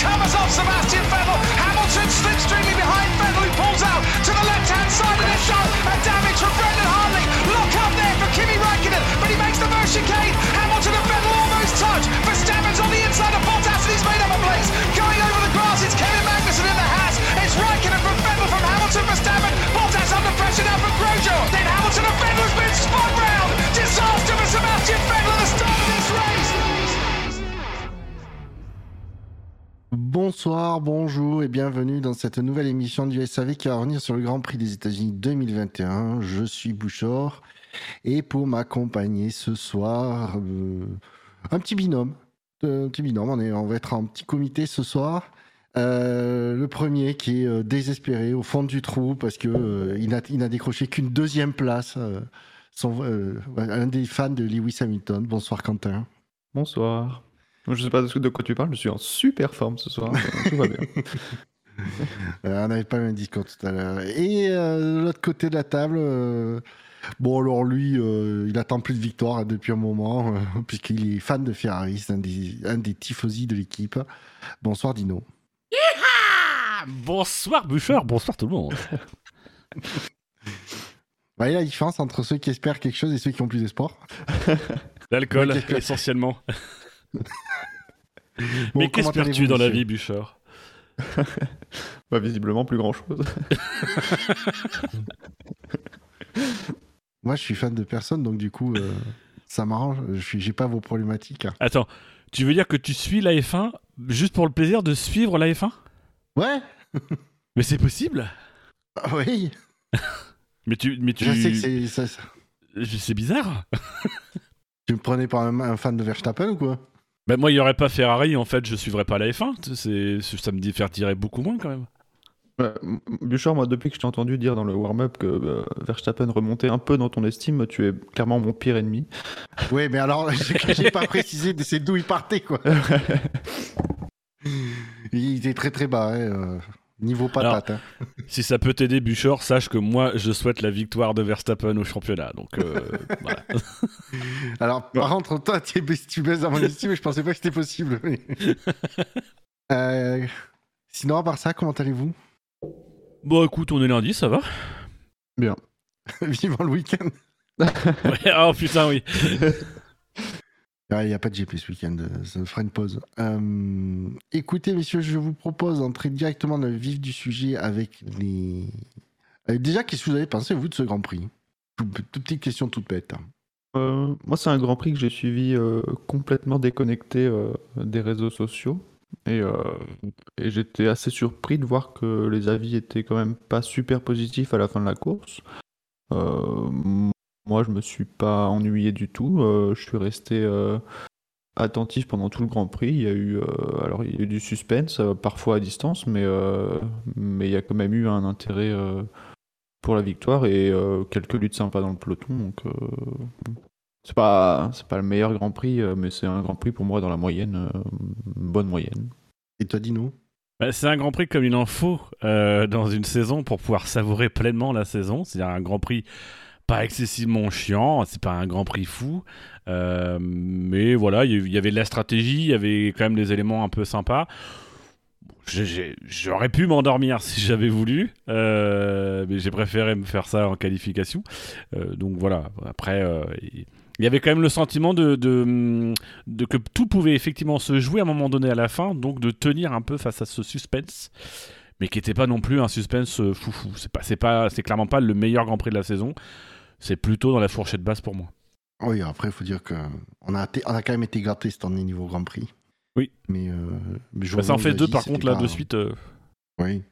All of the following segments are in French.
covers off Sebastian Vettel. Hamilton slipstreaming behind Vettel, who pulls out to the left-hand side of the shot. A damage from Brendan Hartley. Look up there for Kimi Raikkonen, but he makes the first chicane. Hamilton and Vettel almost touch. Verstappen's on the inside of Bottas, and he's made up a place. Going over the grass, it's Kevin Magnussen in the Haas. It's Raikkonen from Vettel from Hamilton, Verstappen. Bottas under pressure now from Grosjean. Then Hamilton and Vettel has been spun round. Bonsoir, bonjour et bienvenue dans cette nouvelle émission du SAV qui va revenir sur le Grand Prix des États-Unis 2021. Je suis Bouchard et pour m'accompagner ce soir, euh, un petit binôme. Euh, Un petit binôme, on, va être en petit comité ce soir. Euh, le premier qui est désespéré au fond du trou parce que euh, il n'a décroché qu'une deuxième place. un des fans de Lewis Hamilton. Bonsoir Quentin. Bonsoir. Je sais pas de quoi tu parles, je suis en super forme ce soir. Tout va bien. Euh, on n'avait pas le même discours tout à l'heure. Et euh, de l'autre côté de la table, euh, bon alors lui, euh, il attend plus de victoire depuis un moment, euh, puisqu'il est fan de Ferrari, c'est un des, un des tifosi de l'équipe. Bonsoir Dino. Ah, bonsoir Bouchard, bonsoir tout le monde. Bah, il y a la différence entre ceux qui espèrent quelque chose et ceux qui ont plus d'espoir. L'alcool, essentiellement. Bon, Mais qu'espères-tu dans la vie, Bouchard Bah, visiblement, plus grand chose. Moi, je suis fan de personne, donc du coup, euh, ça m'arrange. Je suis, j'ai pas vos problématiques. hein. Attends, tu veux dire que tu suis la F1 juste pour le plaisir de suivre la F1 Ouais, Mais c'est possible Ah oui. Mais tu, mais tu, Je sais que c'est, ça- ça- c'est bizarre. tu me prenais pour un, un fan de Verstappen ou quoi? Ben moi, il y aurait pas Ferrari, en fait, je suivrais pas la F1. C'est, ça me divertirait beaucoup moins quand même. Bouchard, moi, depuis que je t'ai entendu dire dans le warm-up que euh, Verstappen remontait un peu dans ton estime, tu es clairement mon pire ennemi. Oui, mais alors, j'ai pas précisé de c'est d'où il partait, quoi. Il était très très bas, hein, euh, niveau patate. hein. Si ça peut t'aider, Bouchard, sache que moi, je souhaite la victoire de Verstappen au championnat. Donc, euh, voilà. Alors, par contre, toi, tu, tu baisses dans mon estime, je pensais pas que c'était possible. mais- Euh, sinon, à part ça, comment allez-vous? Bon, écoute, on est lundi, ça va? Vivant le week-end. Ouais, Oh putain, oui. Il n'y a pas de GP ce week-end, ça fera une pause. Euh, écoutez, messieurs, je vous propose d'entrer directement dans le vif du sujet avec les. Euh, déjà, qu'est-ce que vous avez pensé, vous, de ce Grand Prix? Toute, petite question toute bête. Euh, moi, c'est un Grand Prix que j'ai suivi complètement déconnecté des réseaux sociaux. Et, j'étais assez surpris de voir que les avis étaient quand même pas super positifs à la fin de la course. Euh, moi, je me suis pas ennuyé du tout. Euh, je suis resté euh, attentif pendant tout le Grand Prix. Il y a eu, euh, alors, il y a eu du suspense, euh, parfois à distance, mais, euh, mais il y a quand même eu un intérêt euh, pour la victoire et euh, quelques luttes sympas dans le peloton. Donc, euh, c'est pas, c'est pas le meilleur Grand Prix, mais c'est un Grand Prix pour moi dans la moyenne, euh, une bonne moyenne. Et toi, Dino? Bah, c'est un Grand Prix comme il en faut euh, dans une saison pour pouvoir savourer pleinement la saison. C'est-à-dire un Grand Prix pas excessivement chiant, c'est pas un Grand Prix fou, euh, mais voilà, il y avait de la stratégie, il y avait quand même des éléments un peu sympas. J'aurais pu m'endormir si j'avais voulu, euh, mais j'ai préféré me faire ça en qualification. Euh, donc voilà, après, il y avait quand même le sentiment de, de, de que tout pouvait effectivement se jouer à un moment donné à la fin, donc de tenir un peu face à ce suspense, mais qui n'était pas non plus un suspense foufou. C'est c'est pas, c'est clairement pas le meilleur Grand Prix de la saison. C'est plutôt dans la fourchette basse pour moi. Oui, après, il faut dire que on a, on a quand même été gâtés cette année niveau Grand Prix. Oui. Mais, euh, mais Bah, ça en fait deux par contre là pas- de suite. euh, Oui,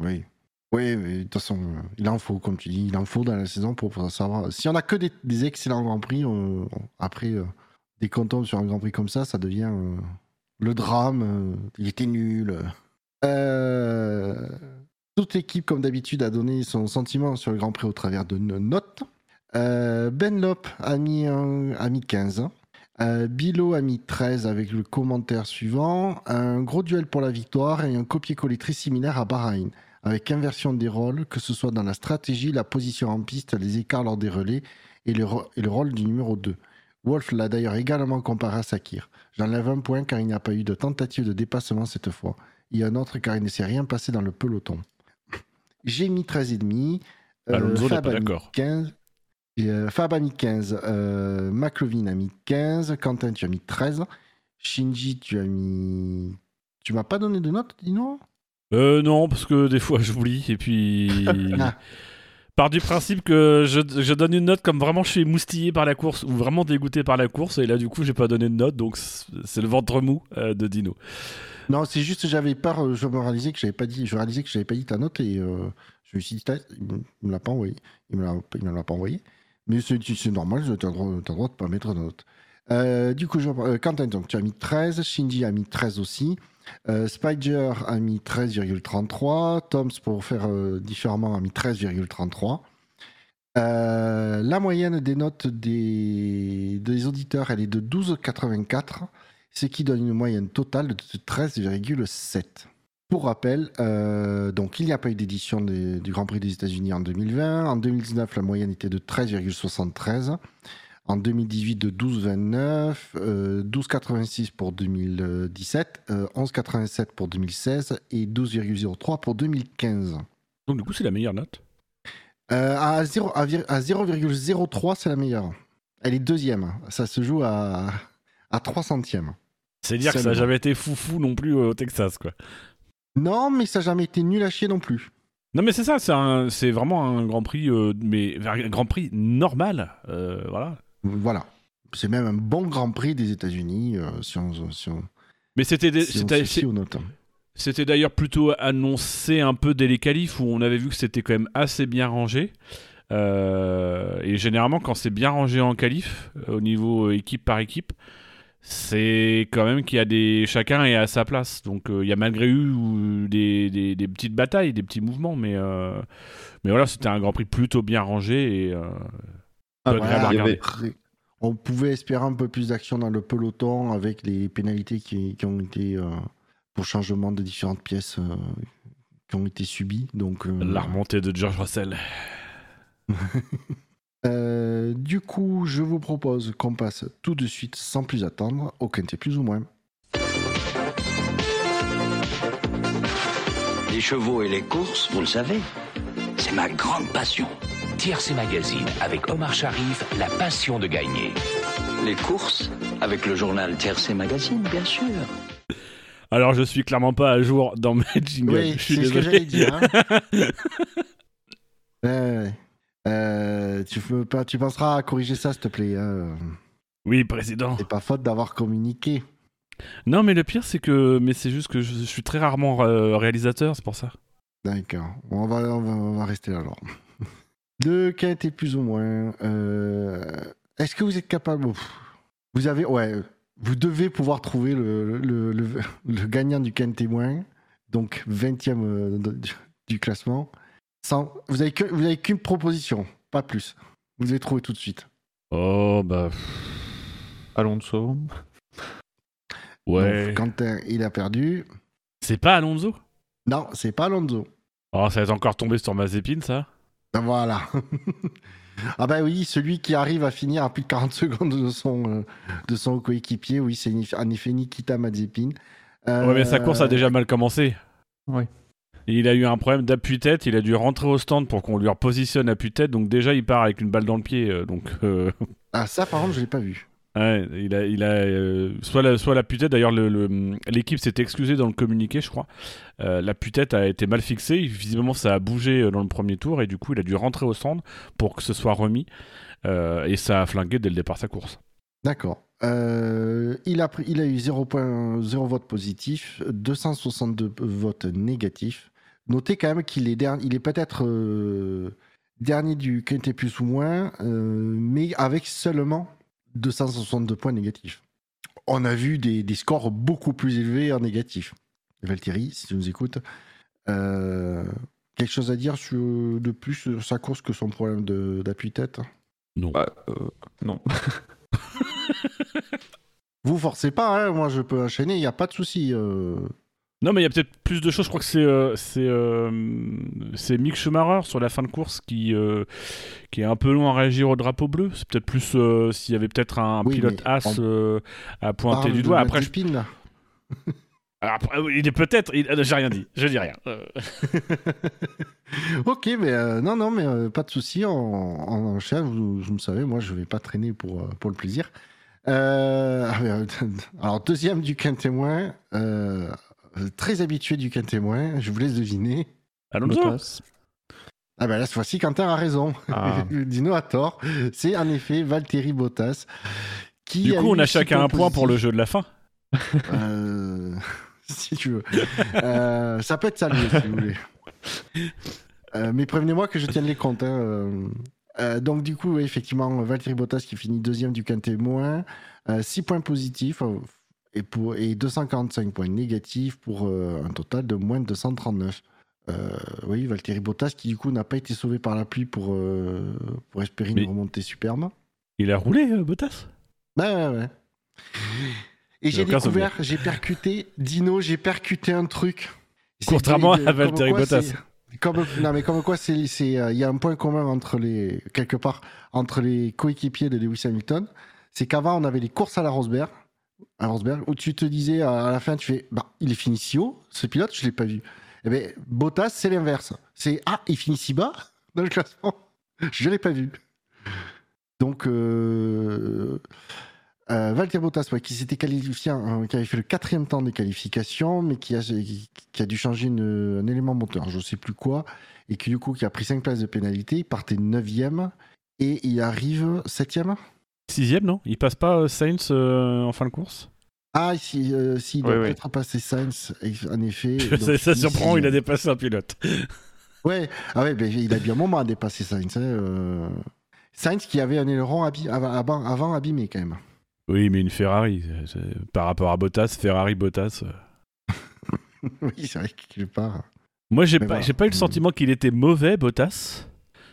oui. Oui, mais de toute façon, euh, il en faut, comme tu dis, il en faut dans la saison pour savoir. Si on a que des, des excellents Grands Prix, après, euh, qu'on tombe sur un Grand Prix comme ça, ça devient le drame. il était nul. Toute l'équipe, comme d'habitude, a donné son sentiment sur le Grand Prix au travers de no- notes. Euh, ben Lop a mis, un- a mis 15. Euh, Bilo a mis 13 avec le commentaire suivant. Un gros duel pour la victoire et un copier-coller très similaire à Bahreïn, avec inversion des rôles, que ce soit dans la stratégie, la position en piste, les écarts lors des relais et le, et le rôle du numéro 2. Wolf l'a d'ailleurs également comparé à Sakir. J'enlève un point car il n'y a pas eu de tentative de dépassement cette fois. et un autre car il ne s'est rien passé dans le peloton. J'ai mis 13,5. Alonso n'est pas a d'accord. 15. Euh, Fab a mis 15. euh, McLovin a mis 15. Quentin, tu as mis 13. Shinji, tu as mis. Tu m'as pas donné de note, Dino? Euh, non, parce que des fois j'oublie. Et puis. Ah. Par du principe que je, je donne une note comme vraiment je suis moustillé par la course ou vraiment dégoûté par la course. Et là, du coup, j'ai pas donné de note. Donc, c'est le ventre mou euh, de Dino. Non, c'est juste que j'avais pas. euh, Je me réalisais que j'avais pas dit. Je réalisais que j'avais pas dit ta note et je me suis dit, il me- l'a pas envoyé. Il me l'a pas envoyé. Mais c'est, normal. Tu as le droit, de pas mettre de note. Euh, du coup, je, euh, Quentin, tu as mis 13. Shinji a mis 13 aussi. Euh, Spider a mis 13,33. Toms, pour faire euh, différemment, a mis 13,33. Euh, la moyenne des notes des, des auditeurs, elle est de 12,84 ce qui donne une moyenne totale de 13,7. Pour rappel, euh, donc il n'y a pas eu d'édition du Grand Prix des États-Unis en 2020. En 2019, la moyenne était de 13,73. En 2018, de 12,29. euh, 12,86 pour 2017. euh, 11,87 pour 2016 et 12,03 pour 2015. Donc, du coup, c'est la meilleure note? Euh, à 0 à vir- à 0,03, c'est la meilleure. Elle est deuxième. Ça se joue à, à 3 centièmes. C'est dire que ça n'a jamais été foufou non plus euh, au Texas, quoi. Non, mais ça n'a jamais été nul à chier non plus. Non, mais c'est ça, c'est vraiment un Grand Prix, euh, mais un Grand Prix normal. euh, voilà. Voilà. C'est même un bon Grand Prix des États-Unis, euh, si on, si on, Mais c'était si c'était- d'ailleurs plutôt annoncé un peu dès les qualifs où on avait vu que c'était quand même assez bien rangé. Et généralement, quand c'est bien rangé en qualif, au niveau équipe par équipe, c'est quand même qu'il y a des. Chacun est à sa place. Donc euh, il y a malgré eu des, des- des petites batailles, des petits mouvements, mais, euh, mais voilà, c'était un Grand Prix plutôt bien rangé et. euh, Ah, avait- On pouvait espérer un peu plus d'action dans le peloton avec les pénalités qui, qui ont été pour changement de différentes pièces qui ont été subies. Donc, La remontée de George Russell. euh, du coup, je vous propose qu'on passe tout de suite, sans plus attendre, au quintet plus ou moins. Les chevaux et les courses, vous le savez, c'est ma grande passion. Tiercé Magazine avec Omar Sharif, la passion de gagner. Les courses, avec le journal Tiercé Magazine, bien sûr. Alors je suis clairement pas à jour dans mes jingles. Oui, je suis c'est ce que désolé. j'allais dire. hein. Ouais, ouais. Euh, tu, peux pas, tu penseras à corriger ça, s'il te plaît. hein. oui, président. C'est pas faute d'avoir communiqué. Non, mais le pire, c'est que. Mais c'est juste que je, je suis très rarement euh, réalisateur, c'est pour ça. D'accord. On va, on va, on va rester là alors. De quintet plus ou moins. euh, Est-ce que vous êtes capable Vous avez. Ouais. Vous devez pouvoir trouver le, le, le, le gagnant du quintet moins. Donc 20e euh, de- du, du classement. Sans, vous avez que- vous avez qu'une proposition, pas plus. Vous allez trouver tout de suite. Oh, bah. Alonso. Ouais. Donc, Quentin, il a perdu. C'est pas Alonso? Non, c'est pas Alonso. Oh, ça va être encore tombé sur Mazepin, ça? Ben Voilà. ah bah oui, celui qui arrive à finir à plus de 40 secondes de son, euh, de son coéquipier, oui, c'est en effet Nikita Mazepin. Euh, Ouais, mais sa course a déjà mal commencé. Oui. Il a eu un problème d'appui-tête, il a dû rentrer au stand pour qu'on lui repositionne appui-tête, donc déjà il part avec une balle dans le pied. euh, donc. euh, Ah, ça par contre, je l'ai pas vu. Ouais, il a, il a euh, soit la, soit la putette. D'ailleurs, le- le- l'équipe s'est excusée dans le communiqué, je crois. Euh, la putette a été mal fixée. Visiblement, ça a bougé euh, dans le premier tour et du coup, il a dû rentrer au stand pour que ce soit remis. Euh, et ça a flingué dès le départ sa course. D'accord. Euh, il, a pris, il a eu 0,0 vote positif, 262 votes négatifs. Notez quand même qu'il est, dernier, il est peut-être euh, dernier du quintet plus ou moins, euh, mais avec seulement 262 points négatifs. On a vu des, des scores beaucoup plus élevés en négatif. Valtteri, si tu nous écoutes, euh, quelque chose à dire sur, de plus sur sa course que son problème de- d'appui-tête? Non. Bah, euh, non. Vous forcez pas, hein, moi je peux enchaîner, il n'y a pas de souci. Non, mais il y a peut-être plus de choses. Je crois que c'est euh, c'est euh, c'est Mick Schumacher sur la fin de course qui, euh, qui est un peu long à réagir au drapeau bleu. C'est peut-être plus s'il y avait peut-être un Oui, pilote as à pointer du doigt. Après, je-. Alors, après, il est peut-être. il- J'ai rien dit. Je dis rien. Ok, mais non, non, mais pas de souci. En, en enchaîne, vous, vous me savez, moi, je vais pas traîner pour, pour le plaisir. Ah, euh, alors, deuxième du quintémoin, euh, très habitué du quintémoin, je vous laisse deviner. Alonso. Ah ben là, cette fois-ci, Quentin a raison. Ah. Dino a tort. C'est en effet Valtteri Bottas. Qui Du coup, on a chacun un point pour le jeu de la fin. Euh, si tu veux. Euh, ça peut être ça, lui, si vous voulez. Euh, mais prévenez-moi que je tienne les comptes. hein, euh. Euh, donc, du coup, effectivement, Valtteri Bottas qui finit deuxième du quintet moins, 6 points positifs euh, et, pour, et 245 points négatifs pour euh, un total de moins de 239. Euh, oui, Valtteri Bottas qui, du coup, n'a pas été sauvé par la pluie pour, euh, pour espérer Mais- une remontée superbe. Il a roulé, euh, Bottas? Ouais, ouais, ouais. Et j'ai découvert, j'ai percuté, Dino, j'ai percuté un truc. Contrairement à Valtteri Bottas. Comme, non, mais comme quoi, euh, il y a un point commun entre les, quelque part, entre les coéquipiers de Lewis Hamilton. C'est qu'avant, on avait les courses à la Rosberg, à Rosberg, où tu te disais à la fin, tu fais, bah, il est fini si haut, ce pilote, je l'ai pas vu. Eh ben, Bottas, c'est l'inverse. C'est, ah, il finit si bas dans le classement. Je l'ai pas vu. Donc, euh, euh, Valtteri Bottas, qui s'était qualifié, euh, qui avait fait le quatrième temps des qualifications, mais qui a, qui, a dû changer un élément moteur, je sais plus quoi, et qui du coup qui a pris 5 places de pénalité, il partait 9e et il arrive 7e Sixième, non? Il passe pas euh, Sainz euh, en fin de course? Ah, si, euh, si il doit Oui, oui. peut-être passer Sainz, en effet. ça, donc surprend, il a dépassé un pilote. Ouais, ah ouais ben, il a bien un moment à dépasser Sainz. hein, euh. Sainz qui avait un aileron avant, avant, abîmé quand même. Oui, mais une Ferrari. Par rapport à Bottas, Ferrari, Bottas. euh. oui, c'est vrai qu'il part. Moi, j'ai pas, voilà. pas eu le sentiment qu'il était mauvais, Bottas.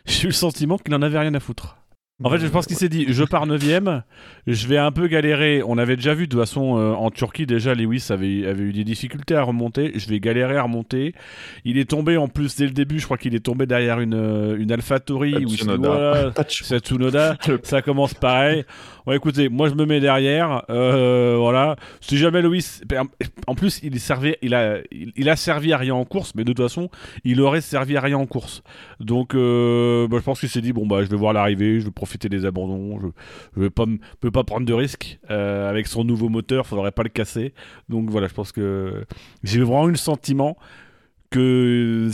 J'ai eu le sentiment qu'il en avait rien à foutre. En fait, je pense qu'il s'est dit, je pars 9ème, je vais un peu galérer. On avait déjà vu, de toute façon, euh, en Turquie, déjà, Lewis avait, avait eu des difficultés à remonter. Je vais galérer à remonter. Il est tombé, en plus, dès le début, je crois qu'il est tombé derrière une, euh, une AlphaTauri. s'est dit, Tsunoda. voilà, c'est Tsunoda. ça commence pareil. Bon, écoutez, moi, je me mets derrière. euh, voilà. Si jamais Lewis. En plus, il, servait, il, a, il, il a servi à rien en course, mais de toute façon, il aurait servi à rien en course. Donc, euh, bah, je pense qu'il s'est dit bon, bah, je vais voir l'arrivée, je vais profiter des abandons, je, je vais pas, vais pas prendre de risques. Euh, avec son nouveau moteur, faudrait pas le casser. Donc, voilà, je pense que j'ai vraiment eu le sentiment que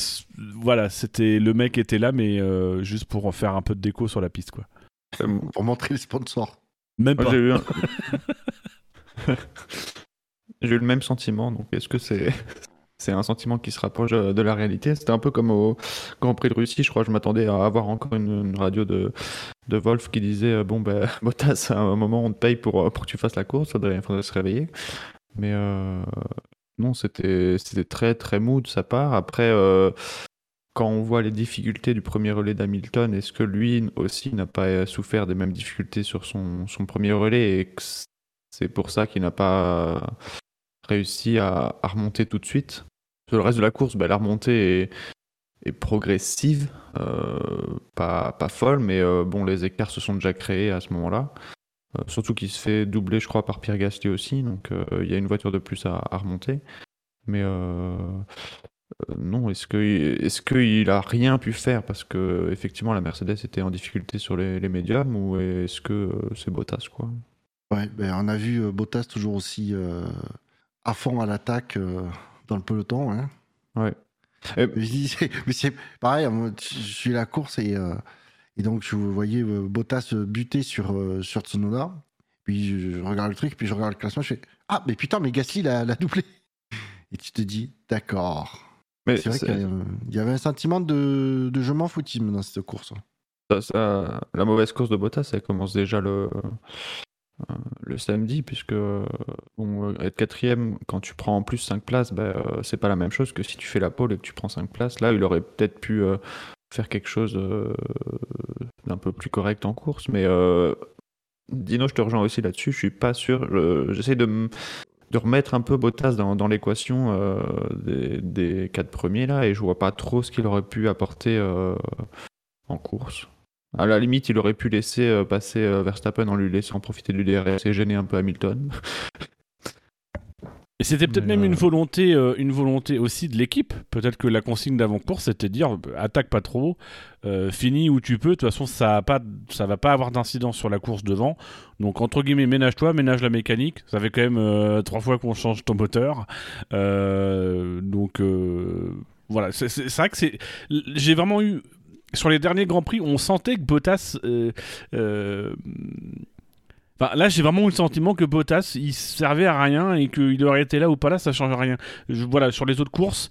voilà, c'était le mec était là, mais euh, juste pour en faire un peu de déco sur la piste, quoi. Euh, Pour montrer les sponsors. Même Moi, pas. j'ai eu un- j'ai eu le même sentiment, donc est-ce que c'est c'est un sentiment qui se rapproche euh, de la réalité C'était un peu comme au Grand Prix de Russie, je crois. Je m'attendais à avoir encore une, radio de, de Wolf qui disait euh, Bon, ben, Bottas, à un moment, on te paye pour, euh, pour que tu fasses la course, faudrait, faudrait se réveiller. Mais non, c'était très très mou de sa part. Après, quand on voit les difficultés du premier relais d'Hamilton, est-ce que lui aussi n'a pas souffert des mêmes difficultés sur son, son premier relais et c'est pour ça qu'il n'a pas réussi à remonter tout de suite? Sur le reste de la course, bah, la remontée est, est progressive, euh, pas, pas folle, mais euh, bon, les écarts se sont déjà créés à ce moment-là. Euh, surtout qu'il se fait doubler, je crois, par Pierre Gasly aussi, donc il y a une voiture de plus à, remonter. Mais non, est-ce qu'il a rien pu faire parce que effectivement la Mercedes était en difficulté sur les, médiums ou est-ce que c'est Bottas quoi? Ouais, ben, on a vu Bottas toujours aussi à fond à l'attaque dans le peloton. Hein. Ouais. Mais c'est- mais c'est pareil, je suis la course et, euh, et donc je voyais euh, Bottas buter sur, euh, sur Tsunoda. Puis je, je regarde le truc, puis je regarde le classement, je fais Ah, mais putain, mais Gasly l'a doublé. Et tu te dis D'accord. Mais C'est vrai qu'il y avait un sentiment de, de je m'en foutisme dans cette course. ça- ça- la mauvaise course de Bottas, elle commence déjà le, euh, le samedi, puisque euh, bon, euh, être quatrième, quand tu prends en plus 5 places, euh, c'est pas la même chose que si tu fais la pole et que tu prends 5 places. Là, il aurait peut-être pu euh, faire quelque chose euh, d'un peu plus correct en course, mais euh, Dino, je te rejoins aussi là-dessus, je suis pas sûr. je- J'essaie de, de remettre un peu Bottas dans, dans l'équation euh, des, des quatre premiers là, et je vois pas trop ce qu'il aurait pu apporter euh, en course. À la limite, il aurait pu laisser euh, passer euh, Verstappen en lui laissant profiter du DRS et gêner un peu Hamilton. Et c'était peut-être même euh, une volonté, euh, une volonté aussi de l'équipe. Peut-être que la consigne d'avant-course, c'était de dire euh, attaque pas trop, euh, finis où tu peux. De toute façon, ça a pas, ça va pas avoir d'incidence sur la course devant. Donc entre guillemets, ménage-toi, ménage la mécanique. Ça fait quand même trois fois qu'on change ton moteur. Donc voilà, c'est vrai que c'est, j'ai vraiment eu sur les derniers grands prix, on sentait que Bottas. euh, euh, là, j'ai vraiment eu le sentiment que Bottas, il servait à rien et qu'il aurait été là ou pas là, ça change rien. Voilà, sur les autres courses,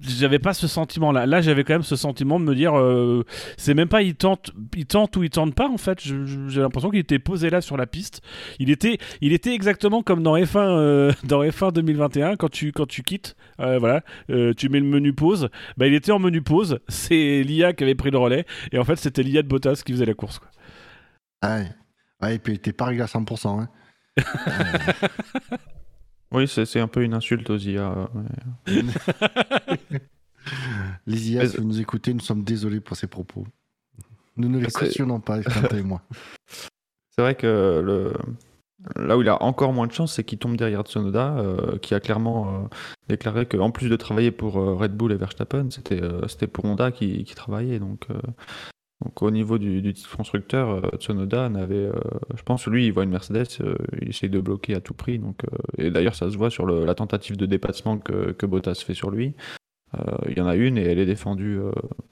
j'avais pas ce sentiment-là. Là, j'avais quand même ce sentiment de me dire, euh, c'est même pas il tente, il tente ou il tente pas en fait. J'ai l'impression qu'il était posé là sur la piste. Il était, il était exactement comme dans F1, euh, dans F1 2021 quand tu, quand tu quittes, euh, voilà, tu mets le menu pause. Bah, il était en menu pause. C'est l'IA qui avait pris le relais et en fait, c'était l'IA de Bottas qui faisait la course. quoi. Ah ouais. Ouais, et puis il était pas réglé à 100%. Hein. Oui, c'est un peu une insulte aux IA. ouais. Les IA, si vous nous écoutez, nous sommes désolés pour ces propos. Nous ne les cautionnons pas, Quentin et moi. C'est vrai que le... là où il a encore moins de chance, c'est qu'il tombe derrière Tsunoda, euh, qui a clairement euh, déclaré qu'en plus de travailler pour euh, Red Bull et Verstappen, c'était euh, pour Honda qui, qui travaillait. Donc, euh, donc au niveau du, du titre constructeur, euh, Tsunoda n'avait, euh, je pense, lui, il voit une Mercedes, euh, il essaye de bloquer à tout prix. Donc, et d'ailleurs, ça se voit sur le- la tentative de dépassement que, que Bottas fait sur lui. Il y en a une et elle est défendue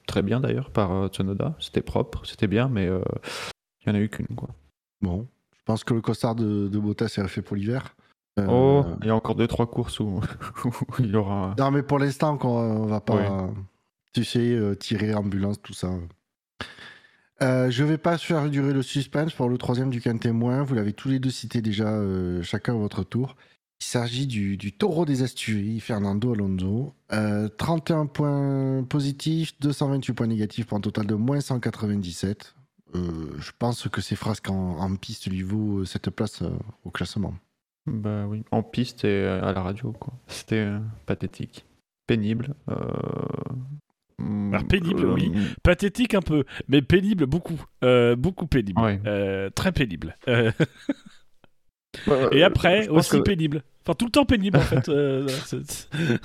très bien d'ailleurs par Tsunoda. C'était propre, c'était bien, mais il y en a eu qu'une quoi. Bon, je pense que le costard de, de Bottas est fait pour l'hiver. Oh, il y a encore deux trois courses où, où il y aura. Non, mais pour l'instant, encore, on va pas, tu sais, tirer ambulance, tout ça. Euh, je vais pas faire durer le suspense pour le troisième du témoin. Vous l'avez tous les deux cité déjà, euh, chacun à votre tour. Il s'agit du, du taureau des Asturies, Fernando Alonso. Euh, 31 points positifs, 228 points négatifs pour un total de moins 197. Euh, je pense que ces frasques en, en piste lui vaut cette place euh, au classement. Bah oui, en piste et à la radio quoi. C'était euh, pathétique, pénible. Mm, Alors, pénible, euh, oui. Pathétique un peu, mais pénible beaucoup. Euh, beaucoup pénible. Ouais. Euh, très pénible. Euh, et après, aussi que- pénible. Enfin, tout le temps pénible en fait.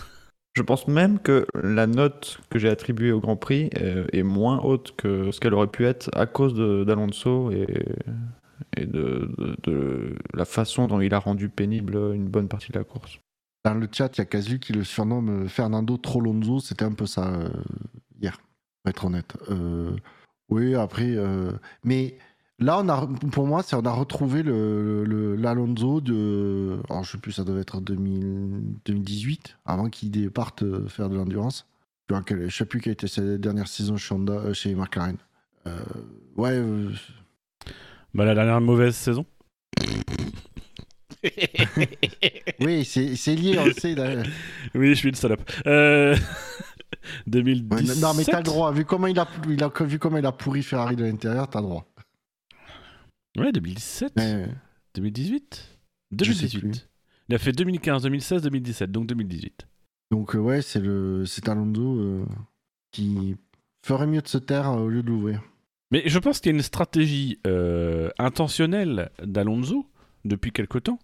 Je pense même que la note que j'ai attribuée au Grand Prix est moins haute que ce qu'elle aurait pu être à cause d'Alonso et, et de, de- de la façon dont il a rendu pénible une bonne partie de la course. Dans le chat, il y a Casu qui le surnomme euh, Fernando Trolonzo. C'était un peu ça euh, hier, pour être honnête. Euh, oui, après. mais là, on a, pour moi, on a retrouvé l'Alonso de. Alors, je sais plus, ça devait être 2000 2018, avant qu'il parte faire de l'endurance. Je ne sais plus quelle était sa dernière saison chez, chez McLaren. Ouais, bah, la dernière mauvaise saison. Oui, c'est, lié, on le sait. là. Oui, je suis une salope. Euh... Ouais, 2017. non, mais t'as le droit. Vu comment il a, il a, vu comment il a pourri Ferrari de l'intérieur, t'as le droit. Ouais, 2017. Mais, 2018 Je sais 2018. plus. Il a fait 2015, 2016, 2017, donc 2018. donc, euh, ouais, c'est, le, c'est Alonso euh, qui ferait mieux de se taire euh, au lieu de l'ouvrir. Mais je pense qu'il y a une stratégie euh, intentionnelle d'Alonso depuis quelque temps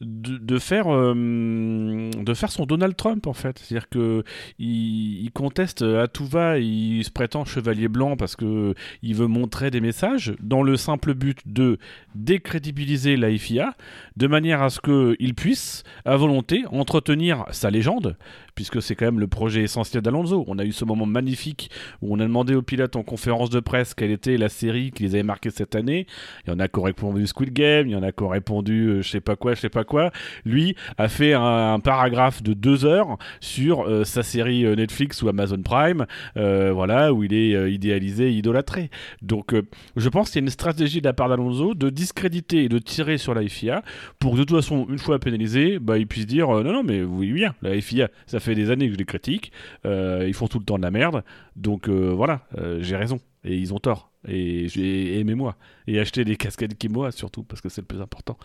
de, de faire euh, de faire son Donald Trump en fait. C'est à dire que il conteste à tout va il se prétend chevalier blanc parce que il veut montrer des messages dans le simple but de décrédibiliser la FIA de manière à ce qu'il puisse à volonté entretenir sa légende puisque c'est quand même le projet essentiel d'Alonso on a eu ce moment magnifique où on a demandé aux pilotes en conférence de presse quelle était la série qui les avait marqués cette année. Il y en a qui ont répondu Squid Game, il y en a qui ont répondu euh, je sais pas quoi, je sais pas quoi. Lui a fait un, paragraphe de deux heures sur euh, sa série euh, Netflix ou Amazon Prime, euh, voilà, où il est idéalisé, idolâtré. Donc je pense qu'il y a une stratégie de la part d'Alonso de discréditer et de tirer sur la FIA pour que de toute façon, une fois pénalisé, bah, il puisse dire non, non, mais voyez bien, la FIA, ça fait des années que je les critique, euh, ils font tout le temps de la merde, donc euh, voilà, euh, j'ai raison. Et ils ont tort. Et j'ai aimé-moi. Et acheter des casquettes Kimoa surtout, parce que c'est le plus important.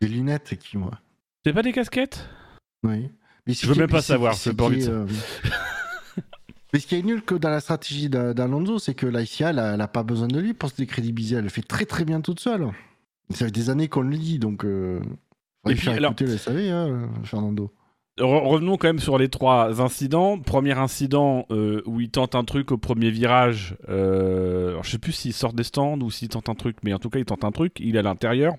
Des lunettes, qui, moi. C'est pas des casquettes? Oui. Mais Je veux même pas savoir, j'ai pas envie de ça. Mais ce qui est nul que dans la stratégie d'A- d'Alonso, c'est que FIA, elle a, elle a pas besoin de lui pour se décrédibiliser. Elle le fait très très bien toute seule. Ça fait des années qu'on le dit, donc euh, Et puis, alors- le SAV, hein, Fernando. Re- revenons quand même sur les trois incidents. Premier incident euh, où il tente un truc au premier virage. Euh, alors, je sais plus s'il sort des stands ou s'il tente un truc, mais en tout cas, il tente un truc. Il est à l'intérieur.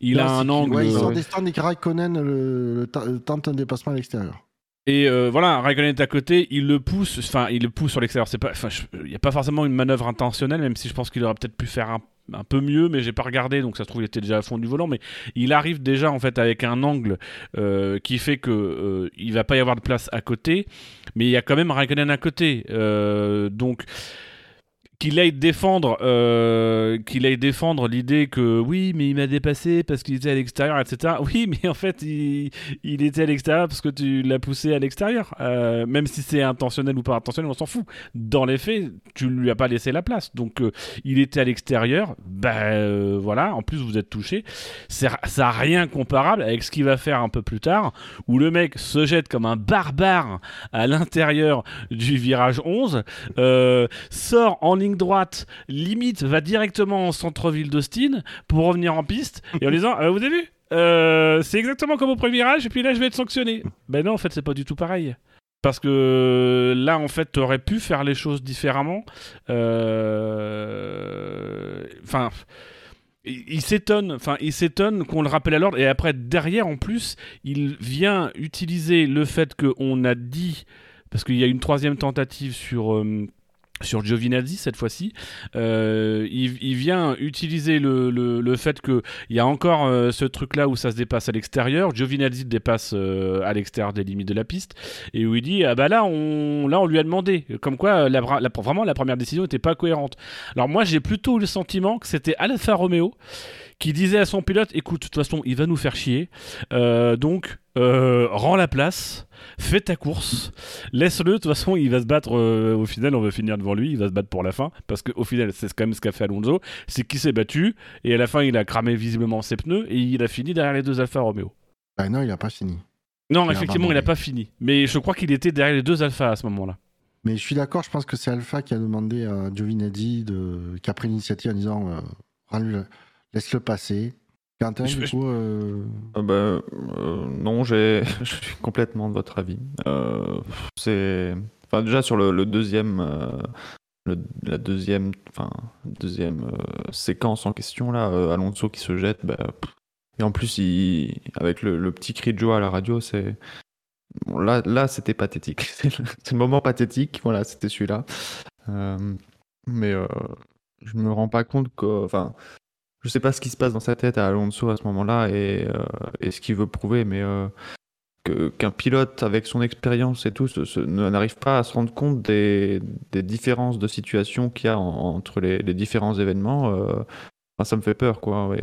Il a un angle. Ouais, il sort ouais. des stands et Raikkonen le, le tente un dépassement à l'extérieur. Et euh, voilà, Raikkonen est à côté, il le pousse, enfin, il le pousse sur l'extérieur. C'est pas, il n'y a pas forcément une manœuvre intentionnelle, même si je pense qu'il aurait peut-être pu faire un, un peu mieux, mais j'ai pas regardé, donc ça se trouve il était déjà à fond du volant. Mais il arrive déjà en fait avec un angle euh, qui fait que euh, il va pas y avoir de place à côté, mais il y a quand même Raikkonen à côté, Euh, donc. Qu'il aille défendre, euh, qu'il aille défendre l'idée que oui, mais il m'a dépassé parce qu'il était à l'extérieur, etc. Oui, mais en fait, il, était à l'extérieur parce que tu l'as poussé à l'extérieur. Euh, même si c'est intentionnel ou pas intentionnel, on s'en fout. Dans les faits, tu lui as pas laissé la place. Donc, euh, il était à l'extérieur. Ben voilà, en plus, vous êtes touché. Ça n'a rien comparable avec ce qu'il va faire un peu plus tard, où le mec se jette comme un barbare à l'intérieur du virage 11, euh, sort en ligne droite, limite, va directement en centre-ville d'Austin pour revenir en piste et en disant euh, Vous avez vu Euh, c'est exactement comme au premier virage, et puis là je vais être sanctionné. Ben non, en fait, c'est pas du tout pareil. Parce que là, en fait, tu aurais pu faire les choses différemment. Euh, Enfin. il s'étonne, enfin, il s'étonne qu'on le rappelle à l'ordre. Et après, derrière, en plus, il vient utiliser le fait qu'on a dit, parce qu'il y a une troisième tentative sur. euh, sur Giovinazzi cette fois-ci, euh, il, vient utiliser le, le, le fait qu'il y a encore euh, ce truc-là où ça se dépasse à l'extérieur. Giovinazzi dépasse euh, à l'extérieur des limites de la piste et où il dit ah bah là on là on lui a demandé comme quoi vraiment la première décision n'était pas cohérente. Alors moi j'ai plutôt eu le sentiment que c'était Alfa Romeo qui disait à son pilote écoute de toute façon il va nous faire chier. Euh, donc euh, rends la place fais ta course laisse-le de toute façon il va se battre euh, au final on va finir devant lui il va se battre pour la fin parce qu'au final c'est quand même ce qu'a fait Alonso c'est qu'il s'est battu et à la fin il a cramé visiblement ses pneus et il a fini derrière les deux Alfa Romeo. Ah non, il a pas fini. non Il a effectivement il n'a pas fini. Mais je crois qu'il était derrière les deux Alfa à ce moment-là. Mais je suis d'accord, je pense que c'est Alpha qui a demandé à Giovinazzi, de... qui a pris l'initiative en disant euh, laisse-le passer. Quentin, Je- du coup, euh, Euh, bah, euh, non, je suis complètement de votre avis. Euh, c'est, enfin déjà sur le, le deuxième, euh, le- la deuxième, enfin deuxième euh, séquence en question là, euh, Alonso qui se jette, bah, pff. et en plus il, avec le, le petit cri de joie à la radio, c'est bon, là, là c'était pathétique. C'est le, c'est le moment pathétique, voilà, c'était celui-là. Euh, mais euh, je me rends pas compte que, enfin. Je sais pas ce qui se passe dans sa tête à Alonso à ce moment-là et, euh, ce qu'il veut prouver, mais euh, qu'un pilote avec son expérience et tout n'arrive pas à se rendre compte des, différences de situation qu'il y a en- entre les, différents événements, euh, ça me fait peur, quoi.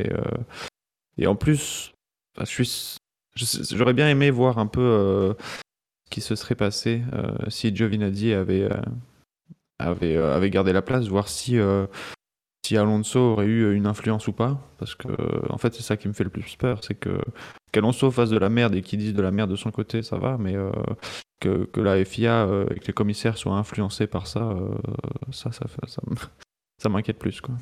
Et, en plus, j'aurais bien aimé voir un peu ce qui se serait passé si Giovinazzi avait, avait, gardé la place, voir si si Alonso aurait eu une influence ou pas, parce que en fait c'est ça qui me fait le plus peur, c'est que qu'Alonso fasse de la merde et qu'il dise de la merde de son côté, ça va, mais euh, que, que la FIA euh, et que les commissaires soient influencés par ça, euh, ça, ça, ça, ça m'inquiète plus quoi.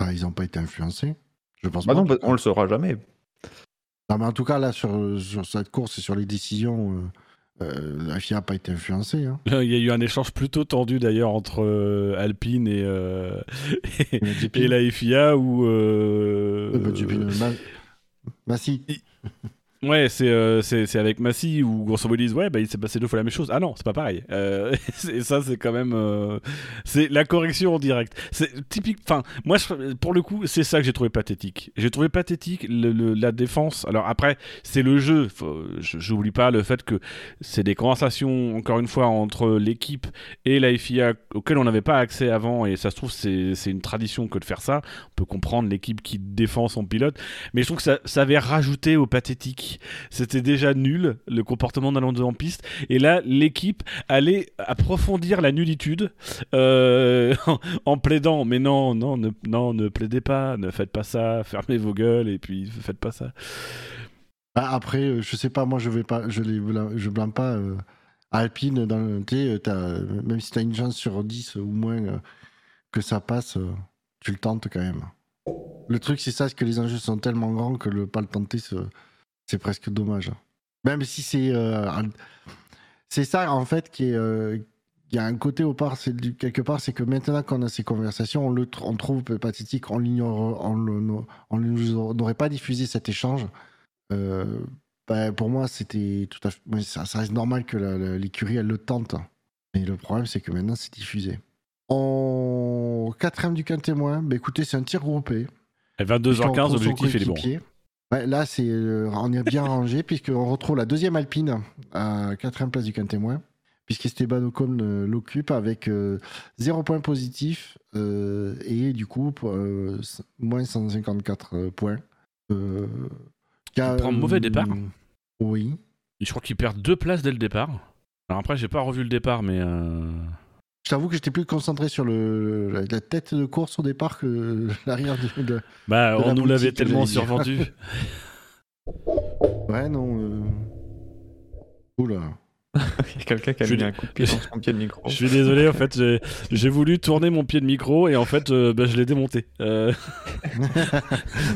ah, ils n'ont pas été influencés. Je pense Bah pas. non, on le saura jamais. Non, mais en tout cas, là, sur, sur cette course et sur les décisions, euh, la FIA n'a pas été influencée. Hein. Il y a eu un échange plutôt tendu d'ailleurs entre euh, Alpine et, euh, et, et la FIA où bah, du- Ma- Massi. Ouais, c'est euh, avec Massy où grosso modo ils disent ouais bah il s'est passé deux fois la même chose. Ah non, c'est pas pareil. Euh, et ça c'est quand même euh, c'est la correction en direct. C'est typique. Enfin moi pour le coup c'est ça que j'ai trouvé pathétique. J'ai trouvé pathétique le- la défense. Alors après c'est le jeu. J'oublie pas le fait que c'est des conversations encore une fois entre l'équipe et la FIA auxquelles on n'avait pas accès avant et ça se trouve c'est une tradition que de faire ça. On peut comprendre l'équipe qui défend son pilote, mais je trouve que ça avait rajouté au pathétique. C'était déjà nul le comportement d'Alonso en piste. Et là, l'équipe allait approfondir la nullitude euh, en, plaidant. Mais non, non, ne, non, ne plaidez pas, ne faites pas ça, fermez vos gueules et puis faites pas ça. Ah, après, euh, je sais pas, moi, je vais pas, je les blâme, je blâme pas euh, Alpine. Dans le, t'as- même si tu as une chance sur 10 ou moins que ça passe, tu le tentes quand même. Le truc, c'est ça, c'est que les enjeux sont tellement grands que le pas le tenter, c'est presque dommage. Même si c'est. euh, un- c'est ça, en fait, qui est. euh, il y a un côté au part, c'est quelque part, c'est que maintenant qu'on a ces conversations, on le tr- on trouve pathétique, on l'ignore, on n'aurait pas diffusé cet échange. Euh, ben, pour moi, c'était tout à fait. Ça, ça reste normal que l'écurie, elle le tente. Mais le problème, c'est que maintenant, c'est diffusé. En quatrième du quin témoin, ben, écoutez, c'est un tir groupé. Et Puisqu'on 22h15, retrouve son objectif, il est bon. Ouais, là, c'est, euh, on est bien rangé, puisqu'on retrouve la deuxième Alpine à quatrième place du quin témoin, puisqu'Esteban Ocon euh, l'occupe avec euh, zéro point positif euh, et du coup, pour, euh, moins 154 euh, points. Qu'a- prend un mauvais départ. Oui. Je crois qu'il perd deux places dès le départ. Alors après, j'ai pas revu le départ, mais. Je t'avoue que j'étais plus concentré sur le, la, tête de course au départ que l'arrière de, de- Bah, De on la nous l'avait tellement survendu. Ouais, non. euh, Oula. Il y a quelqu'un qui a Je mis suis- un coup de pied dans son pied de micro. Je suis désolé, en fait, j'ai- voulu tourner mon pied de micro et en fait, euh, bah, je l'ai démonté. Euh,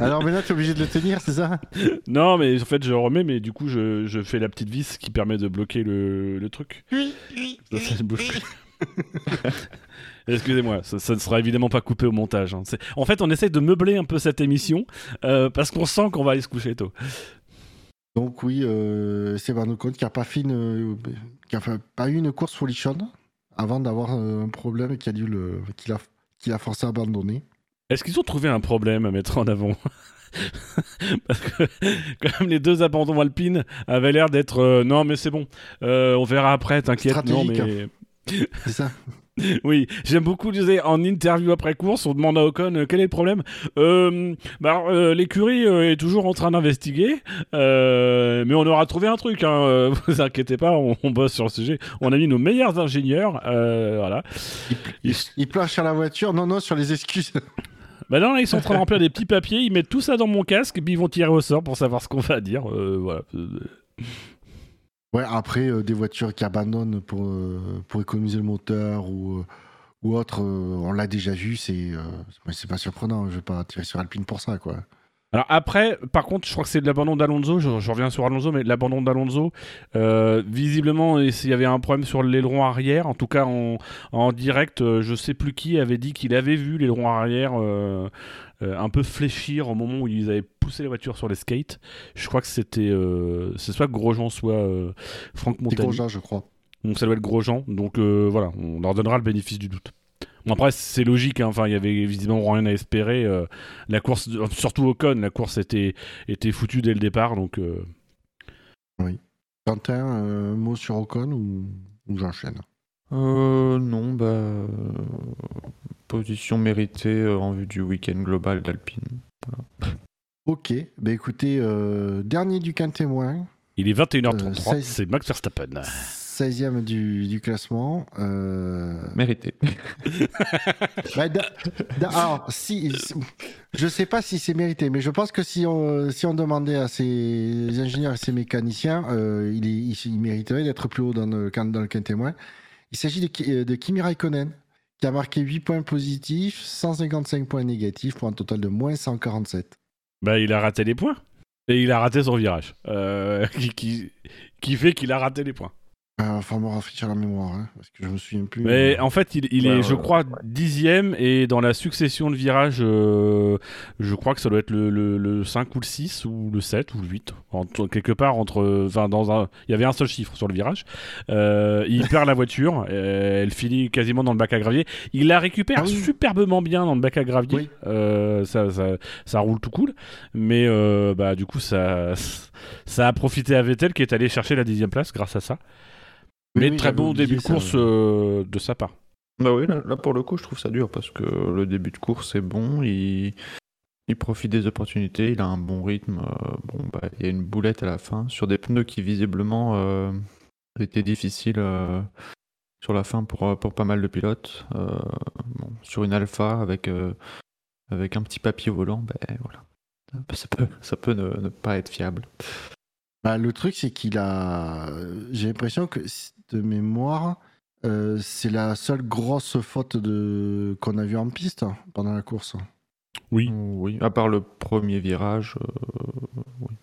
Alors maintenant, tu es obligé de le tenir, c'est ça? Non, mais en fait, je remets, mais du coup, je, je fais la petite vis qui permet de bloquer le, le truc. Ça, ça ne bouge plus. Excusez-moi, ça, ça ne sera évidemment pas coupé au montage. hein. En fait, on essaye de meubler un peu cette émission euh, parce qu'on sent qu'on va aller se coucher tôt. Donc oui, euh, c'est Ocon qui a pas fait une, qui a fait- pas eu une course folichonne avant d'avoir euh, un problème qui a dû le, qui l'a, qui l'a forcé à abandonner. Est-ce qu'ils ont trouvé un problème à mettre en avant? Parce que quand même les deux abandons alpines avaient l'air d'être euh, non mais c'est bon, euh, on verra après, t'inquiète. Non Stratégique. mais C'est ça. oui, j'aime beaucoup disais en interview après course, on demande à Ocon euh, quel est le problème? Euh, bah, euh, l'écurie est toujours en train d'investiguer, mais on aura trouvé un truc. Hein, vous inquiétez pas, on, on bosse sur le sujet. On a mis nos meilleurs ingénieurs, voilà. Ils- Il planche sur la voiture, non, non, sur les excuses. Bah non, là, ils sont en train de remplir des petits papiers, ils mettent tout ça dans mon casque, et puis ils vont tirer au sort pour savoir ce qu'on va dire. voilà. Ouais, après, euh, des voitures qui abandonnent pour, euh, pour économiser le moteur ou, euh, ou autre, on l'a déjà vu, c'est, c'est pas surprenant. Je vais pas tirer sur Alpine pour ça, quoi. Alors après, par contre, je crois que c'est de l'abandon d'Alonso, je, reviens sur Alonso, mais l'abandon d'Alonso, visiblement, il y avait un problème sur l'aileron arrière, en tout cas en, en direct, je sais plus qui avait dit qu'il avait vu l'aileron arrière un peu fléchir au moment où ils avaient poussé la voiture sur les skates. Je crois que c'était euh, c'est soit Grosjean, soit euh, Franck Montagny. Grosjean, je crois. Donc ça doit être Grosjean. Donc euh, voilà, on leur donnera le bénéfice du doute. Bon, après, c'est logique, hein. enfin, il y avait visiblement rien à espérer. euh, la course, surtout Ocon, la course était, était foutue dès le départ, donc euh, Quentin, un mot sur Ocon ou, ou j'enchaîne? Euh, non, bah. euh, Position méritée euh, en vue du week-end global d'Alpine. Ok, bah écoutez, euh, dernier du quin témoin, il est 21h33, Euh, seize. c'est Max Verstappen. 16e du, du classement. Euh... Mérité. bah, da- da- alors, si, si- je sais pas si c'est mérité, mais je pense que si on, si on demandait à ces ingénieurs et ces mécaniciens, euh, il, est- il, il mériterait d'être plus haut dans le, can- dans le quin témoin. Il s'agit de, de Kimi Raikkonen, qui a marqué 8 points positifs, 155 points négatifs, pour un total de moins 147. Bah, il a raté les points. Et il a raté son virage. Euh, qui fait qu'il a raté les points. Va falloir me rafraîchir la mémoire, hein, parce que je me souviens plus. Mais en fait, il, il Ouais, est, ouais, je ouais, crois, dixième et dans la succession de virages, euh, je crois que ça doit être le, le, le 5 ou le 6 ou le 7 ou le 8. Entre- quelque part entre. Enfin, dans un. Il y avait un seul chiffre sur le virage. Euh, il perd la voiture. euh, elle finit quasiment dans le bac à gravier. Il la récupère Ah oui. superbement bien dans le bac à gravier. Oui. Euh, ça, ça, ça roule tout cool. Mais euh, bah, du coup, ça, ça a profité à Vettel qui est allé chercher la dixième place grâce à ça. Oui, Mais oui, très bon début de course euh, de sa part. Bah oui, là, là, pour le coup, je trouve ça dur parce que le début de course est bon, il, il profite des opportunités, il a un bon rythme. euh, bon, bah, il y a une boulette à la fin sur des pneus qui visiblement euh, étaient difficiles euh, sur la fin pour, pour pas mal de pilotes. Euh, bon, sur une Alpha avec, euh, avec un petit papier volant, ben voilà. Ça peut, ça peut ne, ne pas être fiable. Bah, le truc, c'est qu'il a. J'ai l'impression que, de mémoire, euh, c'est la seule grosse faute de... qu'on a vue en piste hein, pendant la course. Oui. Oui, à part le premier virage. euh, oui.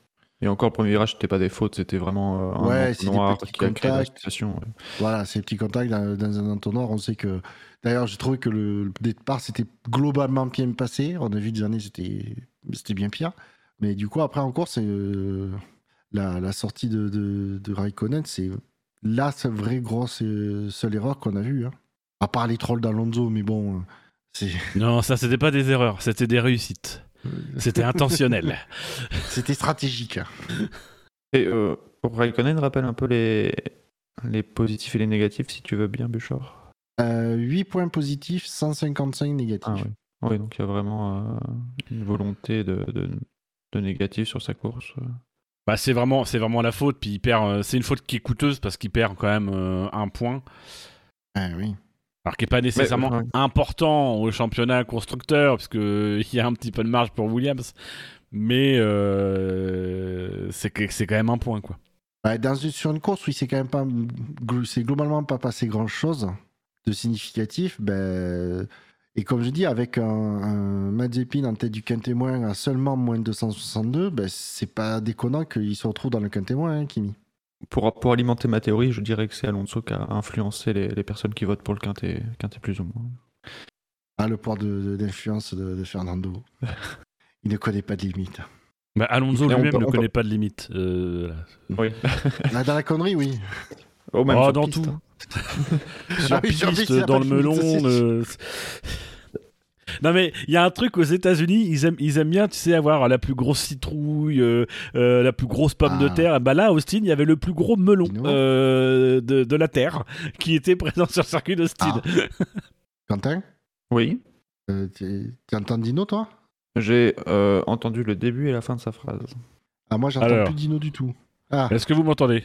Et encore, le premier virage, c'était pas des fautes, c'était vraiment euh, un Ouais, c'est des noir petits qui a créé la contacts. situation. ouais. Voilà, ces petits contacts dans, dans un entonnoir, on sait que. D'ailleurs, j'ai trouvé que le, le départ s'était globalement bien passé. On a vu des années, c'était c'était bien pire. Mais du coup, après encore, c'est euh, la, la sortie de, de, de Raikkonen, c'est la seule vraie grosse euh, seule erreur qu'on a vue. hein. À part les trolls d'Alonso, mais bon, euh, c'est Non, ça, c'était pas des erreurs, c'était des réussites. C'était intentionnel. c'était stratégique. hein. Et euh, pour Raikkonen, rappelle un peu les, les positifs et les négatifs, si tu veux bien, Bouchard. Euh, 8 points positifs, 155 négatifs. Ah oui. Oui, donc il y a vraiment euh, une volonté de, de, de négatif sur sa course. Bah, c'est vraiment, c'est vraiment la faute. Puis il perd. euh, c'est une faute qui est coûteuse parce qu'il perd quand même euh, un point. Ah oui. Alors qui n'est pas nécessairement ouais. important au championnat constructeur, parce qu'il y a un petit peu de marge pour Williams. Mais euh, c'est c'est quand même un point, quoi. Dans une- sur une course où il s'est quand même pas, c'est globalement pas passé grand chose de significatif, ben, et comme je dis, avec un, un Mazepin en tête du quintémoin à seulement moins de 262, ben, c'est pas déconnant qu'il se retrouve dans le quintémoin, hein, Kimi. Pour, pour alimenter ma théorie, je dirais que c'est Alonso qui a influencé les, les personnes qui votent pour le quintet, quintet plus ou moins. Ah, le pouvoir de- de- d'influence de, de Fernando. il ne connaît pas de limite. Bah, Alonso lui-même ne on peut- connaît pas de limite. Euh, Oui. Ah, dans la connerie, oui. Oh, même Oh, dans piste, tout. hein. Sur Ah oui, sur piste, dans le melon. euh, Non mais il y a un truc aux États-Unis, ils aiment, ils aiment bien, tu sais, avoir la plus grosse citrouille, euh, euh, la plus grosse pomme de Ah. terre. Bah là, à Austin, il y avait le plus gros melon euh, de, de la terre qui était présent sur le circuit d'Austin. Ah. Quentin, Oui. euh, tu tu entends Dino, toi? J'ai euh, entendu le début et la fin de sa phrase. Ah, moi, j'entends plus Dino du tout. Ah, Est-ce que vous m'entendez?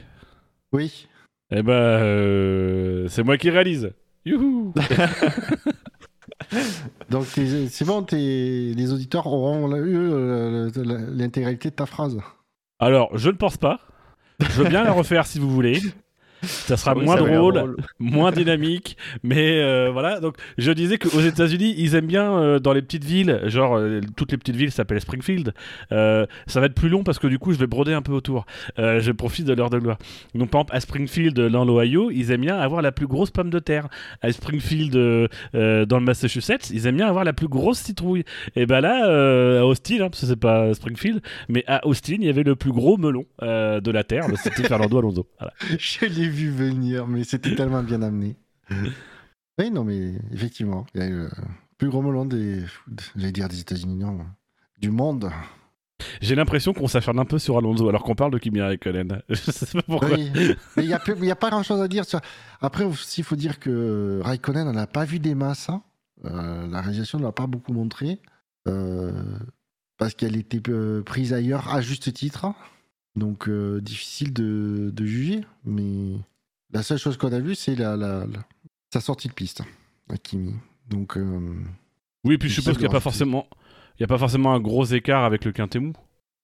Oui. Eh ben, euh, c'est moi qui réalise. Youhou Donc c'est bon, t'es- les auditeurs auront eu euh, l'intégralité de ta phrase. Alors, je ne pense pas. Je veux bien la refaire si vous voulez. Ça sera Oui, moins ça drôle, moins dynamique, mais euh, voilà. Donc, je disais qu'aux États-Unis, ils aiment bien euh, dans les petites villes, genre euh, toutes les petites villes s'appellent Springfield. Euh, ça va être plus long parce que du coup, je vais broder un peu autour. Euh, je profite de l'heure de gloire. Donc, par exemple, à Springfield, dans l'Ohio, ils aiment bien avoir la plus grosse pomme de terre. À Springfield, dans le Massachusetts, ils aiment bien avoir la plus grosse citrouille. Et ben là, euh, à Austin, hein, parce que c'est pas Springfield, mais à Austin, il y avait le plus gros melon euh, de la terre. C'était Fernando Alonso. Voilà. Je l'ai vu venir, mais c'était tellement bien amené. Oui, non, mais effectivement, il y a eu le plus gros melon des, j'allais dire des États-Unis, non, du monde. J'ai l'impression qu'on s'affirme un peu sur Alonso alors qu'on parle de Kimi Raikkonen. Je sais pas pourquoi. Oui, mais il n'y a, pas grand-chose à dire. sur- Après, il faut dire que Raikkonen, on n'a pas vu des masses. hein. Euh, la réalisation ne l'a pas beaucoup montré. euh, parce qu'elle était euh, prise ailleurs à juste titre. Donc, euh, difficile de, de juger. Mais la seule chose qu'on a vue, c'est la, la- la- sa sortie de piste à Kimi. Donc, euh, Oui, puis je suppose qu'il n'y a pas forcément, il y a pas forcément un gros écart avec le Quintemou.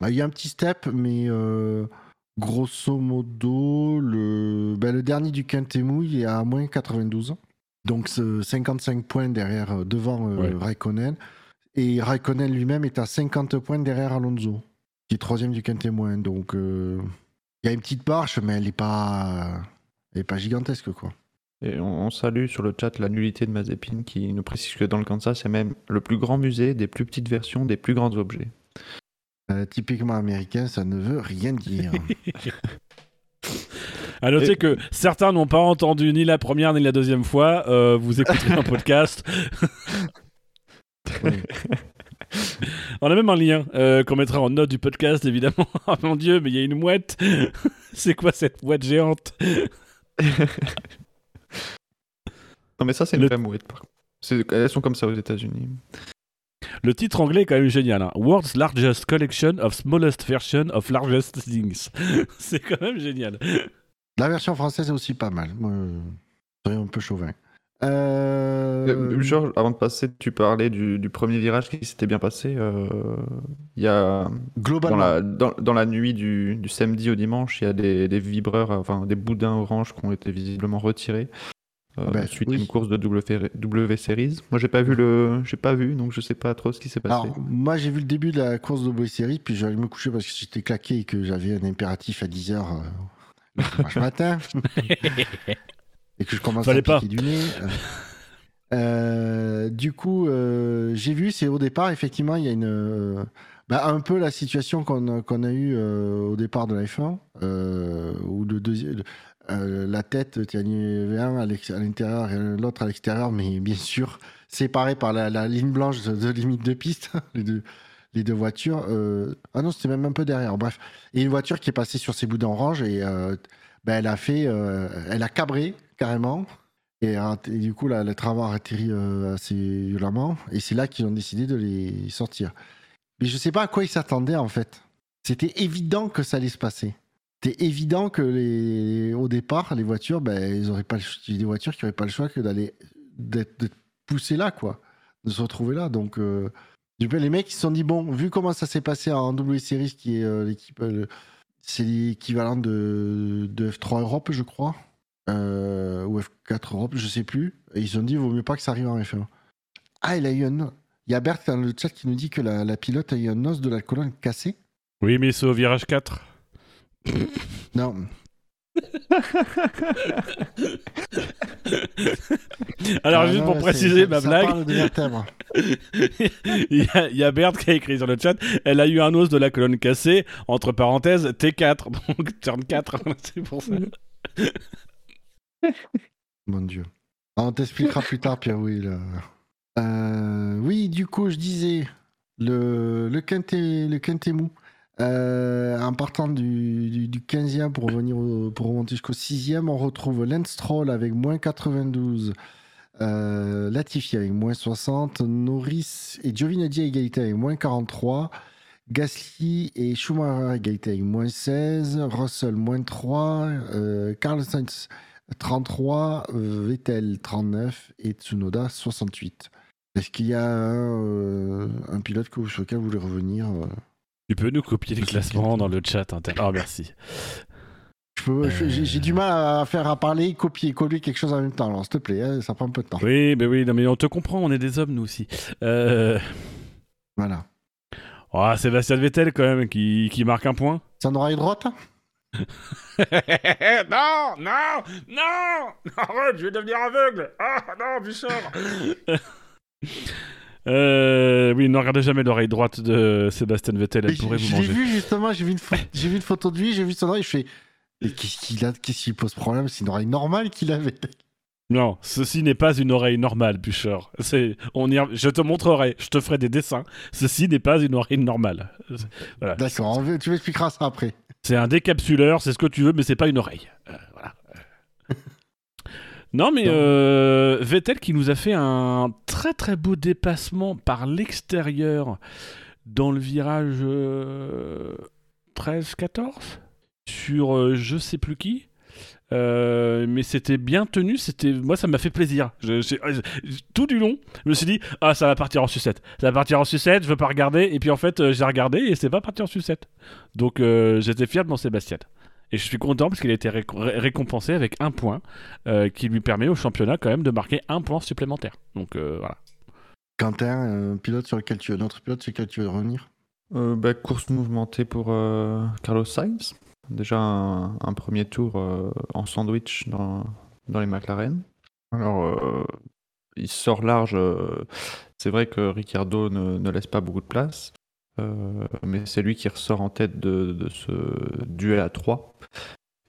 bah, il y a un petit step, mais euh, grosso modo, le, bah, le dernier du Quintemou, il est à moins 92. Donc, ce 55 points derrière, devant Ouais. Raikkonen. Et Raikkonen lui-même est à 50 points derrière Alonso, qui est troisième du Quintemou. Donc, euh, il y a une petite marche, mais elle n'est pas, elle est pas gigantesque, quoi. Et on, on salue sur le chat la nullité de Mazepin qui nous précise que dans le Kansas, c'est même le plus grand musée des plus petites versions des plus grands objets. Euh, typiquement américain, ça ne veut rien dire. À noter Et- que certains n'ont pas entendu ni la première ni la deuxième fois. euh, vous écouterez un podcast. On a même un lien euh, qu'on mettra en note du podcast, évidemment. oh mon dieu, mais il y a une mouette. C'est quoi cette mouette géante? Non, mais ça, c'est une Le- vraie mouette. par contre. Elles sont comme ça aux États-Unis. Le titre anglais est quand même génial. hein. World's largest collection of smallest version of largest things. C'est quand même génial. La version française est aussi pas mal. Serais un peu chauvin. Euh, Euh, Georges, avant de passer, tu parlais du, du premier virage qui s'était bien passé. euh, Il y a dans globalement, la, dans, dans la nuit du, du samedi au dimanche, il y a des, des vibreurs, enfin des boudins orange qui ont été visiblement retirés. euh, Ah bah, suite oui. à une course de W, w Series. Moi, j'ai pas vu le, j'ai pas vu, donc je sais pas trop ce qui s'est passé. Alors, moi, j'ai vu le début de la course de Boy Series, puis j'allais me coucher parce que j'étais claqué et que j'avais un impératif à 10h le dimanche matin. et que je commence Fallait à pas. piquer du nez. Euh, du coup, euh, j'ai vu, c'est au départ, effectivement, il y a une. euh, bah, un peu la situation qu'on a, qu'on a eue au départ de la F1, euh, où le deuxième. la tête, il y en avait un à l'intérieur et l'autre à l'extérieur, mais bien sûr séparés par la, la ligne blanche de, de limite de piste, les deux, les deux voitures. Ah non, c'était même un peu derrière. Bref, et une voiture qui est passée sur ses boudins orange et ben, elle a fait, euh, elle a cabré carrément. Et, a- et du coup, la, le tramway a atterri euh, assez violemment. Et c'est là qu'ils ont décidé de les sortir. Mais je sais pas à quoi ils s'attendaient en fait. C'était évident que ça allait se passer. C'était évident que au départ, les voitures, ben, ils auraient pas des voitures qui n'auraient pas le choix que d'aller d'être poussées là, quoi, de se retrouver là. Donc, euh, les mecs ils se sont dit bon, vu comment ça s'est passé en W Series, qui est euh, l'équipe, euh, c'est l'équivalent de, de F3 Europe, je crois, euh, ou F4 Europe, je sais plus. Et ils se sont dit vaut mieux pas que ça arrive en F1. Ah, il a eu un. Il y a Bert dans le chat qui nous dit que la, la pilote a eu un os de la colonne cassé. Oui, mais c'est au virage 4. Non. Alors, Ah juste pour préciser ma blague, il y, a, il y a Bert qui a écrit sur le chat elle a eu un os de la colonne cassée, entre parenthèses, T4, donc turn 4, c'est pour ça. Mon Dieu. Ah, on t'expliquera plus tard, Pierre-Will. Euh, oui, du coup, je disais, le, le, quintet, le quintet mou, euh, en partant du, du, du 15e pour, revenir pour remonter jusqu'au 6e, on retrouve Lance Stroll avec moins 92, euh, Latifi avec moins 60, Norris et Giovinazzi à égalité avec moins 43, Gasly et Schumacher à égalité avec moins 16, Russell moins 3, euh, Carl Sainz 33, euh, Vettel 39 et Tsunoda 68. Est-ce qu'il y a un, euh, pilote sur lequel vous voulez revenir Tu peux nous copier les classements dans le chat inter. Oh, merci. Je peux- je- J'ai du mal à faire à parler, copier, coller quelque chose en même temps. Alors, s'il te plaît, hein, ça prend un peu de temps. Oui, mais oui, non, mais on te comprend, on est des hommes, nous aussi. Euh... Voilà. Oh, Sébastien Vettel, quand même, qui, qui marque un point. Sandra est droite non, non, non Arrête, je vais devenir aveugle Ah non, Bouchard euh, Oui, ne regardez jamais l'oreille droite de Sébastien Vettel, elle Mais pourrait vous manger. vu justement, j'ai vu, une pho- j'ai vu une photo de lui, j'ai vu son oreille, je fais. Mais qu'est-ce qu'il a Qu'est-ce qui pose problème? C'est une oreille normale qu'il avait. Non, ceci n'est pas une oreille normale. C'est, on y... Je te montrerai, je te ferai des dessins. Ceci n'est pas une oreille normale. Voilà. D'accord, tu m'expliqueras ça après. C'est un décapsuleur, c'est ce que tu veux, mais c'est pas une oreille. Euh, voilà. Non, mais euh, Vettel qui nous a fait un très très beau dépassement par l'extérieur dans le virage euh, 13-14 sur euh, je sais plus qui. Euh, mais c'était bien tenu, c'était moi ça m'a fait plaisir. Je- j'ai- je- tout du long, je me suis dit ah ça va partir en sucette, ça va partir en sucette, je veux pas regarder et puis en fait euh, j'ai regardé et c'est pas parti en sucette. Donc euh, j'étais fier de mon Sébastien. Et je suis content parce qu'il a été ré- ré- récompensé avec un point euh, qui lui permet au championnat quand même de marquer un point supplémentaire. Donc euh, voilà. Quentin, un pilote sur lequel tu veux, notre pilote sur lequel tu veux revenir? Euh, bah, course mouvementée pour euh, Carlos Sainz. Déjà un, un premier tour euh, en sandwich dans, dans les McLaren. Alors, euh, il sort large. euh, c'est vrai que Ricciardo ne, ne laisse pas beaucoup de place. Euh, mais c'est lui qui ressort en tête de, ce duel à 3.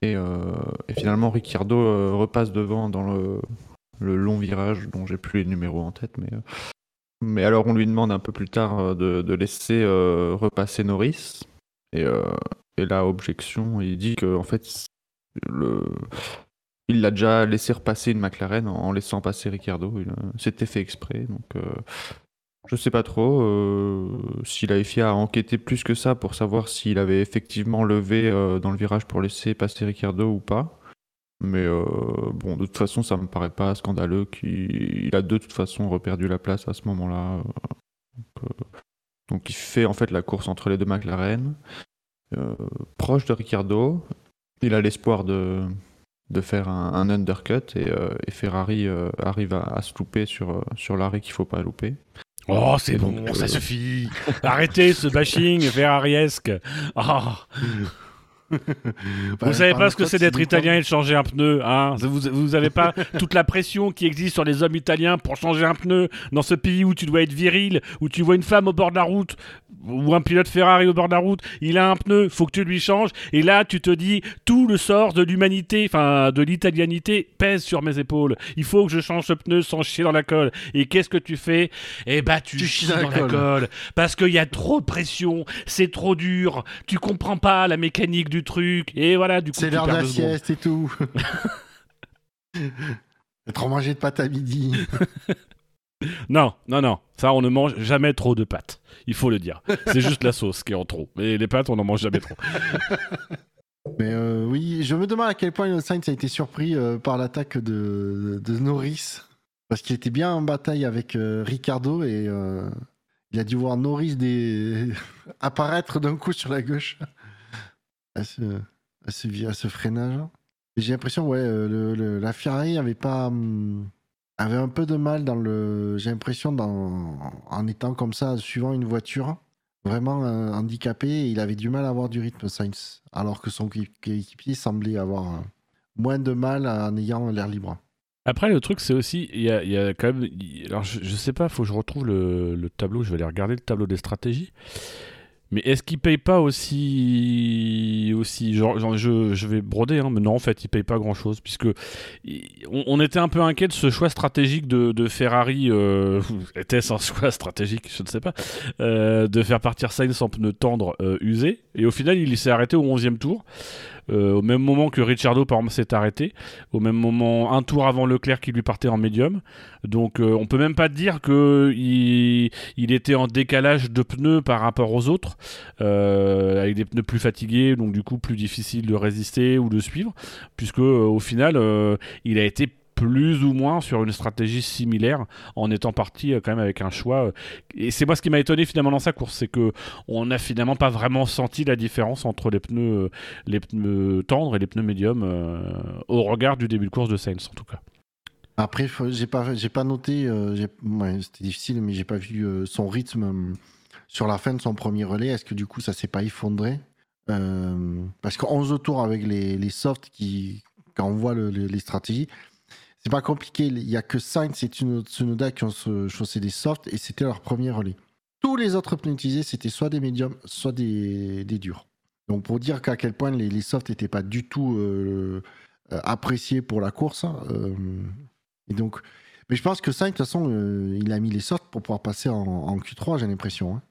Et, euh, et finalement, Ricciardo euh, repasse devant dans le, long virage dont j'ai plus les numéros en tête. Mais, mais alors, on lui demande un peu plus tard de, laisser repasser Norris. Et, et là, objection, il dit que en fait, le... il l'a déjà laissé repasser une McLaren en laissant passer Ricciardo. Il, C'était fait exprès. Donc, je sais pas trop euh, si la FIA a enquêté plus que ça pour savoir s'il avait effectivement levé euh, dans le virage pour laisser passer Ricciardo ou pas. Mais euh, bon, de toute façon, ça me paraît pas scandaleux qu'il il a de toute façon reperdu la place à ce moment-là. Donc, il fait en fait la course entre les deux McLaren, proche de Ricciardo. Il a l'espoir de, de faire un, un undercut et, Ferrari arrive à, à se louper sur, sur l'arrêt qu'il faut pas louper. Oh, c'est bon, euh, ça suffit. Arrêtez ce bashing ferrariesque. Oh, vous savez pas ce que c'est d'être italien et de changer un pneu, hein? Vous vous avez pas toute la pression qui existe sur les hommes italiens pour changer un pneu dans ce pays où tu dois être viril, où tu vois une femme au bord de la route ou un pilote Ferrari au bord de la route, il a un pneu, faut que tu lui changes et là tu te dis tout le sort de l'humanité, enfin de l'italianité pèse sur mes épaules. Il faut que je change ce pneu sans chier dans la colle. Et qu'est-ce que tu fais? Eh bah tu, Tu chies dans, la colle. Parce qu'il y a trop de pression, c'est trop dur, tu comprends pas la mécanique du truc, et voilà, du coup, C'est l'heure de la sieste et tout. Trop mangé de pâtes à midi. Non, non, non, ça, on ne mange jamais trop de pâtes, il faut le dire. C'est juste la sauce qui est en trop, mais les pâtes, on n'en mange jamais trop. Mais euh, oui, je me demande à quel point Sainz a été surpris euh, par l'attaque de, de Norris. Parce qu'il était bien en bataille avec euh, Ricardo et il a dû voir Norris des... apparaître d'un coup sur la gauche. À ce, à ce, freinage. Et J'ai l'impression, ouais, euh, la Ferrari avait pas. hum, avait un peu de mal dans le. J'ai l'impression, en étant comme ça, suivant une voiture vraiment euh, handicapé, il avait du mal à avoir du rythme Sainz, alors que son coéquipier semblait avoir euh, moins de mal en ayant l'air libre. Après, le truc, c'est aussi, il y a, quand même. Alors, je, je sais pas, faut que je retrouve le tableau, je vais aller regarder le tableau des stratégies. Mais est-ce qu'il paye pas aussi. aussi genre, genre, je, je vais broder, hein, mais non, en fait, il paye pas grand chose, puisque on, était un peu inquiet de ce choix stratégique de, de Ferrari. euh, Était-ce un choix stratégique Je ne sais pas. euh, de faire partir Sainz en pneu tendre euh, usé. Et au final, il s'est arrêté au 11e tour. Euh, au même moment que Ricciardo, par exemple, s'est arrêté au même moment, un tour avant Leclerc qui lui partait en médium. Donc euh, on peut même pas dire que il, était en décalage de pneus par rapport aux autres, euh, avec des pneus plus fatigués, donc du coup plus difficile de résister ou de suivre, puisque euh, au final il a été plus ou moins sur une stratégie similaire en étant parti euh, quand même avec un choix euh, et c'est moi ce qui m'a étonné finalement dans sa course c'est que on n'a finalement pas vraiment senti la différence entre les pneus euh, tendres et les pneus médiums au regard du début de course de Sainz en tout cas. Après, j'ai pas, pas noté, c'était difficile, mais j'ai pas vu son rythme sur la fin de son premier relais. Est-ce que du coup, ça s'est pas effondré? Parce qu'en 11 tours avec les, softs, qui, quand on voit le- le- les stratégies, c'est pas compliqué. Il y a que Sainz et Tsuno- Tsunoda qui ont chaussé des softs et c'était leur premier relais. Tous les autres pneus utilisés, c'était soit des médiums, soit des, durs. Donc pour dire qu'à quel point les, softs n'étaient pas du tout euh, euh, appréciés pour la course. hein, euh, et donc, mais je pense que Sainz, de toute façon, il a mis les softs pour pouvoir passer en, en Q3, j'ai l'impression. hein.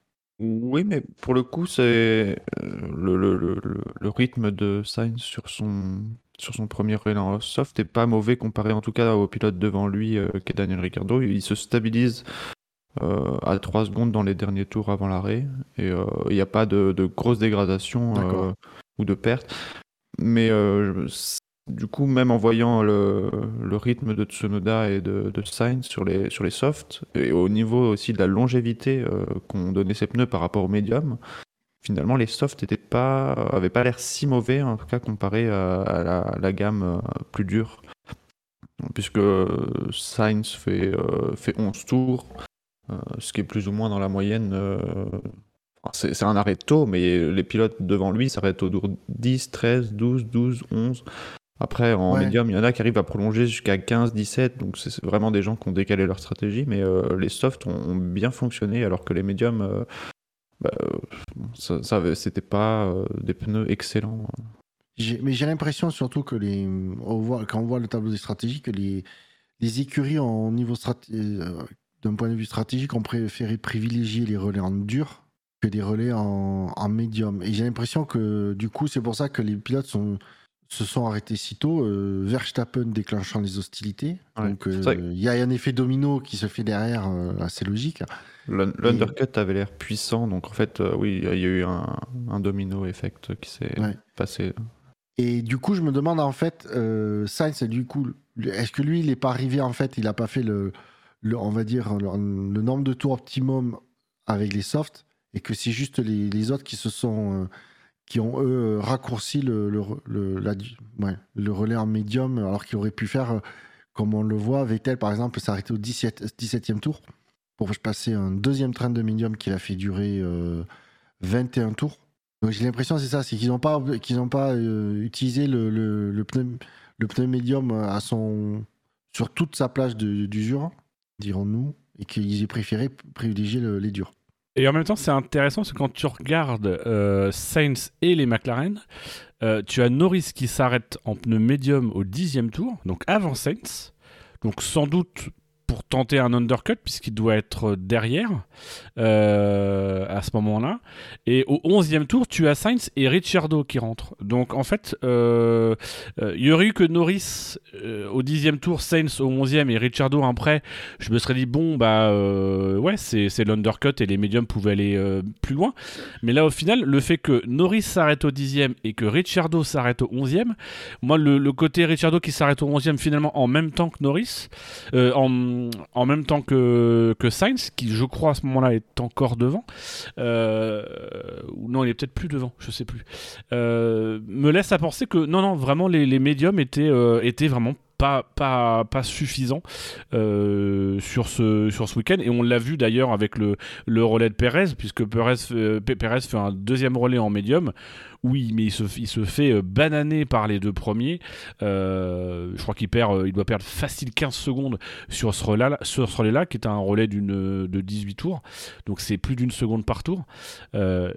Oui, mais pour le coup, c'est le- le rythme de Sainz sur son, sur son premier en soft n'est pas mauvais comparé en tout cas au pilote devant lui, euh, qui est Daniel Ricciardo. Il se stabilise euh, à 3 secondes dans les derniers tours avant l'arrêt et euh, il n'y a pas de, de grosse dégradation ou de perte. Mais du coup, même en voyant le, le rythme de Tsunoda et de, de Sainz sur les, sur les softs, et au niveau aussi de la longévité qu'ont donné ces pneus par rapport aux médiums, finalement les softs étaient pas, avaient pas l'air si mauvais, en tout cas comparé à, à la, à la gamme euh, plus dure. Puisque euh, Sainz fait, euh, fait 11 tours, euh, ce qui est plus ou moins dans la moyenne. euh, c'est un arrêt tôt, mais les pilotes devant lui s'arrêtent au tour 10, 13, 12, 12, 11. Après, en Ouais. médium, il y en a qui arrivent à prolonger jusqu'à 15, 17. Donc, c'est c'est vraiment des gens qui ont décalé leur stratégie. Mais euh, les softs ont, ont bien fonctionné, alors que les médiums, euh, bah, euh, ça, c'était pas euh, des pneus excellents. J'ai- Mais j'ai l'impression surtout que les, quand on voit le tableau des stratégies, que les, écuries en niveau euh, d'un point de vue stratégique ont préféré privilégier les relais en dur que des relais en médium. Et j'ai l'impression que du coup, c'est pour ça que les pilotes sont, se sont arrêtés si tôt, euh, Verstappen déclenchant les hostilités. Ouais, Donc euh, il y a un effet domino qui se fait derrière, euh, assez logique. L'un- L'undercut avait l'air puissant. Donc, en fait, euh, oui, il y a eu un, un domino effect qui s'est Ouais. passé. Et du coup, je me demande en fait, euh, Sainz, du coup, est-ce que lui, il n'est pas arrivé en fait, il n'a pas fait le, le- on va dire, le, le nombre de tours optimum avec les softs et que c'est juste les, les autres qui se sont, qui ont eux raccourci le, le, le, le relais en médium, alors qu'il aurait pu faire, euh, comme on le voit, Vettel par exemple s'arrêter au 17, 17e tour pour passer un deuxième train de médium qui a fait durer euh, 21 tours. Donc j'ai l'impression c'est ça, c'est qu'ils n'ont pas, qu'ils n'ont pas euh, utilisé le, le, le pneu, médium à son, sur toute sa plage d'usure, dirons-nous, et qu'ils aient préféré privilégier le- les durs. Et en même temps, c'est intéressant, c'est quand tu regardes euh, Sainz et les McLaren, euh, tu as Norris qui s'arrête en pneu médium au dixième tour, donc avant Sainz, donc sans doute pour tenter un undercut puisqu'il doit être derrière euh, à ce moment-là. Et au onzième tour, tu as Sainz et Ricciardo qui rentrent. Donc en fait, euh, euh, il y aurait eu que Norris au dixième tour, Sainz au onzième et Ricciardo après. Je me serais dit bon bah ouais c'est l'undercut et les médiums pouvaient aller plus loin. Mais là au final, le fait que Norris s'arrête au dixième et que Ricciardo s'arrête au onzième, moi le, côté Ricciardo qui s'arrête au onzième finalement en même temps que Norris, en, en même temps que, que Sainz, qui je crois à ce moment-là est encore devant, euh, ou non il est peut-être plus devant, je sais plus, euh, me laisse à penser que non non vraiment les, médiums étaient, euh, étaient vraiment pas, pas, pas suffisants euh, sur ce, sur ce week-end. Et on l'a vu d'ailleurs avec le, le relais de Perez, puisque Perez, P- Perez fait un deuxième relais en médium. Oui, mais il se, fait euh, bananer par les deux premiers. Euh, je crois qu'il perd, euh, il doit perdre facile 15 secondes sur ce relais-là, qui est un relais de 18 tours. Donc c'est plus d'une seconde par tour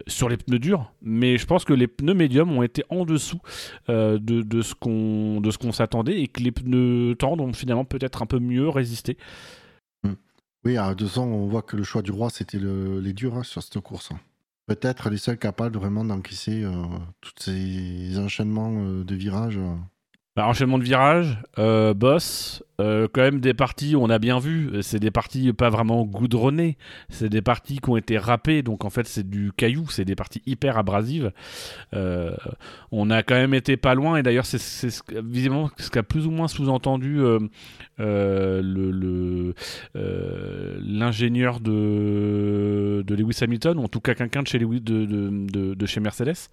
sur les pneus durs. Mais je pense que les pneus médiums ont été en dessous de, ce qu'on s'attendait et que les pneus tendres ont finalement peut-être un peu mieux résisté. Oui, à 200, on voit que le choix du roi, c'était le- les durs hein, sur cette course. hein. Peut-être les seuls capables vraiment d'encaisser euh, tous ces enchaînements euh, de virages. Bah, enchaînement de virages, euh, boss, euh, quand même des parties, on a bien vu, euh, c'est des parties pas vraiment goudronnées, c'est des parties qui ont été râpées, donc en fait c'est du caillou, c'est des parties hyper abrasives. On a quand même été pas loin, et d'ailleurs c'est ce visiblement ce qu'a plus ou moins sous-entendu l'ingénieur de, Lewis Hamilton, en tout cas quelqu'un de chez, chez Mercedes,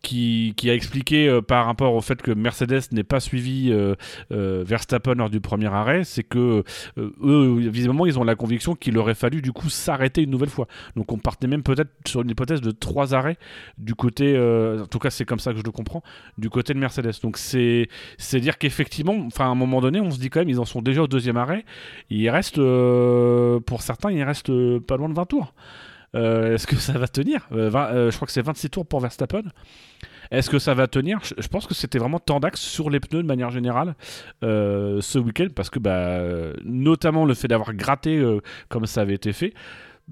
qui, qui a expliqué par rapport au fait que Mercedes n'ait pas suivi euh, euh, Verstappen lors du premier arrêt, c'est que euh, eux, visiblement, ils ont la conviction qu'il aurait fallu du coup s'arrêter une nouvelle fois. Donc on partait même peut-être sur une hypothèse de trois arrêts du côté, en tout cas c'est comme ça que je le comprends, du côté de Mercedes. Donc c'est dire qu'effectivement, enfin à un moment donné, on se dit quand même, ils en sont déjà au deuxième arrêt. Il reste, pour certains, il reste pas loin de 20 tours. Est-ce que ça va tenir? Je crois que c'est 26 tours pour Verstappen. Est-ce que ça va tenir? Je, je pense que c'était vraiment temps d'axe sur les pneus de manière générale euh, ce week-end parce que bah, notamment le fait d'avoir gratté euh, comme ça avait été fait,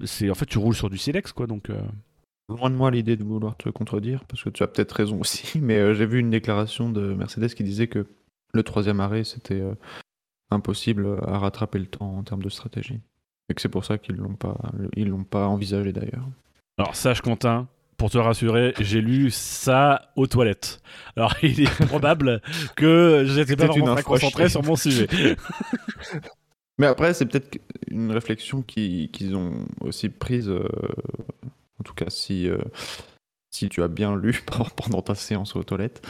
c'est en fait tu roules sur du silex quoi donc. euh, Loin de moi l'idée de vouloir te contredire, parce que tu as peut-être raison aussi, mais j'ai vu une déclaration de Mercedes qui disait que le troisième arrêt, c'était impossible à rattraper le temps en termes de stratégie. Et que c'est pour ça qu'ils l'ont pas, ils l'ont pas envisagé d'ailleurs. Alors sache Quentin, pour te rassurer, j'ai lu ça aux toilettes. Alors il est probable que j'étais pas vraiment très concentré sur mon sujet. Mais après, c'est peut-être une réflexion qui- qu'ils ont aussi prise, euh, en tout cas si, euh, si tu as bien lu pendant ta séance aux toilettes.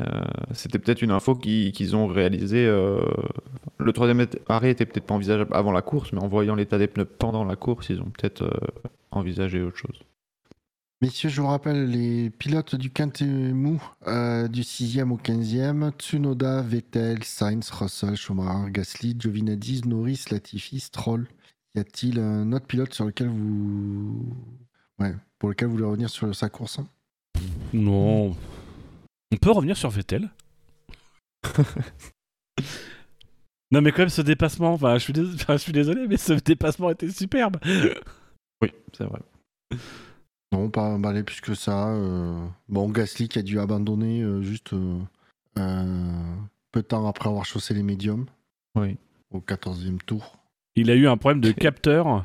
Euh, C'était peut-être une info qui- qu'ils ont réalisée. le troisième arrêt était peut-être pas envisageable avant la course, mais en voyant l'état des pneus pendant la course, ils ont peut-être envisagé autre chose. Messieurs, je vous rappelle les pilotes du quintet mou euh, du 6e au 15e Tsunoda, Vettel, Sainz, Russell, Schumacher, Gasly, Giovinazzi, Norris, Latifi, Stroll. Y a-t-il un autre pilote sur lequel vous. Ouais, pour lequel vous voulez revenir sur sa course hein? Non. On peut revenir sur Vettel Non mais quand même ce dépassement, enfin je suis, dés- enfin, je suis désolé mais ce dépassement était superbe. Oui, c'est vrai. Non, pas emballé plus que ça. euh. Bon, Gasly qui a dû abandonner euh, juste euh, euh, peu de temps après avoir chaussé les médiums Oui. au 14e tour. Il a eu un problème de capteur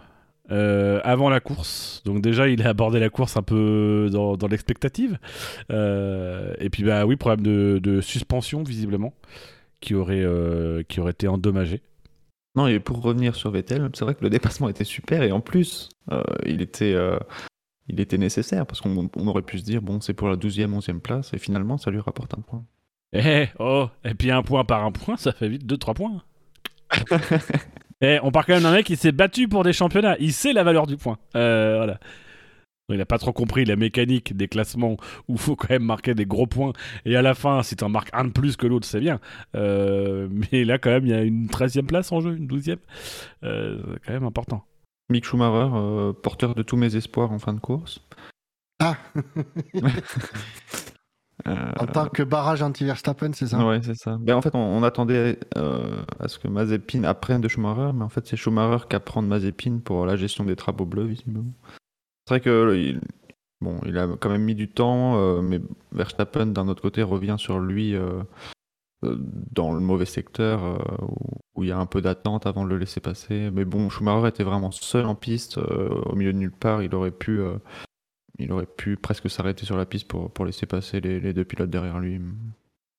euh, avant la course. Donc déjà, il a abordé la course un peu dans, dans l'expectative. Euh, et puis bah oui, problème de, de suspension visiblement qui aurait euh, qui aurait été endommagé. Non, et pour revenir sur Vettel, c'est vrai que le dépassement était super et en plus, euh, il était, euh, il était nécessaire parce qu'on on aurait pu se dire bon c'est pour la 12e, 11e place et finalement ça lui rapporte un point. Eh, oh, et puis un point par un point, ça fait vite 2-3 points. Eh, on part quand même d'un mec qui s'est battu pour des championnats. Il sait la valeur du point. Euh, voilà. Il n'a pas trop compris la mécanique des classements où il faut quand même marquer des gros points. Et à la fin, si tu en marques un de plus que l'autre, c'est bien. Euh, mais là, quand même, il y a une 13e place en jeu, une 12e. Euh, c'est quand même important. Mick Schumacher, euh, porteur de tous mes espoirs en fin de course. Ah Euh, En tant que barrage anti-Verstappen, c'est ça? Ouais, c'est ça. Ben, en fait, on, on attendait euh, à ce que Mazepin apprenne de Schumacher, mais en fait, c'est Schumacher qui apprend de Mazepin pour la gestion des drapeaux bleus, visiblement. C'est vrai que il, bon, il a quand même mis du temps, mais Verstappen, d'un autre côté, revient sur lui dans le mauvais secteur, euh, où, il y a un peu d'attente avant de le laisser passer. Mais bon, Schumacher était vraiment seul en piste, euh, au milieu de nulle part. Il aurait pu, euh, il aurait pu presque s'arrêter sur la piste pour, laisser passer les deux pilotes derrière lui.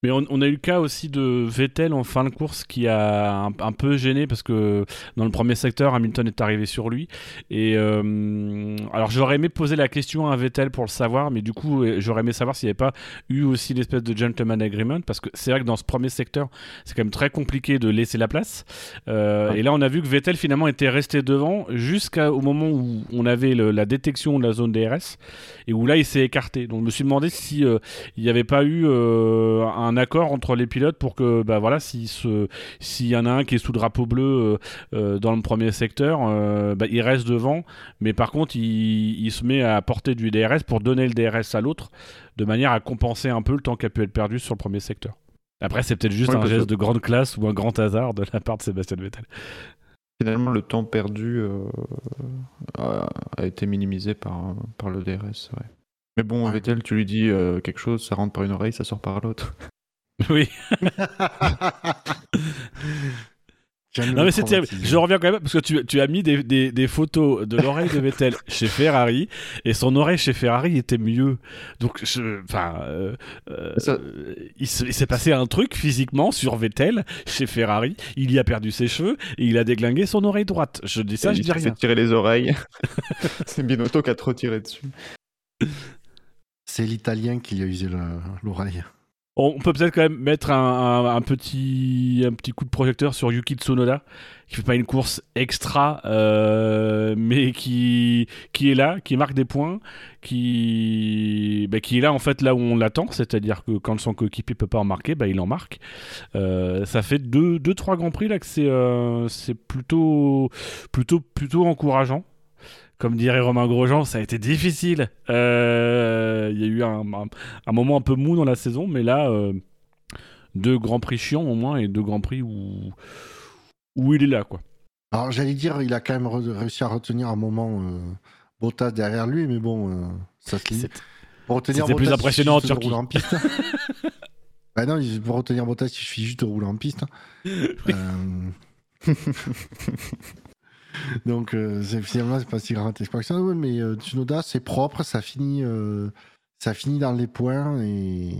Mais on, on a eu le cas aussi de Vettel en fin de course qui a un, un peu gêné parce que dans le premier secteur, Hamilton est arrivé sur lui. Et euh, alors j'aurais aimé poser la question à Vettel pour le savoir, mais du coup euh, j'aurais aimé savoir s'il n'y avait pas eu aussi l'espèce de gentleman agreement parce que c'est vrai que dans ce premier secteur, c'est quand même très compliqué de laisser la place. Euh. Et là, on a vu que Vettel finalement était resté devant jusqu'au moment où on avait le- la détection de la zone DRS et où là il s'est écarté. Donc je me suis demandé si euh, il n'y avait pas eu euh, un accord entre les pilotes pour que, bah voilà, s'il s'il y en a un qui est sous drapeau bleu euh, euh, dans le premier secteur, euh, bah, il reste devant, mais par contre, il, il se met à porter du DRS pour donner le DRS à l'autre, de manière à compenser un peu le temps qui a pu être perdu sur le premier secteur. Après, c'est peut-être juste un geste que- de grande classe ou un grand hasard de la part de Sébastien Vettel. Finalement, le temps perdu euh, a, a été minimisé par, par le DRS. Mais bon, Ouais. Vettel, tu lui dis euh, quelque chose, ça rentre par une oreille, ça sort par l'autre. Oui. Non mais c'est terrible. Je reviens quand même parce que tu, tu as mis des, des- des photos de l'oreille de Vettel chez Ferrari et son oreille chez Ferrari était mieux. Donc, enfin, euh, euh, Ça- il se- il s'est passé un truc physiquement sur Vettel chez Ferrari. Il y a perdu ses cheveux et il a déglingué son oreille droite. Je dis ça, Et je il dis rien. tirer les oreilles. c'est Binotto qui a trop tiré dessus. C'est l'italien qui lui a usé le- l'oreille. On peut peut-être quand même mettre un, petit, coup de projecteur sur Yuki Tsunoda, qui fait pas une course extra, euh, mais qui, est là, qui marque des points, qui, bah, qui est là en fait là où on l'attend, c'est-à-dire que quand son coéquipier peut pas en marquer, bah, il en marque. Euh, ça fait deux, trois grands prix là que c'est, euh, plutôt, plutôt, plutôt encourageant. Comme dirait Romain Grosjean, ça a été difficile. Euh, Il y a eu un, un- un moment un peu mou dans la saison, mais là, euh, deux grands prix chiants au moins et deux grands prix où, où il est là, quoi. Alors j'allais dire, il a quand même réussi à retenir un moment euh, Bottas derrière lui, mais bon, euh, ça se. C'est- Pour retenir c'était plus Bottas, impressionnant il suffit en piste. bah non, pour retenir Bottas, il suffit juste de rouler en piste. Euh, Donc euh, finalement, c'est pas si dramatique que ça. Mais euh, Tsunoda, c'est propre, ça finit, euh, ça finit dans les points et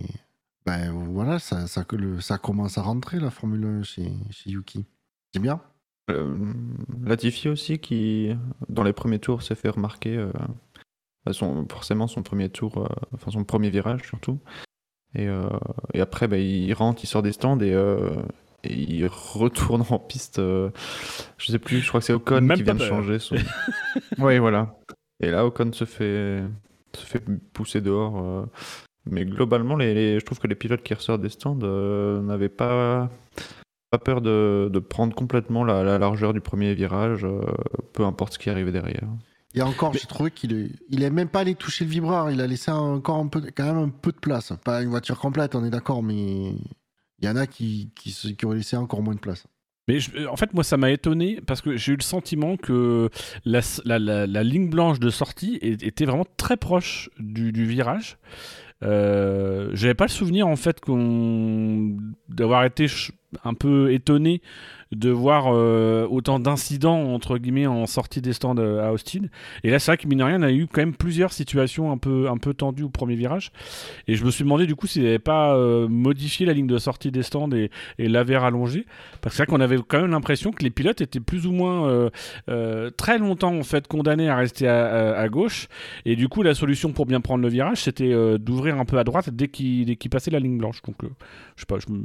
ben voilà, ça, ça, commence à rentrer la Formule 1 chez, chez Yuki. C'est bien. Euh, Latifi aussi, qui dans les premiers tours s'est fait remarquer, son, forcément son premier tour, enfin son premier virage surtout. Et, et après, bah, il rentre, il sort des stands et, et il retourne en piste. euh, je sais plus, je crois que c'est Ocon Même qui vient de changer son. oui, voilà. Et là, Ocon se fait, se fait pousser dehors. euh, Mais globalement, les, les- je trouve que les pilotes qui ressortent des stands euh, n'avaient pas, pas peur de, de prendre complètement la, la largeur du premier virage, euh, peu importe ce qui arrivait derrière. Et encore, j'ai trouvé qu'il est, il est même pas allé toucher le vibreur. Il a laissé encore un peu, quand même un peu de place. Pas une voiture complète, on est d'accord, mais il y en a qui, qui, qui laissé encore moins de place. Mais je- en fait, moi, ça m'a étonné parce que j'ai eu le sentiment que la, la- ligne blanche de sortie était vraiment très proche du, virage. Euh, J'avais pas le souvenir en fait d'avoir été un peu étonné de voir euh, autant d'incidents entre guillemets en sortie des stands euh, à Austin. Et là, c'est vrai que mine de rien, on a eu quand même plusieurs situations un peu, un peu tendues au premier virage. Et je me suis demandé du coup s'ils n'avaient pas euh, modifié la ligne de sortie des stands et, et l'avaient rallongée. Parce que c'est vrai qu'on avait quand même l'impression que les pilotes étaient plus ou moins très longtemps en fait condamnés à rester à, gauche. Et du coup, la solution pour bien prendre le virage, c'était d'ouvrir un peu à droite dès qu'ils qu'ils passaient la ligne blanche. Donc, je sais pas, je me...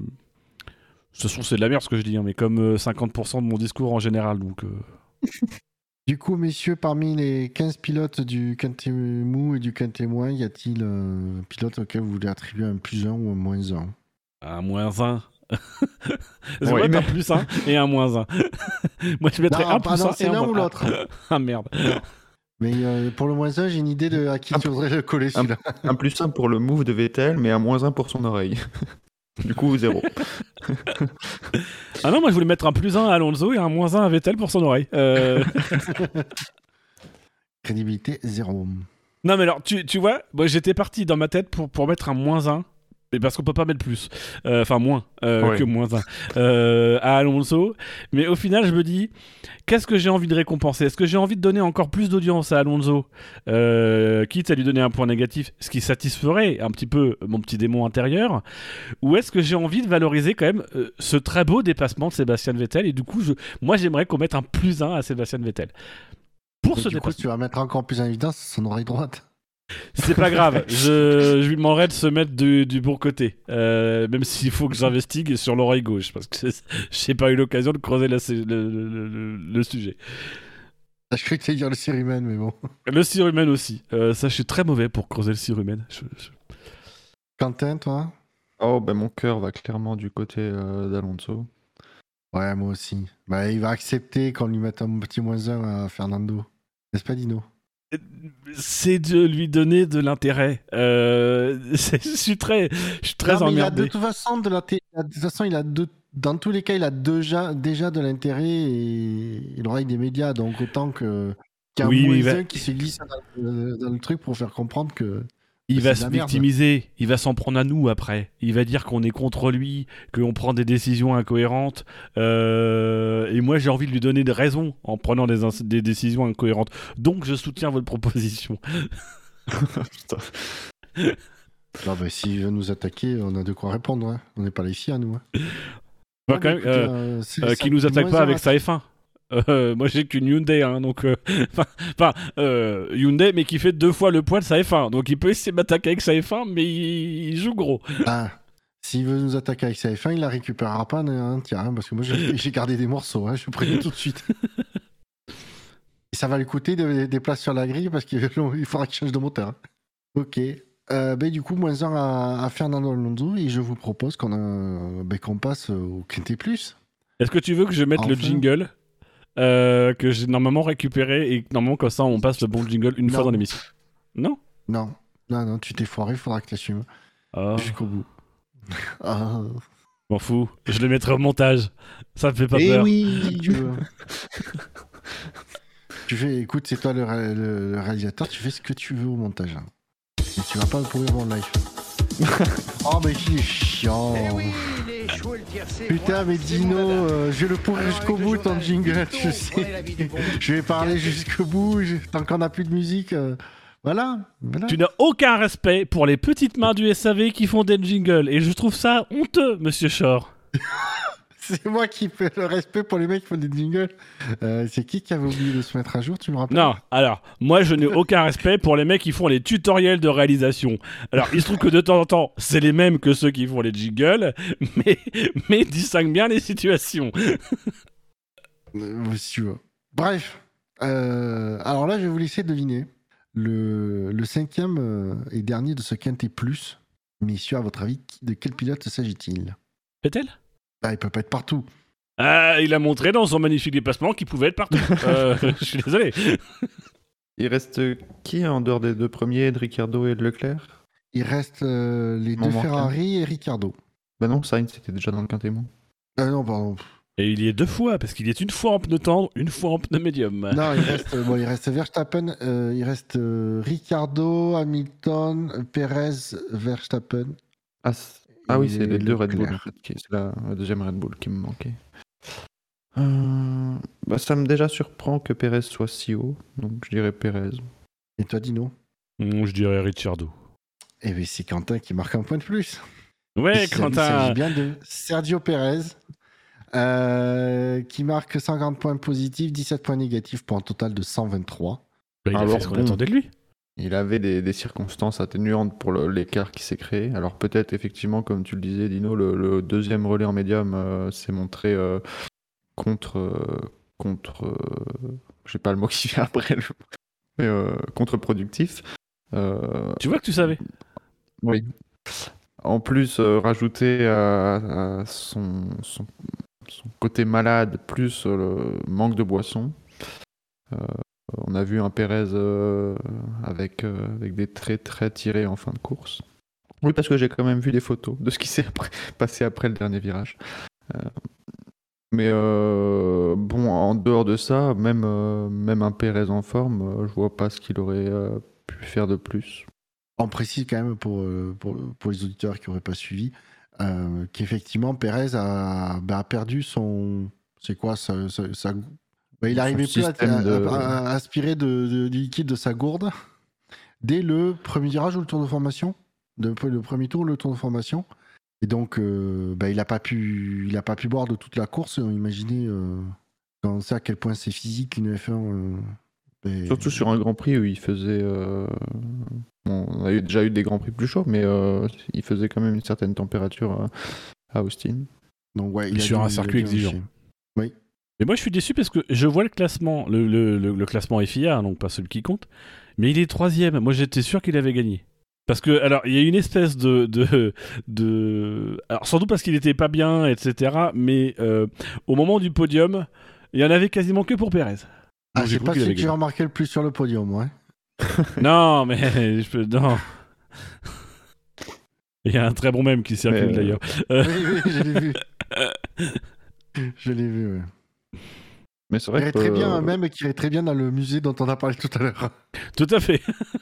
De toute façon, c'est de la merde ce que je dis, hein, mais comme euh, 50% de mon discours en général, donc... euh, Du coup, messieurs, parmi les 15 pilotes du Quintet mou et du Quintet moins, y a-t-il un pilote auquel vous voulez attribuer un plus 1 ou un moins 1 Un moins 1. c'est Ouais, vrai, mais- un plus 1 et un moins 1. Moi, je mettrais Non, un plus non, 1 c'est et un l'un ou l'autre. Ah merde. Mais euh, pour le moins 1, j'ai une idée de à qui tu voudrais le coller celui-là. Un plus 1 pour le move de Vettel, mais un moins 1 pour son oreille. Du coup, zéro. Ah non, moi, je voulais mettre un plus 1 à Alonso et un moins 1 à Vettel pour son oreille. Euh, Crédibilité 0. Non, mais alors, tu, tu vois, moi j'étais parti dans ma tête pour, pour mettre un moins 1. Mais parce qu'on peut pas mettre plus. Euh, Enfin, moins euh, que moins 1 euh, à Alonso. Mais au final, je me dis, qu'est-ce que j'ai envie de récompenser? Est-ce que j'ai envie de donner encore plus d'audience à Alonso? Euh, Quitte à lui donner un point négatif, ce qui satisferait un petit peu mon petit démon intérieur Ou est-ce que j'ai envie de valoriser quand même euh, ce très beau dépassement de Sébastien Vettel? Et du coup, je, moi j'aimerais qu'on mette un plus 1 à Sébastien Vettel. Pour Et ce du coup, dépassement. si tu vas mettre encore plus en évidence, son oreille droite. C'est pas grave, je, je lui demanderai de se mettre du, du bon côté, euh, même s'il faut que j'investigue sur l'oreille gauche, parce que j'ai pas eu l'occasion de creuser la- le, le- le- le sujet. Ah, Je croyais que tu allais dire le cérumen, mais bon. Le surhumain aussi, Euh, ça je suis très mauvais pour creuser le surhumain. Je- je- Quentin, toi? Oh, ben mon cœur va clairement du côté euh, d'Alonso. Ouais, moi aussi. Bah, il va accepter qu'on lui mette un petit moins 1 à Fernando. N'est-ce pas, Dino? C'est de lui donner de l'intérêt. Euh, je suis très, je suis très Non, il a de toute façon, de la té- de toute façon, il a deux- dans tous les cas, il a déjà, déjà de l'intérêt et il aura des médias, donc autant que qu'un Oui, un qui se glisse dans le, dans le truc pour faire comprendre que Il c'est va se merde. victimiser, il va s'en prendre à nous après. Il va dire qu'on est contre lui, qu'on prend des décisions incohérentes. Euh, et moi, j'ai envie de lui donner des raisons en prenant des, décisions incohérentes. Donc, je soutiens votre proposition. Putain. non, bah, s'il veut nous attaquer, on a de quoi répondre. hein. On n'est pas les filles, nous. hein. Bah, Ah, quand bah, même, écoutez, euh, euh, euh, qui nous attaque pas avec sa F1. Euh, moi, j'ai qu'une Hyundai, hein, donc euh, enfin, euh, Hyundai, mais qui fait deux fois le poids de sa F1. Donc, il peut essayer de m'attaquer avec sa F1, mais il, il joue gros. Ah, s'il veut nous attaquer avec sa F1, il la récupérera pas un tiers, hein, parce que moi j'ai gardé des morceaux, hein, je vous préviens tout de suite. Et ça va lui coûter de- des places sur la grille parce qu'il il faudra qu'il change de moteur. hein. Ok. Euh, ben, du coup, moins 1 à, à Fernando Alonso et je vous propose qu'on ben, qu'on passe au Quintet Plus. Est-ce que tu veux que je mette le jingle? Euh, que j'ai normalement récupéré et normalement, comme ça, on passe le bon jingle une fois dans l'émission Non? Non, non, non, tu t'es foiré, il faudra que tu assumes Ah, jusqu'au bout. Ah, m'en fous. Je le mettrai au montage. Ça me fait pas Eh peur. oui, tu veux. tu fais, écoute, c'est toi le, ré- le- le réalisateur, tu fais ce que tu veux au montage. hein. Et tu vas pas me pourrir mon live. oh, mais il est chiant. Putain, mais Dino, euh, je vais le pourrir jusqu'au bout ton jingle, je sais. Je vais parler jusqu'au bout, je- tant qu'on n'a plus de musique. euh, Voilà, voilà. Tu n'as aucun respect pour les petites mains du SAV qui font des jingles et je trouve ça honteux, monsieur Shore. C'est moi qui fais le respect pour les mecs qui font des jingles. Euh, c'est qui qui avait oublié de se mettre à jour, tu me rappelles Non, alors, moi je n'ai aucun respect pour les mecs qui font les tutoriels de réalisation. Alors, il se trouve que de temps en temps, c'est les mêmes que ceux qui font les jingles, mais, mais distingue bien les situations. Euh, si tu veux. Bref. Euh, alors là, je vais vous laisser deviner. Le, le cinquième et dernier de ce quintet plus. Messieurs, à votre avis, de quel pilote s'agit-il? Fait-elle ah, Il peut pas être partout. Ah, il a montré dans son magnifique déplacement qu'il pouvait être partout. Euh, je suis désolé. Il reste qui en dehors des deux premiers, de Ricardo et de Leclerc? Il reste euh, les Mon deux manquant. Ferrari et Ricardo. Bah non, Sainz c'était déjà dans le quintémoin. Euh, non, pardon. Et il y est deux fois, parce qu'il est une fois en pneu tendre, une fois en pneu médium. Non, il reste, euh, bon, il reste Verstappen, euh, il reste euh, Ricardo, Hamilton, Perez, Verstappen. Ah, Ah oui, et c'est les deux Red Bull, en fait, c'est la, la deuxième Red Bull qui me manquait. Euh, bah, ça me déjà surprend que Perez soit si haut, donc je dirais Perez. Et toi, Dino? Hum, Je dirais Ricciardo. Eh bien, c'est Quentin qui marque un point de plus. Ouais, Il s'agit- Il Quentin. s'agit bien de Sergio Perez, euh, qui marque 50 points positifs, 17 points négatifs pour un total de 123. Bah, il a Alors, fait ce qu'on attendait de lui. Il avait des, des circonstances atténuantes pour l'écart qui s'est créé. Alors peut-être effectivement, comme tu le disais, Dino, le, le deuxième relais en médium euh, s'est montré euh, contre euh, contre. j'ai pas le mot qui vient après, le- mais contre-productif. Tu vois que tu savais. Oui. En plus, rajouter à, à son, son, son côté malade, plus le manque de boisson. Euh, on a vu un Pérez euh, avec, euh, avec des traits très tirés en fin de course. Oui, parce que j'ai quand même vu des photos de ce qui s'est passé après le dernier virage. Mais bon, en dehors de ça, même, même un Pérez en forme, je vois pas ce qu'il aurait pu faire de plus. On précise quand même pour, pour, les auditeurs qui n'auraient pas suivi qu'effectivement Perez a, bah, a perdu son. C'est quoi bah, Il Son n'arrivait plus à, système à- de- à- à aspirer de, de- du liquide de sa gourde dès le premier virage ou le tour de formation. Le premier tour, le tour de formation. Et donc, euh, bah, il n'a pas, pu- il a pas pu boire de toute la course. Imaginez euh, quand on sait à quel point c'est physique une F1. euh, Surtout sur un Grand Prix où il faisait. euh, bon, on a eu- déjà eu des Grands Prix plus chauds, mais euh, il faisait quand même une certaine température à, à Austin. donc, ouais, Et a sur dû- un il circuit exigeant. enchaîner. Mais moi, je suis déçu parce que je vois le classement, le, le- le- le classement FIA, hein, donc pas celui qui compte, mais il est troisième. Moi, j'étais sûr qu'il avait gagné. Parce que, alors, il y a une espèce de. de, de... Alors, sans doute parce qu'il était pas bien, etc. Mais euh, au moment du podium, il y en avait quasiment que pour Pérez. Ah, c'est pas celui que j'ai remarqué le plus sur le podium, ouais. Non, mais je peux. Non. Il y a un très bon mème qui circule euh, d'ailleurs. oui, oui, je l'ai vu. je l'ai vu, ouais. Mais c'est vrai irait que. très bien un même qui irait très bien dans le musée dont on a parlé tout à l'heure. Tout à fait.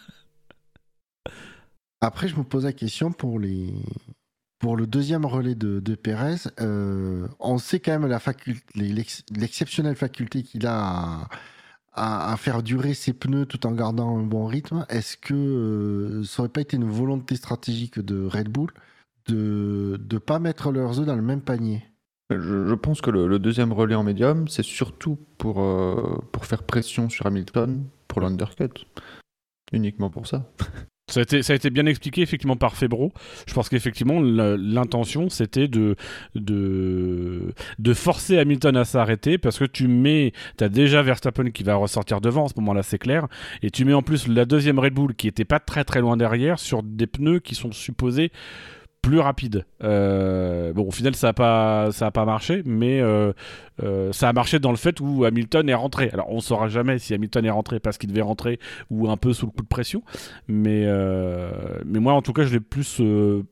Après, je me pose la question pour les pour le deuxième relais de, de Pérez. euh, on sait quand même la faculté, l'ex- l'exceptionnelle faculté qu'il a à, à- à faire durer ses pneus tout en gardant un bon rythme. Est-ce que euh, ça aurait pas été une volonté stratégique de Red Bull de ne pas mettre leurs œufs dans le même panier? Je, pense que le, deuxième relais en médium, c'est surtout pour, euh, pour faire pression sur Hamilton pour l'undercut. Uniquement pour ça. Ça a, été, ça a été bien expliqué effectivement par Febro. Je pense qu'effectivement l'intention c'était de, de, de forcer Hamilton à s'arrêter parce que tu mets, tu as déjà Verstappen qui va ressortir devant, à ce moment-là c'est clair, et tu mets en plus la deuxième Red Bull qui était pas très très loin derrière sur des pneus qui sont supposés plus rapides. Euh, bon au final ça a pas, ça a pas marché, mais euh, euh, ça a marché dans le fait où Hamilton est rentré. Alors on saura jamais si Hamilton est rentré parce qu'il devait rentrer ou un peu sous le coup de pression. Mais, mais moi, en tout cas, je l'ai plus,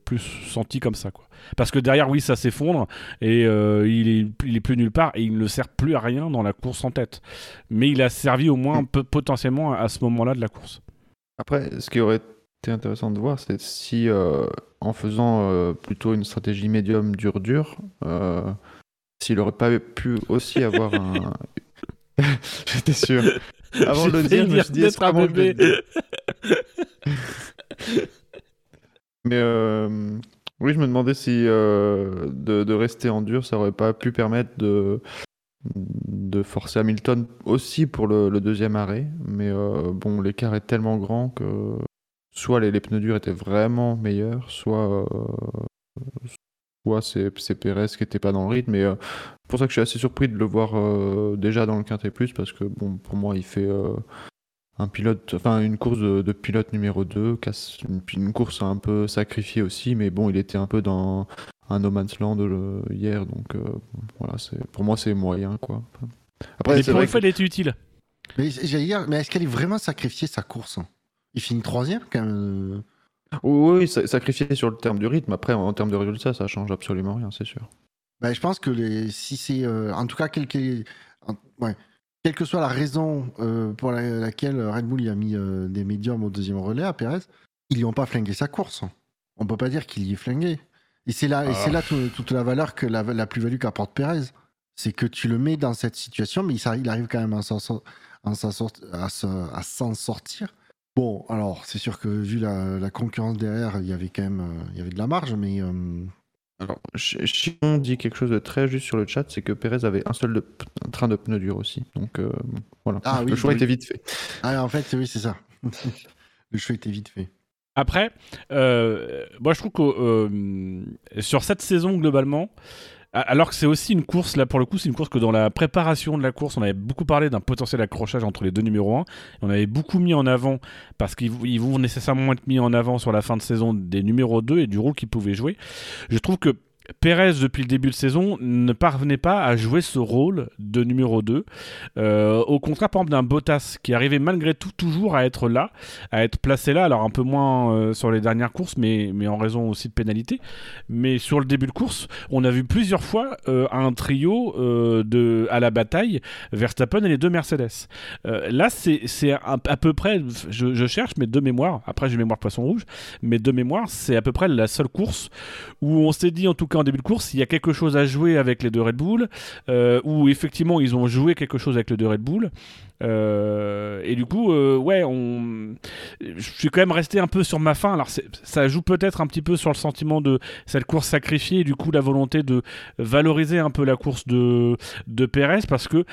plus senti comme ça. Quoi. Parce que derrière, oui, ça s'effondre et il, est, il est plus nulle part et il ne sert plus à rien dans la course en tête. Mais il a servi au moins un peu, potentiellement à ce moment-là de la course. Après, ce qui aurait intéressant de voir, c'est si euh, en faisant euh, plutôt une stratégie médium dur-dur, euh, s'il aurait pas pu aussi avoir un. J'étais sûr. Avant de le dire, je me suis dit, est-ce vais bébé. Mais euh, oui, je me demandais si euh, de, de rester en dur, ça aurait pas pu permettre de, de forcer Hamilton aussi pour le, le deuxième arrêt. Mais euh, bon, l'écart est tellement grand que soit les, les pneus durs étaient vraiment meilleurs, soit, euh, soit c'est Perez qui n'était pas dans le rythme. Et euh, c'est pour ça que je suis assez surpris de le voir euh, déjà dans le Quintet Plus, parce que bon, pour moi, il fait. euh, un pilote, enfin une course de, de pilote numéro 2, casse- une, une course un peu sacrifiée aussi, mais bon, il était un peu dans un no man's land euh, hier, donc euh, voilà, c'est pour moi c'est moyen quoi. Après, Mais pour une fois, que- il était utile. Mais mais est-ce qu'elle est vraiment sacrifiée sa course Il finit troisième quand même. oui, oui, sa- sacrifié sur le terme du rythme. Après, en, termes de résultat, ça change absolument rien, c'est sûr. Bah, je pense que les, si c'est, euh, en tout cas, quel, ouais, quelle que soit la raison euh, pour la- laquelle Red Bull y a mis euh, des médiums au deuxième relais à Perez, ils lui ont pas flingué sa course. On peut pas dire qu'il y ait flingué. Et c'est là, et c'est Ah. là tout- toute la valeur que la, la plus-value qu'apporte Pérez. C'est que tu le mets dans cette situation, mais il, arrive quand même à s'en sor- à s'en sort- à se- à s'en sortir. Bon, alors, c'est sûr que vu la, la concurrence derrière, il y avait quand même euh, il y avait de la marge, mais euh, Alors, Ch- Chiron dit quelque chose de très juste sur le chat, c'est que Pérez avait un seul de p- un train de pneus durs aussi. Donc euh, voilà, Ah le oui, choix oui. était vite fait. ah, en fait, oui, c'est ça. le choix était vite fait. Après, euh, moi je trouve que euh, sur cette saison globalement, alors que c'est aussi une course, là pour le coup, c'est une course que dans la préparation de la course, on avait beaucoup parlé d'un potentiel accrochage entre les deux numéros 1. On avait beaucoup mis en avant, parce qu'ils ils vont nécessairement être mis en avant sur la fin de saison des numéros 2 et du rôle qu'ils pouvaient jouer. Je trouve que Pérez, depuis le début de saison, ne parvenait pas à jouer ce rôle de numéro 2. Euh, au contraire, par exemple, d'un Bottas qui arrivait malgré tout toujours à être là, à être placé là, alors un peu moins euh, sur les dernières courses, mais, mais en raison aussi de pénalités. Mais sur le début de course, on a vu plusieurs fois euh, un trio de, à la bataille, Verstappen et les deux Mercedes. Là, c'est à, à peu près, je, je cherche mes deux mémoires, après j'ai mémoire poisson rouge, mes deux mémoires, c'est à peu près la seule course où on s'est dit, en tout cas en début de course, il y a quelque chose à jouer avec les deux Red Bull, euh, où effectivement ils ont joué quelque chose avec les deux Red Bull. Euh, et du coup, euh, ouais, on... je suis quand même resté un peu sur ma faim. Alors, ça joue peut-être un petit peu sur le sentiment de cette course sacrifiée, et du coup, la volonté de valoriser un peu la course de, de Pérez, parce que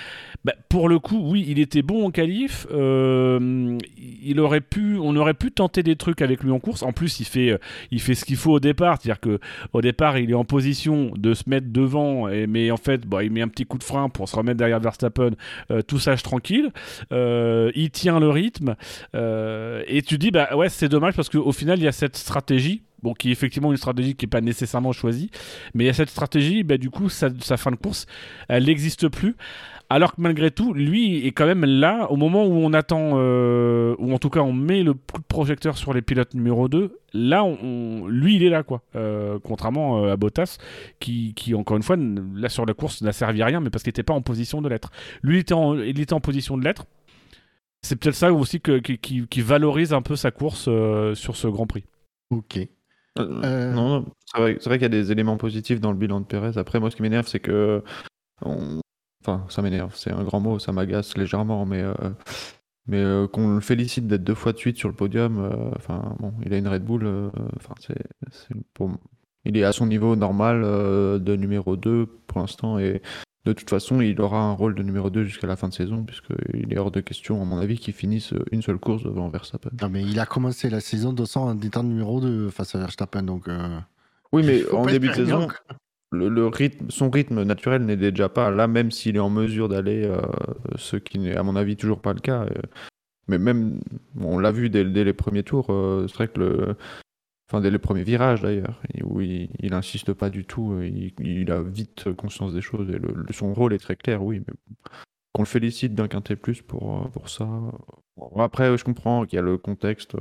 bah, pour le coup, oui, il était bon en qualif. euh, il aurait pu, on aurait pu tenter des trucs avec lui en course. En plus, il fait, il fait ce qu'il faut au départ, c'est-à-dire que au départ, il est en position de se mettre devant, mais en fait, bah, il met un petit coup de frein pour se remettre derrière Verstappen, tout sage tranquille. Euh, il tient le rythme, euh, et tu dis, bah ouais, c'est dommage parce qu'au final, il y a cette stratégie. Bon, qui est effectivement une stratégie qui n'est pas nécessairement choisie, mais il y a cette stratégie, bah, du coup, sa, sa fin de course, elle n'existe plus. Alors que malgré tout, lui est quand même là au moment où on attend, euh, ou en tout cas on met le coup de projecteur sur les pilotes numéro 2. Là, on, on- lui, il est là, quoi. Euh, contrairement euh, à Bottas, qui, qui, encore une fois, là sur la course, n'a servi à rien, mais parce qu'il n'était pas en position de l'être. Lui, il était en, il était en position de l'être. C'est peut-être ça aussi que, qui, qui- qui valorise un peu sa course euh, sur ce Grand Prix. Ok. Euh, Euh, Non, non, c'est vrai, qu'il y a des éléments positifs dans le bilan de Pérez. Après, moi, ce qui m'énerve, c'est que. on- Enfin, ça m'énerve, c'est un grand mot, ça m'agace légèrement, mais. euh, Mais euh, qu'on le félicite d'être deux fois de suite sur le podium, euh, enfin bon, il a une Red Bull, enfin c'est, c'est pour, il est à son niveau normal de numéro 2 pour l'instant et de toute façon il aura un rôle de numéro 2 jusqu'à la fin de saison puisqu'il est hors de question à mon avis qu'il finisse une seule course devant Verstappen. Non, mais il a commencé la saison de en étant numéro 2 face à Verstappen, donc. euh, Oui, mais en début de saison. Le, rythme, son rythme naturel n'est déjà pas là, même s'il est en mesure d'aller, euh, ce qui n'est à mon avis toujours pas le cas. euh. mais même, on l'a vu dès, les premiers tours, euh, c'est vrai que le, enfin dès les premiers virages d'ailleurs, où il, il insiste pas du tout, il, il a vite conscience des choses et son rôle est très clair, oui. Mais qu'on le félicite d'un quintet plus pour, pour ça. Après, je comprends qu'il y a le contexte,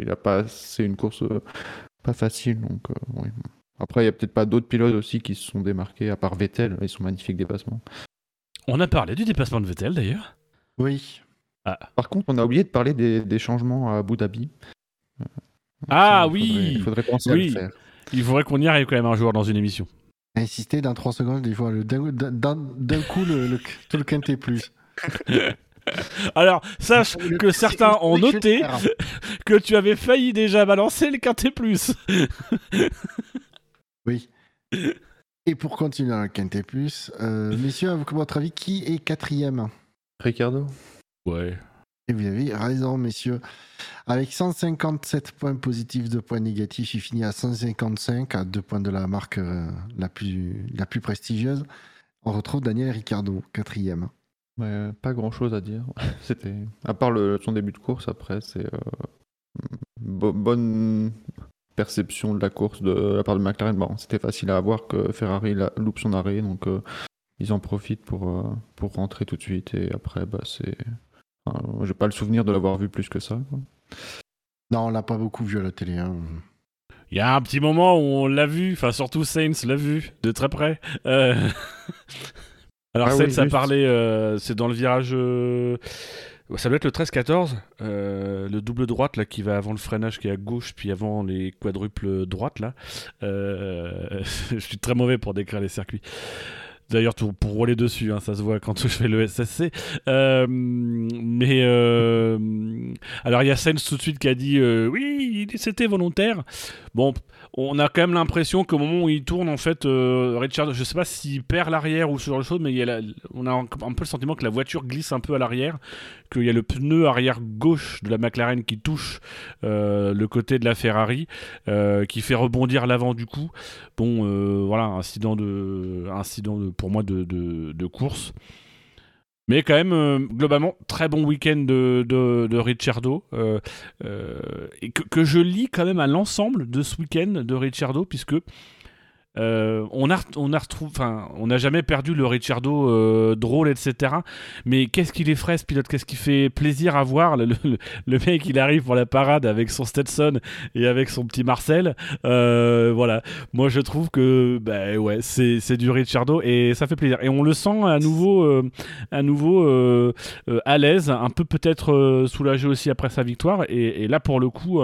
il a pas, c'est une course pas facile, donc oui. Après, il y a peut-être pas d'autres pilotes aussi qui se sont démarqués, à part Vettel, ils sont magnifiques dépassements. On a parlé du dépassement de Vettel d'ailleurs. Oui. Par contre, on a oublié de parler des, des changements à Abu Dhabi. Euh, Ah ça, il oui Il faudrait penser à le faire. Il faudrait qu'on y arrive quand même un jour dans une émission. Insister dans 3 secondes, des fois, le- d'un d'un- d'un coup, le, le- tout le quintet plus. Alors, sache que certains ont noté hein. que tu avais failli déjà balancer le quintet plus. Oui. Et pour continuer dans le quintet plus, euh, messieurs, à votre avis, qui est quatrième? Ricardo? Ouais. Et vous avez raison, messieurs. Avec 157 points positifs, 2 points négatifs, il finit à 155, à 2 points de la marque euh, la, plus, la plus prestigieuse. On retrouve Daniel Ricciardo, quatrième. Ouais, pas grand chose à dire. C'était à part le, son début de course après, c'est euh, bo- bonne perception de la course de la part de McLaren. Bon, c'était facile à avoir que Ferrari la- loupe son arrêt, donc euh, ils en profitent pour euh, pour rentrer tout de suite et après bah c'est enfin, j'ai pas le souvenir de l'avoir vu plus que ça. quoi. Non, on l'a pas beaucoup vu à la télé. hein. Il y a un petit moment où on l'a vu, enfin surtout Saints l'a vu de très près. Euh, Alors Ah Saints oui, a parlé, euh, c'est dans le virage, euh, Ça doit être le 13-14, euh, le double droite là qui va avant le freinage qui est à gauche, puis avant les quadruples droites là. Euh, je suis très mauvais pour décrire les circuits. D'ailleurs, pour, rouler dessus, hein, ça se voit quand je fais le SSC. Euh, mais alors, il y a Sainz tout de suite qui a dit oui, c'était volontaire. Bon, on a quand même l'impression qu'au moment où il tourne, en fait, euh, Richard, je sais pas s'il perd l'arrière ou ce genre de choses, mais il y a on a un, peu le sentiment que la voiture glisse un peu à l'arrière, qu'il y a le pneu arrière gauche de la McLaren qui touche euh, le côté de la Ferrari, euh, qui fait rebondir l'avant du coup. Bon, voilà, incident de, incident de, pour moi de, de course. Mais quand même, euh, globalement, très bon week-end de, de, de Ricciardo. euh, euh, et que, que je lis quand même à l'ensemble de ce week-end de Ricciardo, puisque euh, on a, on a retrouvé, enfin, on n'a jamais perdu le Ricciardo euh, drôle, etc. Mais qu'est-ce qu'il est frais, ce pilote? Qu'est-ce qui fait plaisir à voir? Le, mec, il arrive pour la parade avec son Stetson et avec son petit Marcel. Euh, voilà. Moi, je trouve que, bah, ouais, c'est du Ricciardo et ça fait plaisir. Et on le sent à nouveau, à nouveau à l'aise, un peu peut-être soulagé aussi après sa victoire. Et là, pour le coup.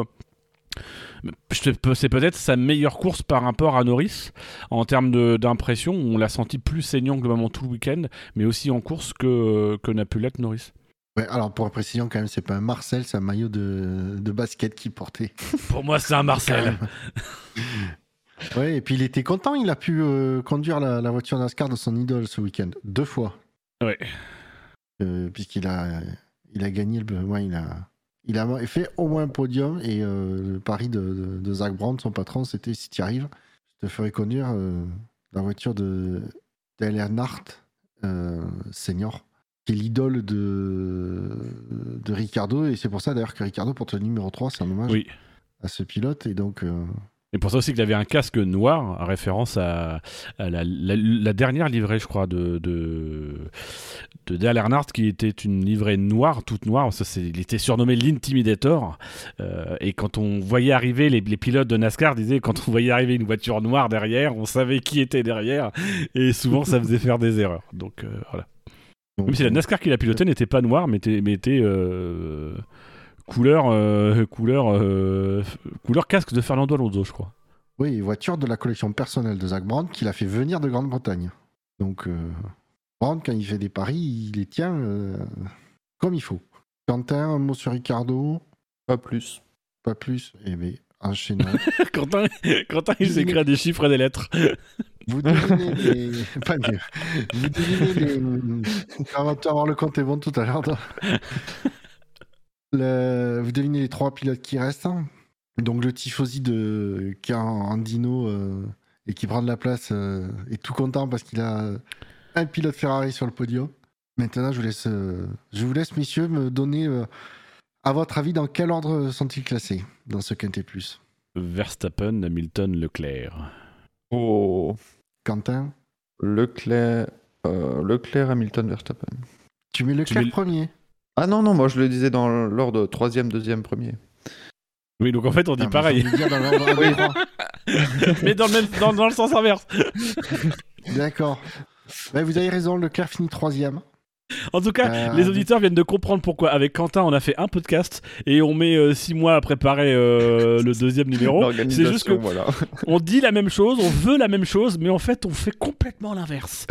C'est peut-être sa meilleure course par rapport à Norris en termes d'impression. On l'a senti plus saignant globalement tout le week-end, mais aussi en course que, que n'a pu l'être Norris. Ouais, alors pour précision, quand même, c'est pas un Marcel, c'est un maillot de, de basket qu'il portait. Pour moi, c'est un Marcel. Ouais, et puis il était content, il a pu euh, conduire la, la voiture NASCAR de son idole ce week-end. Deux fois. Ouais. Euh, Puisqu'il a, il a gagné le. Ouais, il a. Il a fait au moins un podium et euh, le pari de, de, de Zach Brown, son patron, c'était si tu arrives, je te ferai conduire euh, la voiture de Dale Earnhardt euh, senior, qui est l'idole de, de Ricardo. Et c'est pour ça d'ailleurs que Ricardo porte le numéro 3, c'est un hommage Oui. à ce pilote. Et donc, Et pour ça aussi qu'il avait un casque noir, en référence à, à la, la- la dernière livrée, je crois, de, de, de Dale Earnhardt, qui était une livrée noire, toute noire. Ça, il était surnommé l'Intimidator. Euh, et quand on voyait arriver, les, les pilotes de NASCAR disaient, quand on voyait arriver une voiture noire derrière, on savait qui était derrière. Et souvent, ça faisait faire des erreurs. Donc, euh, voilà. Même si la NASCAR qui l'a piloté n'était pas noire, mais était, mais était euh, couleur, euh, couleur, euh, couleur casque de Fernando Alonso, je crois. Oui, voiture de la collection personnelle de Zach Brown qu'il a fait venir de Grande-Bretagne. Donc, euh, Brown, quand il fait des paris, il les tient euh, comme il faut. Quentin, un mot sur Ricardo, Pas plus. pas plus. Eh bien, enchaînons. Quentin, Quentin il s'écrit des chiffres et des lettres. Vous devinez les... Pas mieux. Vous devinez les... On va avoir le compte est bon tout à l'heure. Le- Vous devinez les trois pilotes qui restent. hein. Donc le tifosi de... qui est en, en dino euh, et qui prend de la place euh, est tout content parce qu'il a un pilote Ferrari sur le podium. Maintenant, je vous laisse, euh, je vous laisse messieurs, me donner, euh, à votre avis, dans quel ordre sont-ils classés dans ce Quintet Plus? Verstappen, Hamilton, Leclerc. Oh. Quentin, Leclerc, euh, Leclerc, Hamilton, Verstappen. tu mets le Tu mets le- premier. Ah non, non, moi je le disais dans l'ordre troisième, deuxième, premier. Oui, donc en fait, on dit Ah, pareil, mais dans mais le, même, dans, dans le sens inverse. D'accord. Ouais, vous avez raison, Leclerc finit troisième. En tout cas, Euh, les auditeurs viennent de comprendre pourquoi. Avec Quentin, on a fait un podcast et on met euh, six mois à préparer euh, le deuxième numéro. C'est juste que voilà. on dit la même chose, on veut la même chose, mais en fait, on fait complètement l'inverse.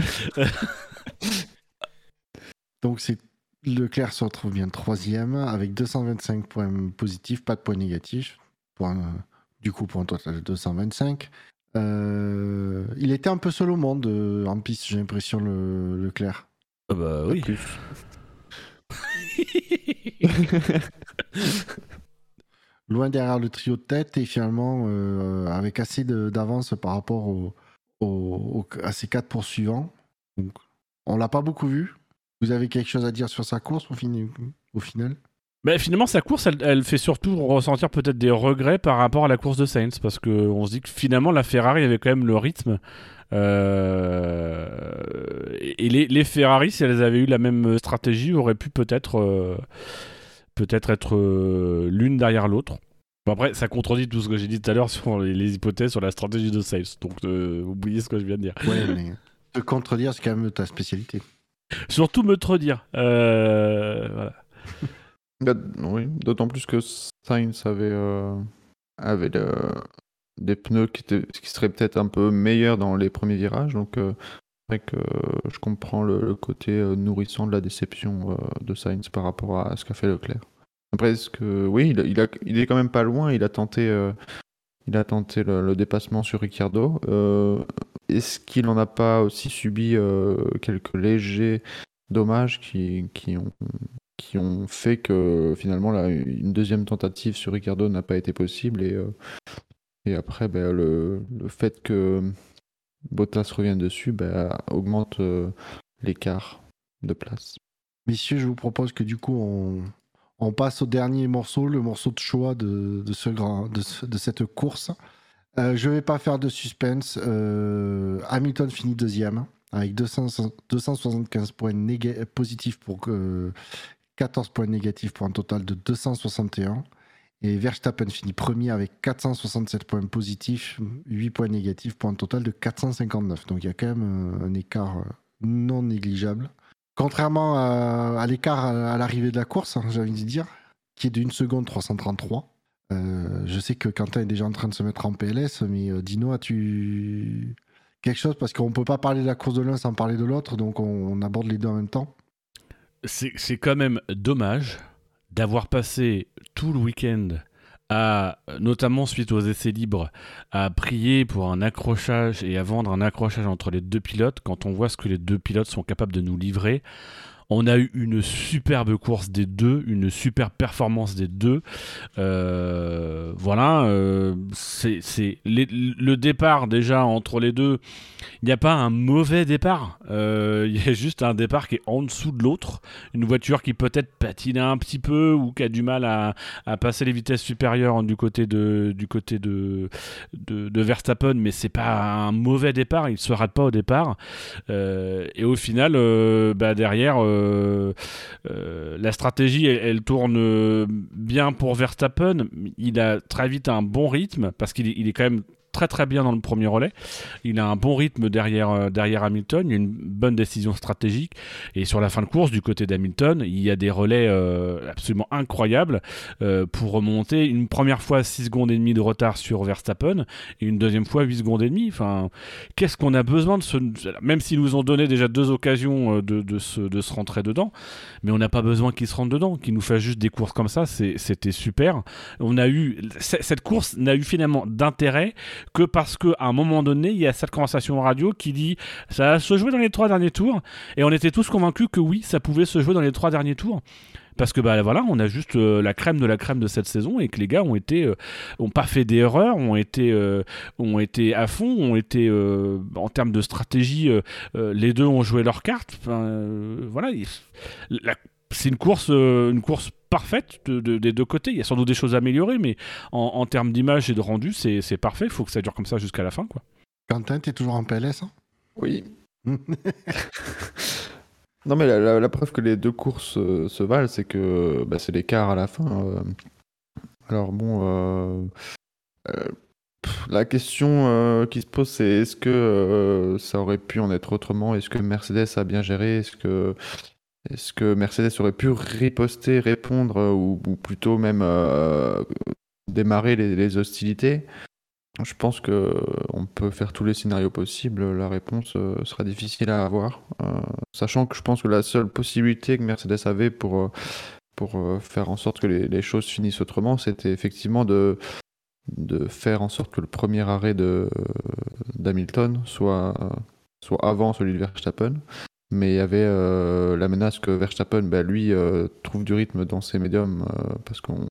Donc c'est Leclerc se retrouve bien troisième avec 225 points positifs, pas de points négatifs. Point, du coup, pour un total de 225. Euh, il était un peu seul au monde euh, en piste, j'ai l'impression, le, Leclerc. Ah bah oui. Loin derrière le trio de tête et finalement euh, avec assez d'avance par rapport au- au- au- à ses quatre poursuivants. Donc, on l'a pas beaucoup vu. Vous avez quelque chose à dire sur sa course au, final? Bah, finalement, sa course, elle, elle fait surtout ressentir peut-être des regrets par rapport à la course de Sainz, parce qu'on se dit que finalement, la Ferrari avait quand même le rythme. Euh, Et les, les Ferrari, si elles avaient eu la même stratégie, auraient pu peut-être euh, peut-être être euh, l'une derrière l'autre. Bon, après, ça contredit tout ce que j'ai dit tout à l'heure sur les, les hypothèses sur la stratégie de Sainz. Donc, oubliez ce que je viens de dire. Ouais, mais te contredire, c'est quand même ta spécialité. Surtout me trop dire. Euh. Oui, d'autant plus que Sainz avait, euh, avait des pneus qui, étaient, seraient peut-être un peu meilleurs dans les premiers virages. Donc, euh, c'est vrai que je comprends le, côté euh, nourrissant de la déception de Sainz par rapport à ce qu'a fait Leclerc. Après, oui, il, est quand même pas loin. Il a tenté, il a tenté le, dépassement sur Ricciardo. Est-ce qu'il n'en a pas aussi subi quelques légers dommages qui, ont fait que finalement une deuxième tentative sur Ricardo n'a pas été possible et, euh, après ben, le, fait que Bottas revienne dessus ben, augmente euh, l'écart de place. Messieurs, je vous propose que du coup on, on passe au dernier morceau, le morceau de choix de, cette course. Euh, je ne vais pas faire de suspense. Hamilton finit deuxième avec 200, 275 points positifs pour, 14 points négatifs pour un total de 261. Et Verstappen finit premier avec 467 points positifs, 8 points négatifs pour un total de 459. Donc il y a quand même euh, un écart euh, non négligeable. Contrairement à, l'écart à, l'arrivée de la course, hein, j'ai envie de dire, qui est d'une seconde 333. Euh, je sais que Quentin est déjà en train de se mettre en PLS, mais Dino, as-tu quelque chose? Parce qu'on ne peut pas parler de la course de l'un sans parler de l'autre, donc on aborde les deux en même temps c'est quand même dommage d'avoir passé tout le week-end notamment suite aux essais libres, à prier pour un accrochage et à vendre un accrochage entre les deux pilotes quand on voit ce que les deux pilotes sont capables de nous livrer. On a eu une superbe course des deux, une super performance des deux. Euh, voilà, euh, c'est le départ déjà entre les deux. Il n'y a pas un mauvais départ. Euh, il y a juste un départ qui est en dessous de l'autre. Une voiture qui peut-être patine un petit peu ou qui a du mal à, passer les vitesses supérieures du côté de, Verstappen, mais c'est pas un mauvais départ. Il se rate pas au départ. et au final, bah, derrière euh, euh, la stratégie, elle, tourne bien pour Verstappen. Il a très vite un bon rythme parce qu'il est quand même très très bien dans le premier relais. Il a un bon rythme derrière, euh, derrière Hamilton, une bonne décision stratégique. Et sur la fin de course, du côté d'Hamilton, il y a des relais euh, absolument incroyables euh, pour remonter une première fois 6 secondes et demie de retard sur Verstappen et une deuxième fois 8 secondes et demie. Enfin, qu'est-ce qu'on a besoin de ce. Même s'ils nous ont donné déjà deux occasions de, de, se, de se rentrer dedans, mais on n'a pas besoin qu'ils se rentrent dedans, qu'ils nous fassent juste des courses comme ça, c'était super. On a eu. Cette course n'a eu finalement d'intérêt que parce qu'à un moment donné, il y a cette conversation radio qui dit ça va se jouer dans les trois derniers tours. Et on était tous convaincus que oui, ça pouvait se jouer dans les trois derniers tours parce que bah voilà on a juste euh, la crème de la crème de cette saison et que les gars ont été euh, ont pas fait d'erreurs ont été euh, ont été à fond ont été en termes de stratégie les deux ont joué leurs cartes voilà c'est une course une course parfaite des deux côtés. Il y a sans doute des choses à améliorer, mais en, termes d'image et de rendu, c'est parfait. Il faut que ça dure comme ça jusqu'à la fin. Quoi. Quentin, tu es toujours en PLS hein? Oui. non, mais la, preuve que les deux courses euh, se valent, c'est que bah, c'est l'écart à la fin. Euh. Alors bon, euh, la question qui se pose, c'est est-ce que ça aurait pu en être autrement? Est-ce que Mercedes a bien géré? Est-ce que est-ce que Mercedes aurait pu riposter, répondre euh, ou, plutôt même euh, démarrer les, hostilités? Je pense que on peut faire tous les scénarios possibles. La réponse euh, sera difficile à avoir, sachant que je pense que la seule possibilité que Mercedes avait pour faire en sorte que les, choses finissent autrement, c'était effectivement de de faire en sorte que le premier arrêt de d'Hamilton soit soit avant celui de Verstappen mais il y avait euh, la menace que Verstappen, bah, lui, euh, trouve du rythme dans ses médiums, euh, parce qu'on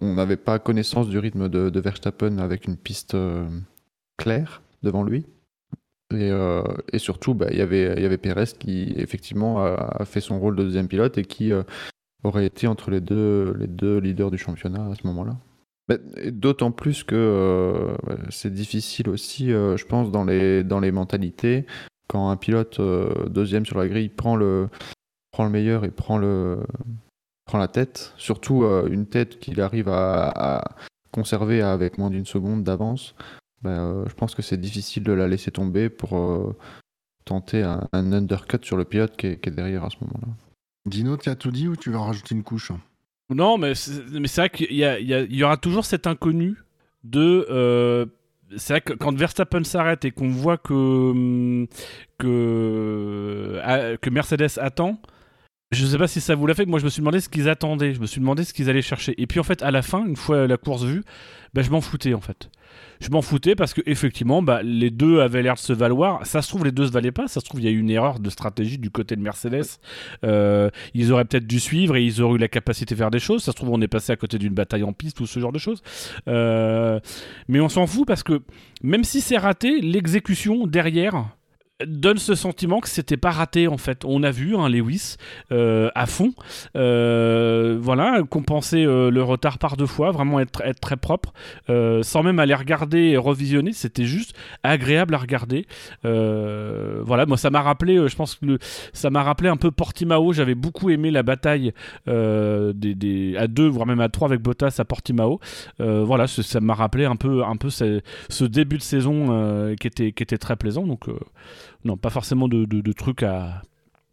n'avait pas connaissance du rythme de, Verstappen avec une piste claire devant lui. Et, surtout, bah, il y avait, y avait Perez qui, effectivement, a, fait son rôle de deuxième pilote et qui aurait été entre les deux, les deux leaders du championnat à ce moment-là. D'autant plus que c'est difficile aussi, je pense, dans les, dans les mentalités quand un pilote euh, deuxième sur la grille prend le, prend le meilleur et prend, le, prend la tête, surtout euh, une tête qu'il arrive à, conserver avec moins d'une seconde d'avance, ben, euh, je pense que c'est difficile de la laisser tomber pour tenter un, undercut sur le pilote qui est, derrière à ce moment-là. Dino, tu as tout dit ou tu vas rajouter une couche? Non, mais c'est mais c'est vrai qu'il y, a- il y a- il y aura toujours cet inconnu de. Euh, c'est vrai que quand Verstappen s'arrête et qu'on voit que, hum, ah, que Mercedes attend, je sais pas si ça vous l'a fait, moi je me suis demandé ce qu'ils attendaient, je me suis demandé ce qu'ils allaient chercher. Et puis en fait, à la fin, une fois la course vue, bah, je m'en foutais en fait. Je m'en foutais parce que effectivement, bah, les deux avaient l'air de se valoir. Ça se trouve, les deux se valaient pas. Ça se trouve, il y a eu une erreur de stratégie du côté de Mercedes. Euh, ils auraient peut-être dû suivre et ils auraient eu la capacité de faire des choses. Ça se trouve, on est passé à côté d'une bataille en piste ou ce genre de choses. Euh, mais on s'en fout parce que même si c'est raté, l'exécution derrière donne ce sentiment que c'était pas raté en fait. On a vu un Lewis euh, à fond, euh, voilà, compenser euh, le retard par deux fois, vraiment être, être très propre, sans même aller regarder et revisionner, c'était juste agréable à regarder. Voilà, moi ça m'a rappelé, je pense que ça m'a rappelé un peu Portimao. J'avais beaucoup aimé la bataille des, à deux, voire même à trois avec Bottas à Portimao. Voilà, ce- ça m'a rappelé un peu, un peu ce, ce début de saison qui, était, qui était très plaisant. Donc, non, pas forcément de, de- trucs à,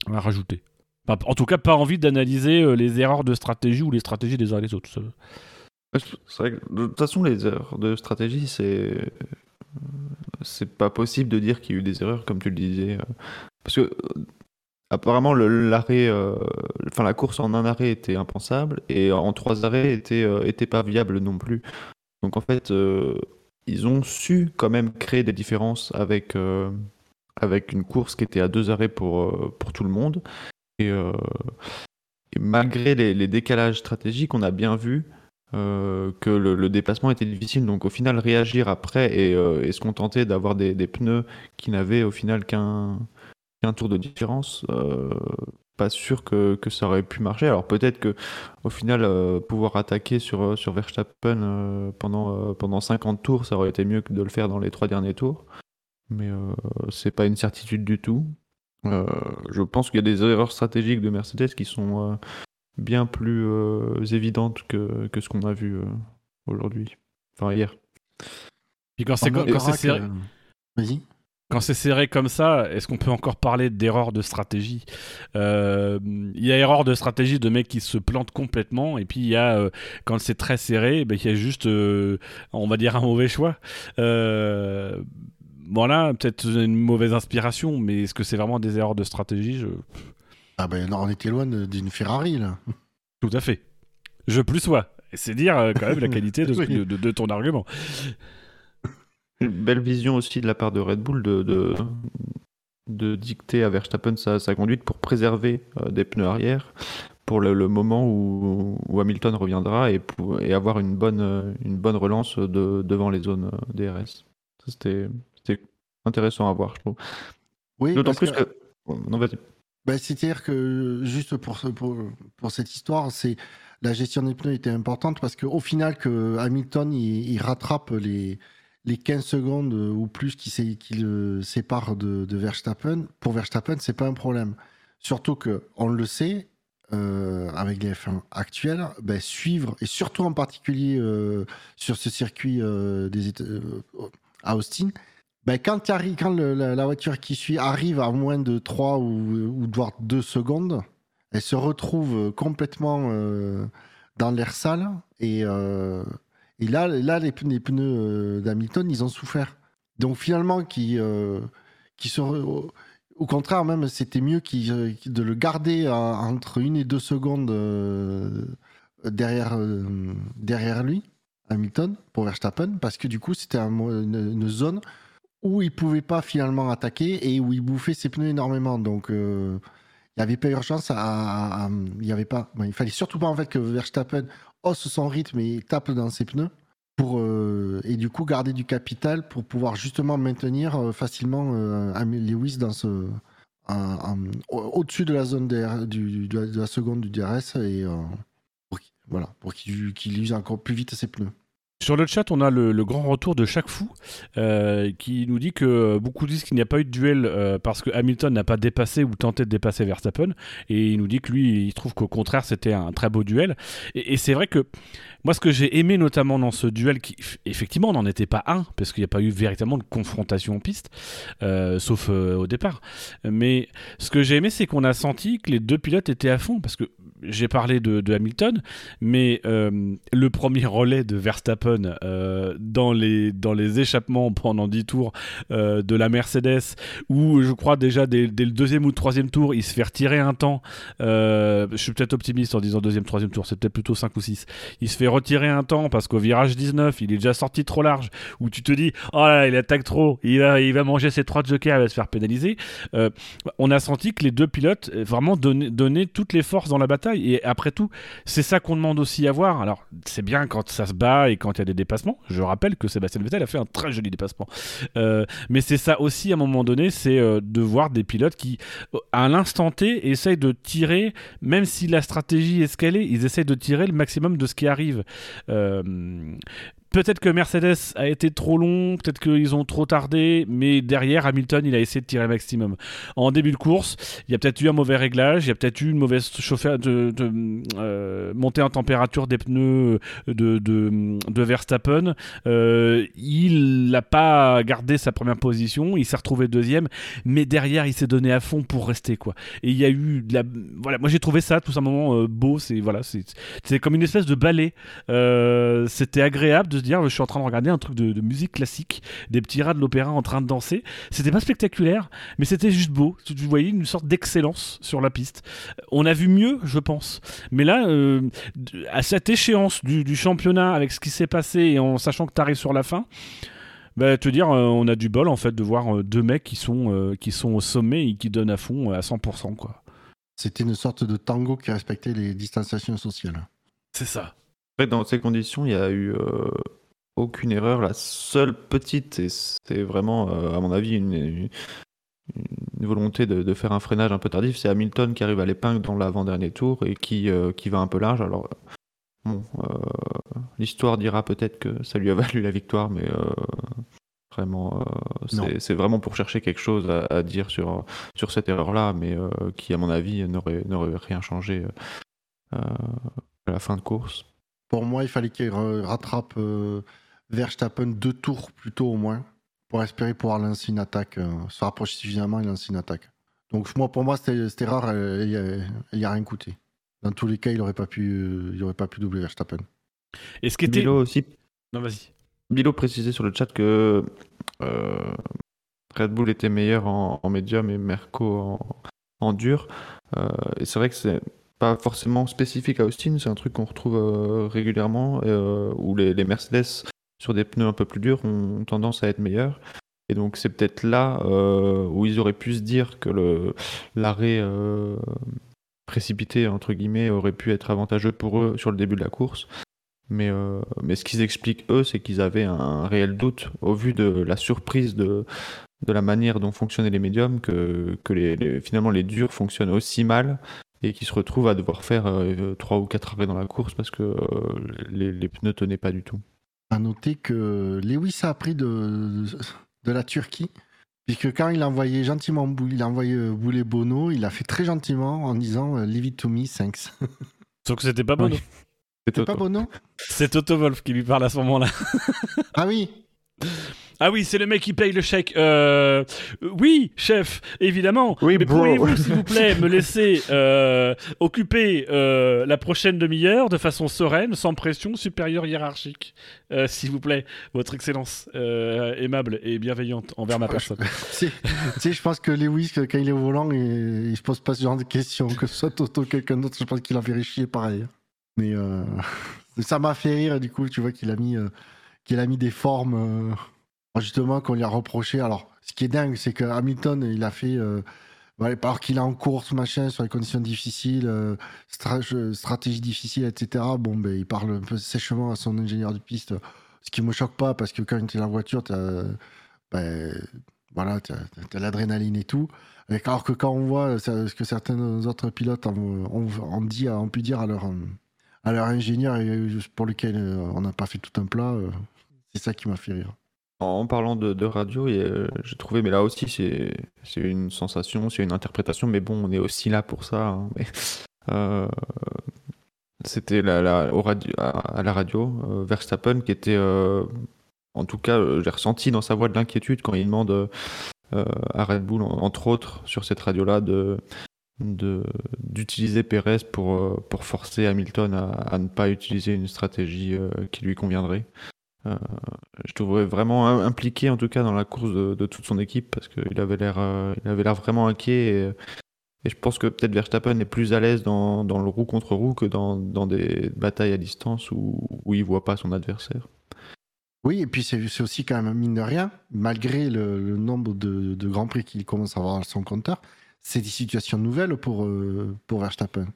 à rajouter. En tout cas, pas envie d'analyser euh, les erreurs de stratégie ou les stratégies des uns et des autres. De toute façon, les erreurs de stratégie, c'est. C'est pas possible de dire qu'il y a eu des erreurs, comme tu le disais. euh, Parce que, euh, apparemment, l'arrêt. euh, Enfin, la course en un arrêt était impensable, et en trois arrêts était, euh, était pas viable non plus. Donc, en fait, euh, ils ont su quand même créer des différences avec, euh, avec une course qui était à deux arrêts pour, euh, pour tout le monde. Et, euh, malgré les, décalages stratégiques, on a bien vu euh, que le, le déplacement était difficile. Donc au final, réagir après et, se contenter d'avoir des, pneus qui n'avaient au final qu'un tour de différence, pas sûr que, que ça aurait pu marcher. Alors peut-être que au final, pouvoir attaquer sur, sur Verstappen pendant, pendant 50 tours, ça aurait été mieux que de le faire dans les trois derniers tours. Mais euh, c'est pas une certitude du tout. Euh, je pense qu'il y a des erreurs stratégiques de Mercedes qui sont euh, bien plus euh, évidentes que, que ce qu'on a vu euh, aujourd'hui. Enfin, hier. Puis quand c'est serré, Vas-y. quand c'est serré comme ça, est-ce qu'on peut encore parler d'erreur de stratégie? Euh, Il y a erreur de stratégie de mecs qui se plantent complètement, et puis il y a euh, quand c'est très serré, ben, il y a juste, euh, on va dire, un mauvais choix. Voilà, peut-être une mauvaise inspiration, mais est-ce que c'est vraiment des erreurs de stratégie Je- Ah ben on était loin d'une Ferrari là. Tout à fait. Je plus sois. C'est dire euh, quand même la qualité de, ce- Oui. de- de- de ton argument. Une belle vision aussi de la part de Red Bull de, de, de dicter à Verstappen sa, sa conduite pour préserver euh, des pneus arrière pour le, le moment où, où Hamilton reviendra et, pour, et avoir une bonne, euh, une bonne relance de, devant les zones DRS. C'était intéressant à voir, je trouve. Oui, D'autant plus que... Non, vas-y. Ben, C'est-à-dire que, juste pour, ce- pour, pour cette histoire, c'est la gestion des pneus était importante parce qu'au final, que Hamilton il, il rattrape les, les 15 secondes ou plus qui, qui le séparent de, de Verstappen, pour Verstappen, c'est pas un problème. Surtout que, on le sait, euh, avec les F1 actuels, ben, suivre, et surtout en particulier euh, sur ce circuit euh, des euh, à Austin, ben, quand, quand la, voiture qui suit arrive à moins de 3 ou, ou voire 2 secondes, elle se retrouve complètement euh, dans l'air sale. Et, euh, et là, là, les pneus, euh, d'Hamilton, ils ont souffert. Donc finalement, qui, euh, qui se au, contraire, même, c'était mieux euh, de le garder entre une et deux secondes euh, derrière, euh, derrière lui, Hamilton, pour Verstappen, parce que du coup, c'était une zone où il pouvait pas finalement attaquer et où il bouffait ses pneus énormément. Donc, euh, il n'y avait pas urgence à. il avait pas. il fallait surtout pas en fait que Verstappen hausse son rythme et tape dans ses pneus pour euh, et du coup garder du capital pour pouvoir justement maintenir euh, facilement euh, Lewis dans ce au-dessus de la zone de, la, de la seconde du DRS et euh, pour voilà pour qu'il use encore plus vite ses pneus. Sur le chat, on a le, grand retour de chaque fou euh, qui nous dit que beaucoup disent qu'il n'y a pas eu de duel euh, parce que Hamilton n'a pas dépassé ou tenté de dépasser Verstappen. Et il nous dit que lui, il trouve qu'au contraire, c'était un très beau duel. Et, c'est vrai que moi, ce que j'ai aimé notamment dans ce duel, qui effectivement n'en était pas un, parce qu'il n'y a pas eu véritablement de confrontation en piste, euh, sauf au départ. Mais ce que j'ai aimé, c'est qu'on a senti que les deux pilotes étaient à fond, parce que j'ai parlé de, Hamilton, mais euh, le premier relais de Verstappen euh, dans, les, dans les échappements pendant 10 tours euh, de la Mercedes, où je crois déjà dès, le deuxième ou troisième tour, il se fait retirer un temps. je suis peut-être optimiste en disant deuxième, troisième tour, c'est peut-être plutôt 5 ou 6. Il se fait retirer un temps parce qu'au virage 19, il est déjà sorti trop large, où tu te dis, oh il attaque trop, il va, il va manger ses trois jokers, il va se faire pénaliser. on a senti que les deux pilotes vraiment donnaient, donnaient toutes les forces dans la bataille. Et après tout, c'est ça qu'on demande aussi à voir. Alors, c'est bien quand ça se bat et quand il y a des dépassements. Je rappelle que Sébastien Vettel a fait un très joli dépassement. Euh, mais c'est ça aussi, à un moment donné, c'est euh, de voir des pilotes qui, à l'instant T, essayent de tirer, même si la stratégie est ce qu'elle est, ils essayent de tirer le maximum de ce qui arrive. Euh, Peut-être que Mercedes a été trop long, peut-être qu'ils ont trop tardé, mais derrière, Hamilton, il a essayé de tirer maximum. En début de course, il y a peut-être eu un mauvais réglage, il y a peut-être eu une mauvaise chauffeur de, euh, montée en température des pneus de, de, Verstappen. Euh, il n'a pas gardé sa première position, il s'est retrouvé deuxième, mais derrière, il s'est donné à fond pour rester. quoi. Et il y a eu. Voilà, moi j'ai trouvé ça tout simplement euh, beau, c'est voilà, c'est comme une espèce de ballet. C'était agréable de dire je suis en train de regarder un truc de, musique classique, des petits rats de l'opéra en train de danser. C'était pas spectaculaire, mais c'était juste beau. Tu, voyais une sorte d'excellence sur la piste. On a vu mieux, je pense. Mais là, euh, à cette échéance du, championnat, avec ce qui s'est passé et en sachant que tu arrives sur la fin, bah, te dire, euh, on a du bol en fait de voir euh, deux mecs qui sont, qui sont au sommet et qui donnent à fond à 100%. quoi. C'était une sorte de tango qui respectait les distanciations sociales. C'est ça dans ces conditions, il n'y a eu euh, aucune erreur. La seule petite, et c'est vraiment, euh, à mon avis, une, volonté de, faire un freinage un peu tardif, c'est Hamilton qui arrive à l'épingle dans l'avant-dernier tour et qui, euh, qui va un peu large. Alors, bon, l'histoire dira peut-être que ça lui a valu la victoire, mais vraiment, c'est vraiment pour chercher quelque chose à, dire sur, sur cette erreur-là, mais qui, à mon avis, n'aurait rien changé à la fin de course. Pour moi, il fallait qu'il rattrape euh, Verstappen deux tours plus tôt au moins pour espérer pouvoir lancer une attaque, euh, se rapprocher suffisamment et lancer une attaque. Donc moi, pour moi, c'était rare, il n'y a, rien coûté. Dans tous les cas, il n'aurait pas, pu, il aurait pas pu doubler Verstappen. Et ce qui était... Bilo aussi... Non, vas-y. Bilo précisait sur le chat que euh, Red Bull était meilleur en, médium et Merco en, en dur. et c'est vrai que c'est pas forcément spécifique à Austin, c'est un truc qu'on retrouve euh, régulièrement, euh, où les, Mercedes sur des pneus un peu plus durs ont tendance à être meilleurs. Et donc c'est peut-être là euh, où ils auraient pu se dire que l'arrêt précipité, entre guillemets, aurait pu être avantageux pour eux sur le début de la course. Mais, ce qu'ils expliquent, eux, c'est qu'ils avaient un réel doute au vu de la surprise de, la manière dont fonctionnaient les médiums, que finalement les durs fonctionnent aussi mal et qui se retrouve à devoir faire euh, trois ou quatre arrêts dans la course parce que euh, les, les, pneus tenaient pas du tout. À noter que Lewis a appris de, de la Turquie, puisque quand il a envoyé gentiment il a envoyé euh, bouler Bono, il a fait très gentiment en disant Leave it to me, thanks. Sauf que c'était pas Bono. C'était pas Bono C'est Toto Wolf qui lui parle à ce moment-là. ah oui ah oui, c'est le mec qui paye le chèque. Euh, oui, chef, évidemment. Oui, Mais pourriez-vous, s'il vous plaît, me laisser euh, occuper euh, la prochaine demi-heure de façon sereine, sans pression supérieure hiérarchique S'il vous plaît, votre excellence aimable et bienveillante envers ma personne. tu sais, je pense que Lewis, quand il est au volant, il, il se pose pas ce genre de questions. Que ce soit Toto ou quelqu'un d'autre, je pense qu'il a vérifié pareil. Mais ça m'a fait rire, du coup, tu vois qu'il a mis, qu'il a mis des formes justement qu'on lui a reproché. Alors, ce qui est dingue, c'est que Hamilton, il a fait, euh, alors qu'il est en course, machin, sur les conditions difficiles, euh, stratégie difficile, etc. Bon, ben, il parle un peu sèchement à son ingénieur de piste, ce qui me choque pas parce que quand tu es dans la voiture, tu as, ben, voilà, l'adrénaline et tout. alors que quand on voit ce que certains autres pilotes ont, dit, ont pu dire à leur, ingénieur pour lequel euh, on n'a pas fait tout un plat, c'est ça qui m'a fait rire. En parlant de, radio, euh, j'ai trouvé, mais là aussi, c'est une sensation, c'est une interprétation, mais bon, on est aussi là pour ça. Hein, euh, c'était la, à, la radio, euh, Verstappen, qui était, en tout cas, j'ai ressenti dans sa voix de l'inquiétude quand il demande à Red Bull, entre autres, sur cette radio-là, d'utiliser Perez pour, euh, forcer Hamilton à, ne pas utiliser une stratégie euh, qui lui conviendrait. Euh, je trouvais vraiment im- impliqué en tout cas dans la course de, toute son équipe parce qu'il avait l'air euh, il avait l'air vraiment inquiet et, et je pense que peut-être Verstappen est plus à l'aise dans, le roue contre roue que dans, des batailles à distance où, où il voit pas son adversaire. Oui, et puis c'est aussi quand même, mine de rien, malgré le, nombre de, de Grands Prix qu'il commence à avoir à son compteur, c'est des situations nouvelles pour, euh, Verstappen.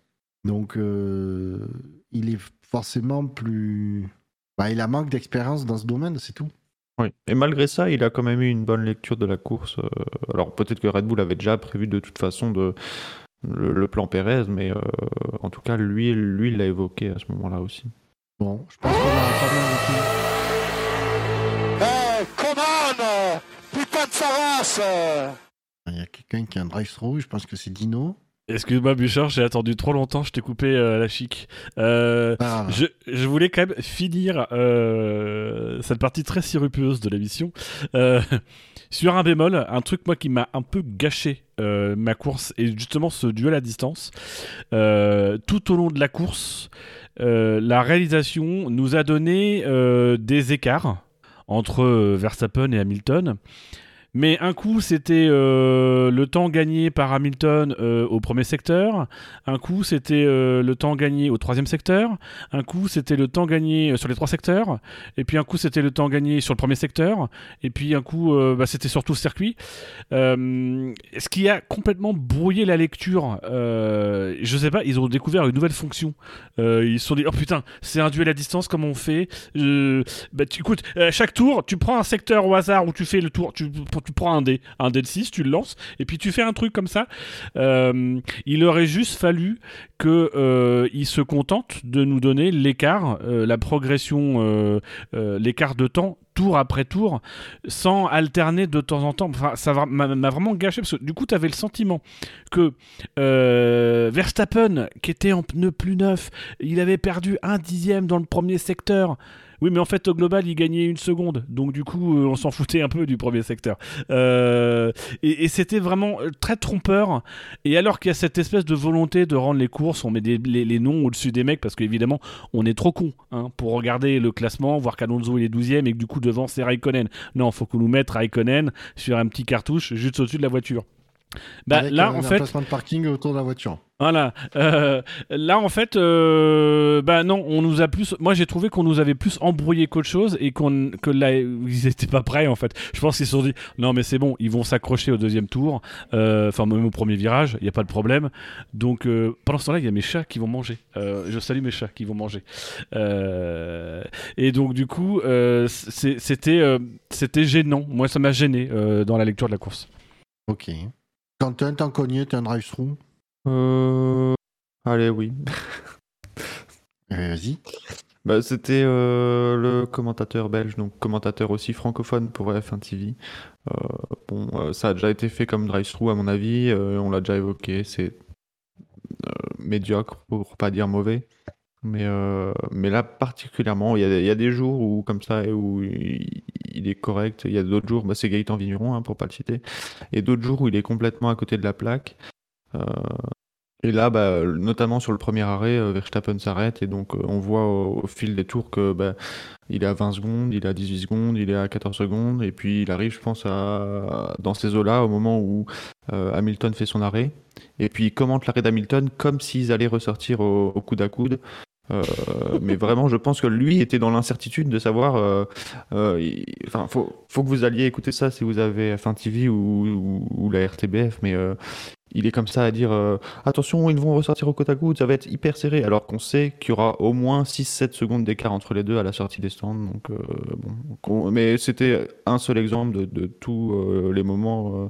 Donc, euh, il est forcément plus... Bah, il a manque d'expérience dans ce domaine, c'est tout. Oui. Et malgré ça, il a quand même eu une bonne lecture de la course. euh, Alors peut-être que Red Bull avait déjà prévu de toute façon de, le, le plan Pérez, mais euh, en tout cas, lui, lui, il l'a évoqué à ce moment-là aussi. Bon, je pense qu'on a pas mal. Eh, come on Putain de Il y a quelqu'un qui a un drive-through, je pense que c'est Dino. Excuse-moi, Bouchard, j'ai attendu trop longtemps, je t'ai coupé euh, la chic. Euh, Ah, je, je voulais quand même finir euh, cette partie très sirupeuse de l'émission sur un bémol, un truc moi qui m'a un peu gâché ma course et justement ce duel à distance. Tout au long de la course, la réalisation nous a donné des écarts entre Verstappen et Hamilton. Mais un coup, c'était euh, le temps gagné par Hamilton euh, au premier secteur. Un coup, c'était euh, le temps gagné au troisième secteur. Un coup, c'était le temps gagné sur les trois secteurs. Et puis un coup, c'était le temps gagné sur le premier secteur. Et puis un coup, bah, c'était surtout le circuit. Ce qui a complètement brouillé la lecture. Je sais pas, ils ont découvert une nouvelle fonction. Ils se sont dit, oh putain, c'est un duel à distance, comment on fait? Bah, Écoute, chaque tour, tu prends un secteur au hasard où tu fais le tour, tu, tu prends un dé, un dé de 6, tu le lances, et puis tu fais un truc comme ça. Euh, il aurait juste fallu que euh, il se contente de nous donner l'écart, euh, la progression, euh, l'écart de temps tour après tour, sans alterner de temps en temps. Enfin, ça m'a vraiment gâché parce que du coup, tu avais le sentiment que Verstappen, qui était en pneu plus neuf, il avait perdu un dixième dans le premier secteur. Oui, mais en fait, au global, il gagnait une seconde. Donc, du coup, euh, on s'en foutait un peu du premier secteur. Euh, et c'était vraiment euh, très trompeur. Et alors qu'il y a cette espèce de volonté de rendre les courses, on met les noms au-dessus des mecs parce qu'évidemment, on est trop con hein, pour regarder le classement, voir qu'Alonso il est 12ème et que du coup, devant, c'est Raikkonen. Non, faut qu'on nous mette Raikkonen sur un petit cartouche juste au-dessus de la voiture. Bah, Avec, là, euh, en un fait, placement de parking autour de la voiture. voilà. Euh, là, en fait, euh, bah non, on nous a plus. Moi, j'ai trouvé qu'on nous avait plus embrouillé qu'autre chose et qu'on que là, ils étaient pas prêts en fait. Je pense qu'ils se sont dit, non, mais c'est bon, ils vont s'accrocher au deuxième tour, Euh, enfin même au premier virage, il y a pas de problème. Donc euh, pendant ce temps-là, il y a mes chats qui vont manger. Je salue mes chats qui vont manger. Et donc du coup, c'était c'était gênant. Moi, ça m'a gêné dans la lecture de la course. Ok. T'as un cogné, t'as un drive-through. Euh... Allez, oui. Euh, Vas-y. Bah, C'était euh, le commentateur belge, donc commentateur aussi francophone pour F1 TV. Euh, bon, euh, ça a déjà été fait comme drive-through à mon avis, on l'a déjà évoqué, c'est médiocre pour pas dire mauvais. Mais, euh, mais là particulièrement, il y, a, des jours où comme ça où il, est correct, il y a d'autres jours, bah, c'est Gaëtan Vigneron hein, pour pas le citer, et d'autres jours où il est complètement à côté de la plaque. Euh, et là, bah, notamment sur le premier arrêt, euh, Verstappen s'arrête et donc on voit au, fil des tours que bah, il est à 20 secondes, il est à 18 secondes, il est à 14 secondes et puis il arrive, je pense, à, dans ces eaux-là au moment où Hamilton fait son arrêt et puis il commente l'arrêt d'Hamilton comme s'ils allaient ressortir au, au coude à coude. Euh, mais vraiment, je pense que lui était dans l'incertitude de savoir. euh, euh, Enfin, faut, que vous alliez écouter ça si vous avez F1 TV ou, la RTBF, mais il est comme ça à dire attention, ils vont ressortir au côte à côte, ça va être hyper serré, alors qu'on sait qu'il y aura au moins 6-7 secondes d'écart entre les deux à la sortie des stands. Donc, bon, mais c'était un seul exemple de, de tous les moments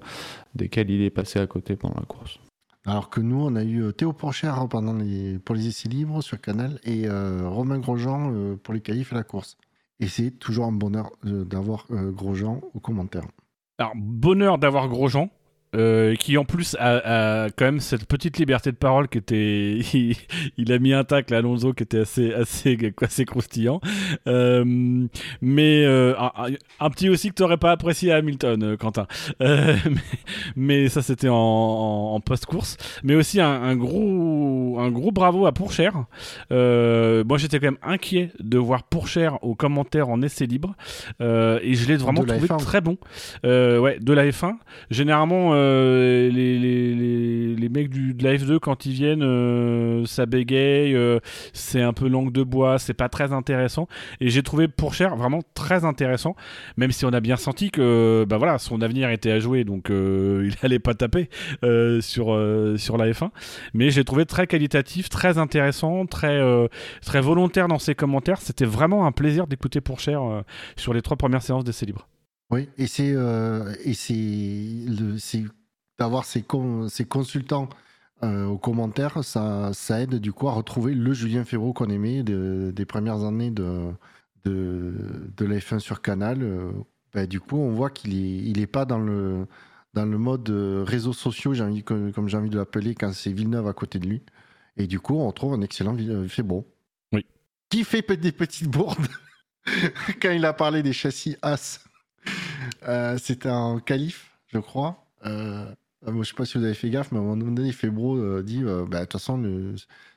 desquels il est passé à côté pendant la course. Alors que nous, on a eu euh, Théo Porcher pendant les, pour les essais libres sur Canal et euh, Romain Grosjean euh, pour les qualifs et la course. Et c'est toujours un bonheur d'avoir Grosjean aux commentaires. Alors, bonheur d'avoir Grosjean. Euh, qui en plus a, a, quand même cette petite liberté de parole qui était. Il, il a mis un tacle à Alonso qui était assez, assez, assez croustillant. Euh, mais euh, un, un petit aussi que tu n'aurais pas apprécié à Hamilton, euh, Quentin. Euh, mais, mais ça, c'était en, en, en post-course. Mais aussi un, un, gros, un gros bravo à Pourchère. Euh, moi, j'étais quand même inquiet de voir Pourchère aux commentaires en essai libre. Euh, et je l'ai vraiment trouvé F1. très bon. Euh, ouais, de la F1. Généralement, euh, les, mecs du, de la F2, quand ils viennent, euh, ça bégaye, euh, c'est un peu langue de bois, c'est pas très intéressant. Et j'ai trouvé Pourchère vraiment très intéressant, même si on a bien senti que bah voilà, son avenir était à jouer, donc il allait pas taper sur, sur la F1. Mais j'ai trouvé très qualitatif, très intéressant, très, très volontaire dans ses commentaires. C'était vraiment un plaisir d'écouter Pourchère euh, sur les trois premières séances d'essai libre. Oui, et c'est euh, d'avoir ces, con- ces consultants euh, aux commentaires, ça, ça aide du coup à retrouver le Julien Févreau qu'on aimait de- des premières années de, de, de la F1 sur Canal. Ben, du coup, on voit qu'il est, il est pas dans le, dans le mode euh, réseaux sociaux, envie, comme, comme j'ai envie de l'appeler, quand c'est Villeneuve à côté de lui. Et du coup, on retrouve un excellent Févreau. Oui. Qui fait des petites bourdes quand il a parlé des châssis As. Euh, C'était un calife, je crois. Euh, moi, je sais pas si vous avez fait gaffe, mais à un moment donné, Fébro euh, dit euh, bah, de toute façon, le-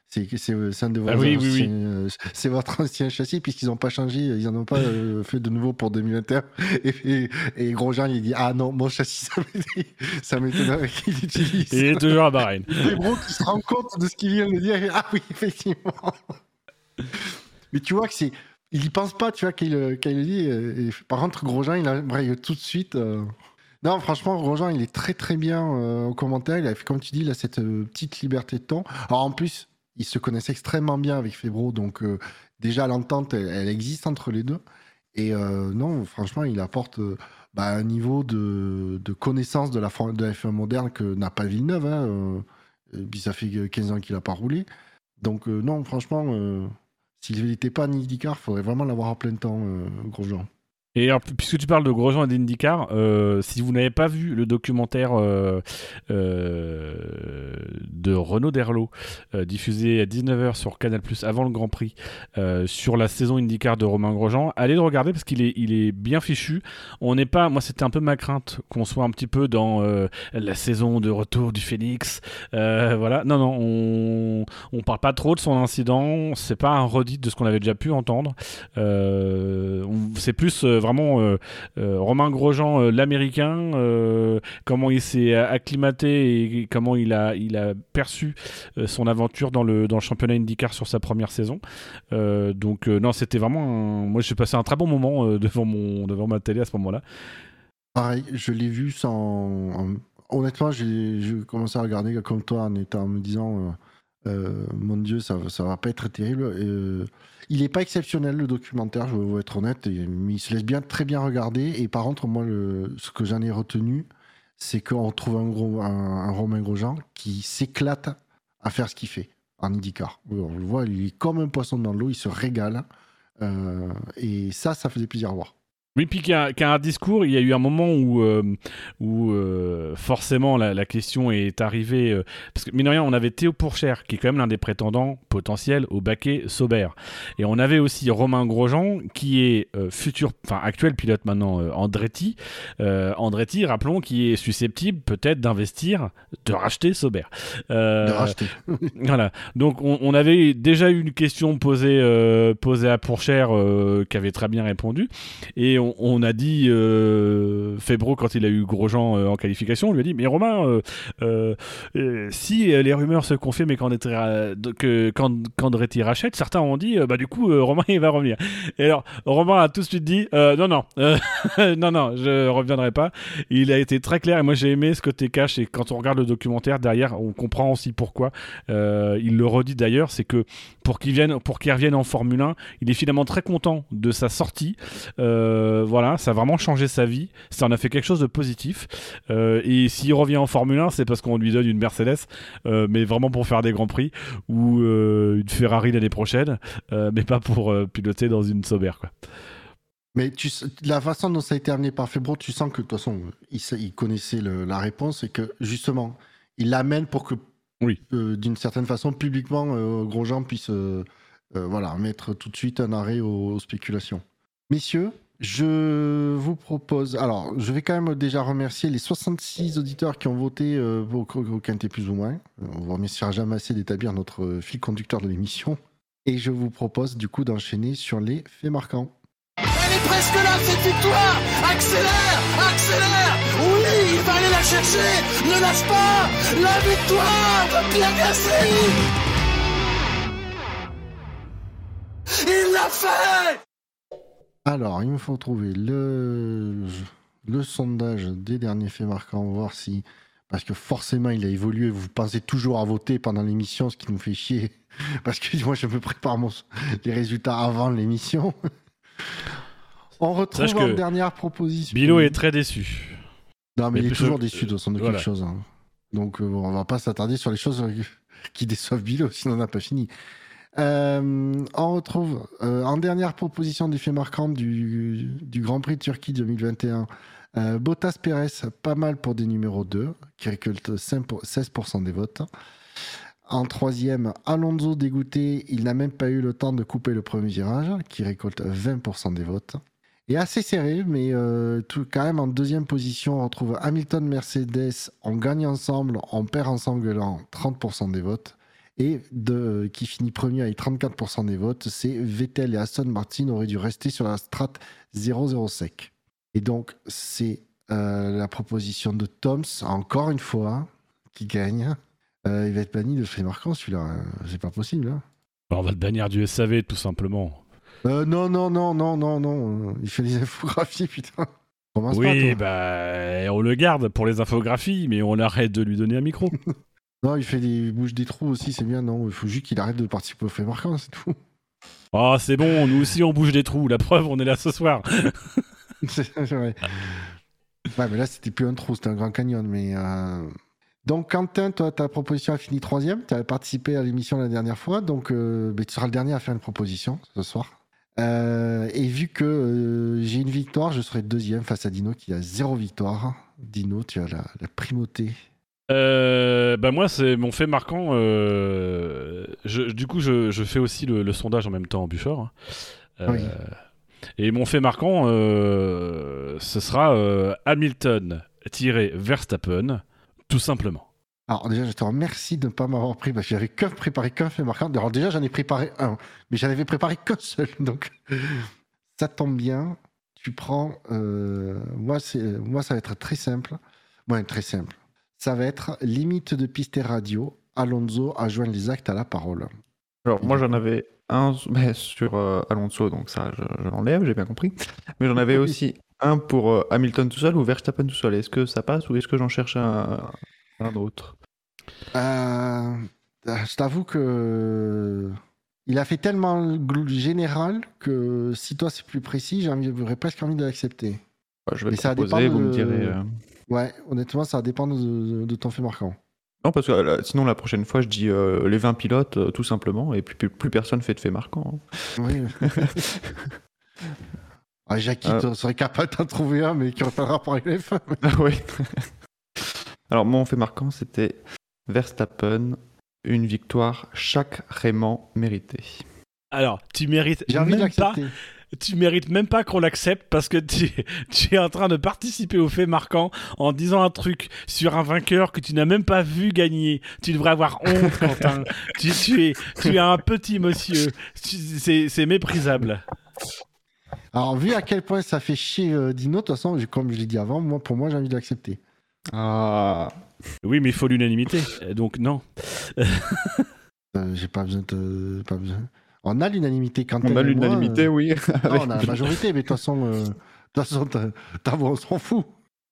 c'est c'est- c'est un de vos Ah oui, oui, anciens- euh, c'est votre ancien châssis, puisqu'ils n'ont pas changé, ils n'en ont pas fait de nouveau pour 2021. Et, et, et Grosjean, il dit Ah non, mon châssis, ça m'étonne- ça m'étonnerait qu'il l'utilise. Il est toujours à Bahreïn. Fébro qui se rend compte de ce qu'il vient de dire. Ah oui, effectivement. Mais tu vois que c'est. Il y pense pas, tu vois, qu'il euh, le dit. euh, par contre, Grosjean, il embraye tout de suite. euh. Non, franchement, Grosjean, il est très très bien euh, commentaire. Il fait, comme tu dis, il a cette petite liberté de ton. En plus, ils se connaissent extrêmement bien avec Fébro, donc déjà l'entente, elle, existe entre les deux. Et non, franchement, il apporte bah, un niveau de, connaissance de la, for- de la F1 moderne que n'a pas Villeneuve. Hein, puis ça fait que 15 ans qu'il n'a pas roulé. Donc non, franchement, s'il n'était pas IndyCar, il faudrait vraiment l'avoir à plein temps, euh, Grosjean. Et puisque tu parles de Grosjean et d'IndyCar, euh, si vous n'avez pas vu le documentaire euh, euh, de Renaud Derlot, diffusé à 19h sur Canal+, avant le Grand Prix, sur la saison IndyCar de Romain Grosjean, allez le regarder parce qu'il est, il est bien fichu. On n'est pas, moi c'était un peu ma crainte qu'on soit un petit peu dans la saison de retour du Phoenix. Voilà, non, non, on, on parle pas trop de son incident, c'est pas un redit de ce qu'on avait déjà pu entendre. C'est plus vraiment euh, euh, Romain Grosjean, euh, l'américain, comment il s'est acclimaté et comment il a, perçu son aventure dans le, championnat IndyCar sur sa première saison. Donc, non, c'était vraiment. un- Moi, j'ai passé un très bon moment devant, devant ma télé à ce moment-là. Pareil, je l'ai vu sans. en- Honnêtement, j'ai commencé à regarder comme toi en étant en me disant euh, Mon Dieu, ça, ça va pas être terrible. Euh, il est pas exceptionnel le documentaire, je vais être honnête, mais il se laisse bien, très bien regarder. Et par contre, moi, ce que j'en ai retenu, c'est qu'on trouve un, gros, Romain Grosjean qui s'éclate à faire ce qu'il fait en IndyCar. On le voit, il est comme un poisson dans l'eau, il se régale. Euh, et ça, ça faisait plaisir à voir. Oui, puis qu'il y, a- qu'il y a un discours, il y a eu un moment où, euh, où euh, forcément la, la question est arrivée. euh, parce que, mine de rien, on avait Théo Pourchère, qui est quand même l'un des prétendants potentiels au baquet Sauber. Et on avait aussi Romain Grosjean, qui est futur, enfin actuel pilote maintenant, Andretti. Andretti, rappelons, qui est susceptible peut-être d'investir, de racheter Sauber. De racheter. voilà. Donc on, on avait déjà eu une question posée, posée à Pourchère qui avait très bien répondu. Et on, on a dit, euh, Febro, quand il a eu Grosjean euh, en qualification, on lui a dit Mais Romain, euh, euh, si les rumeurs se confirment et qu'Andretti rachète, certains ont dit Bah du coup, Romain, il va revenir. Et alors, Romain a tout de suite dit Non, non, non, non, je reviendrai pas. Il a été très clair et moi j'ai aimé ce côté cash. Et quand on regarde le documentaire derrière, on comprend aussi pourquoi. Il le redit d'ailleurs, c'est que pour qu'il vienne, pour qu'il revienne en Formule 1, il est finalement très content de sa sortie. Voilà, ça a vraiment changé sa vie. Ça en a fait quelque chose de positif. Euh, et s'il revient en Formule 1, c'est parce qu'on lui donne une Mercedes, euh, mais vraiment pour faire des grands prix ou euh, une Ferrari l'année prochaine, euh, mais pas pour euh, piloter dans une Sauber. Quoi. Mais tu, la façon dont ça a été amené par Febro, tu sens que de toute façon, il, sa- il connaissait le- la réponse et que justement, il l'amène pour que, Oui. euh, d'une certaine façon, publiquement, euh, Grosjean puisse euh, euh, voilà, mettre tout de suite un arrêt aux, aux spéculations. Messieurs, je vous propose. Alors, je vais quand même déjà remercier les 66 auditeurs qui ont voté euh, au, au plus ou moins. On ne remerciera jamais assez d'établir notre euh, fil conducteur de l'émission. Et je vous propose du coup d'enchaîner sur les faits marquants. Elle est presque là, cette victoire Accélère Accélère Oui, il va aller la chercher Ne lâche pas La victoire de Pierre Gasly Il l'a fait Alors, il me faut trouver le, le sondage des derniers faits marquants, voir si. Parce que forcément, il a évolué. Vous pensez toujours à voter pendant l'émission, ce qui nous fait chier. Parce que moi, je me prépare mon- les résultats avant l'émission. On retrouve Sache en dernière proposition. Bilo est très déçu. Non, mais, mais il est toujours déçu de, de voilà. quelque chose. hein. Donc, euh, bon, on va pas s'attarder sur les choses euh, qui déçoivent Bilo, sinon on n'a pas fini. Euh, on retrouve euh, en dernière proposition des faits marquants du, Grand Prix de Turquie 2021. euh, Bottas Pérez, pas mal pour des numéros 2, qui récolte 5 pour- 16% des votes. En troisième, Alonso dégoûté, il n'a même pas eu le temps de couper le premier virage, qui récolte 20% des votes. Et assez serré, mais tout, quand même en deuxième position, on retrouve Hamilton Mercedes, on gagne ensemble, on perd ensemble en 30% des votes. Et de, qui finit premier avec 34% des votes, c'est Vettel et Aston Martin auraient dû rester sur la strat 0-0 sec. Et donc, c'est euh, la proposition de Toms, encore une fois, qui gagne. Euh, il va être banni de fait marquant, celui-là. Euh, C'est pas possible. hein. On va le bannir du SAV, tout simplement. Euh, non, non, non, non, non, non. Il fait des infographies, putain. Commence oui, pas, bah, on le garde pour les infographies, mais on arrête de lui donner un micro. Non, il fait des il bouge des trous aussi, c'est bien. Non, il faut juste qu'il arrête de participer au fait marquant, c'est tout. Ah, c'est bon, nous aussi on bouge des trous. La preuve, on est là ce soir. c'est vrai. Ouais, mais là, c'était plus un trou, c'était un grand canyon. Mais euh, donc, Quentin, toi, ta proposition a fini troisième. Tu as participé à l'émission la dernière fois, donc euh, tu seras le dernier à faire une proposition ce soir. Euh, et vu que j'ai une victoire, je serai deuxième face à Dino qui a zéro victoire. Dino, tu as la, la primauté. Euh, bah moi, c'est mon fait marquant. euh, je- du coup, je, je fais aussi le, le sondage en même temps en Buford. hein. Euh, Oui. Et mon fait marquant, ce sera euh, Hamilton-Verstappen, tout simplement. Alors déjà, je te remercie de ne pas m'avoir pris, parce que j'avais que préparé qu'un fait marquant. Alors déjà, j'en ai préparé un, mais j'en avais préparé qu'un seul. Donc ça tombe bien. Tu prends... moi, moi, ça va être très simple. Ouais, très simple. Ça va être limite de piste et radio. Alonso a joint les actes à la parole. Alors, moi, j'en avais un sur euh, Alonso, donc ça, je, je l'enlève, j'ai bien compris. Mais j'en avais aussi un pour euh, Hamilton tout seul ou Verstappen tout seul. Est-ce que ça passe ou est-ce que j'en cherche un, un autre? Euh, je t'avoue que... Il a fait tellement général que si toi c'est plus précis, j'aurais presque envie de l'accepter. Ouais, Je vais Mais le ça proposer, dépend vous me direz. Ouais, honnêtement, ça va dépendre de, de- de ton fait marquant. Non, parce que euh, sinon, la prochaine fois, je dis euh, les 20 pilotes, euh, tout simplement, et puis plus, plus personne fait de fait marquant. hein. Oui. ah, Jackie Euh. tu serait capable d'en trouver un, mais qui aurait pas de rapport avec les femmes. Ah oui. Alors, mon fait marquant, c'était Verstappen, une victoire chaque Raymond mérité. Alors, tu mérites J'ai envie de même pas. Tu mérites même pas qu'on l'accepte parce que tu, tu es en train de participer au fait marquant en disant un truc sur un vainqueur que tu n'as même pas vu gagner. Tu devrais avoir honte, Quentin. tu, tu es, tu es un petit monsieur. C'est méprisable. Alors, vu à quel point ça fait chier euh, Dino, de toute façon, comme je l'ai dit avant, moi, pour moi, j'ai envie de l'accepter. Ah. Oui, mais il faut l'unanimité. Donc, non. Euh, j'ai pas besoin de. Pas besoin. On a l'unanimité quand On a l'unanimité, euh, oui. Non, on a la majorité, mais de toute façon, euh, de toute façon, ta, ta voix, on s'en fout.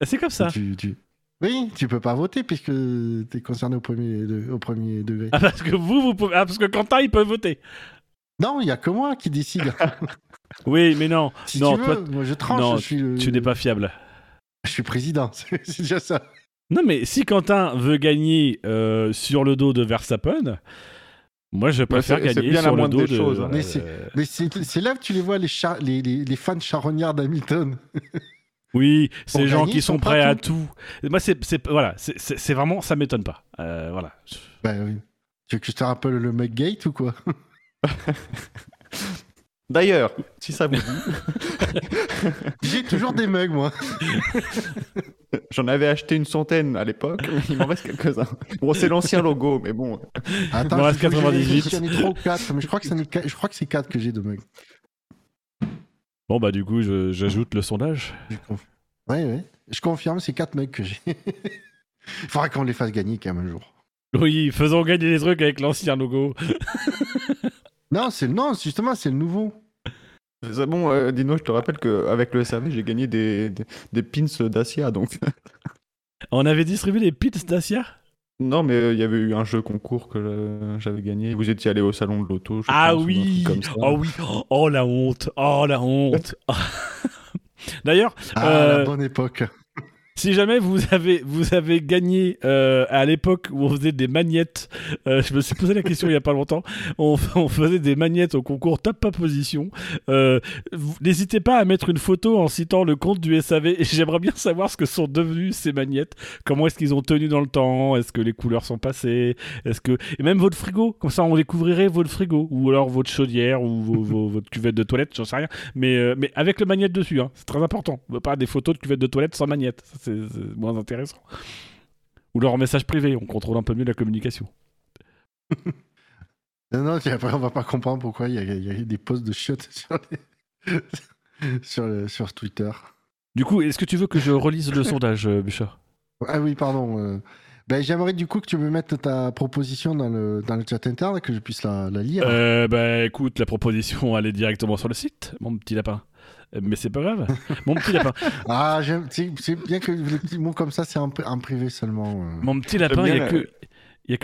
C'est comme ça. Tu, tu- Oui, tu peux pas voter puisque tu es concerné au premier, de- au premier degré. Ah, parce que vous, vous pouvez. Ah, parce que Quentin, il peut voter. Non, il y a que moi qui décide. Oui, mais non. Si non, tu toi, moi je tranche. non, je suis, le- tu n'es pas fiable. Je suis président, c'est c'est déjà ça. Non, mais si Quentin veut gagner euh, sur le dos de Verstappen, Moi, je préfère c'est gagner bien la sur le moindre dos des de... choses, hein. Mais c'est- Mais c'est c'est là que tu les vois, les, char- les, les, les fans charognards d'Hamilton. Oui, ces gens qui sont prêts à tout. Moi, c'est voilà, c'est vraiment, ça m'étonne pas. Euh, voilà. Bah oui. Tu veux que je te rappelle le McGate ou quoi? D'ailleurs, si ça vous dit, J'ai toujours des mugs, moi. j'en avais acheté une centaine à l'époque, il m'en reste quelques-uns. Bon, c'est l'ancien logo, mais bon. Attends, Il en reste je- je- 98. J'en ai 3 ou 4, mais je crois que c'en est quatre- je crois que c'est 4 que j'ai de mugs. Bon, bah, du coup, je- j'ajoute le sondage. Ouais, ouais. Je confirme, c'est 4 mugs que j'ai. Il faudra qu'on les fasse gagner quand même un jour. Oui, faisons gagner des trucs avec l'ancien logo. Non, c'est non, justement, c'est le nouveau. C'est bon, euh, Dino, je te rappelle qu'avec le SAV, j'ai gagné des, des, des pins Dacia, donc. On avait distribué les pits Dacia? Non, mais euh, il y avait eu un jeu concours que euh, j'avais gagné. Vous étiez allé au salon de l'auto. je Ah pense, oui truc comme ça. Oh oui Oh la honte Oh la honte D'ailleurs, Ah, Euh, la bonne époque. Si jamais vous avez, vous avez gagné euh, à l'époque où on faisait des magnettes, euh, je me suis posé la question il y a pas longtemps, on, on faisait des magnettes au concours Top Pas Position. Euh, N'hésitez pas à mettre une photo en citant le compte du SAV. J'aimerais bien savoir ce que sont devenus ces magnettes. Comment est-ce qu'ils ont tenu dans le temps? Est-ce que les couleurs sont passées? Est-ce que et même votre frigo, comme ça on découvrirait votre frigo ou alors votre chaudière ou vos- vos- votre cuvette de toilette, j'en sais rien. Mais, euh, mais avec le magnète dessus, hein. c'est très important. Pas des photos de cuvette de toilette sans magnète, Ça, c'est moins intéressant. Ou leur message privé, on contrôle un peu mieux la communication. Non, non, puis après, on va pas comprendre pourquoi il y y a des posts de chiottes sur, les- sur, le- sur Twitter. Du coup, est-ce que tu veux que je relise le sondage, euh, Bouchard? Ah oui, pardon. euh. Ben, J'aimerais du coup que tu me mettes ta proposition dans le, dans le chat interne, que je puisse la, la lire. euh, Bah écoute, la proposition, elle est directement sur le site, mon petit lapin. Euh, Mais c'est pas grave. Mon petit lapin. Ah, j'aime- c'est bien que les petits mots comme ça, c'est en, en privé seulement. euh. Mon petit lapin, il bien y a la- que.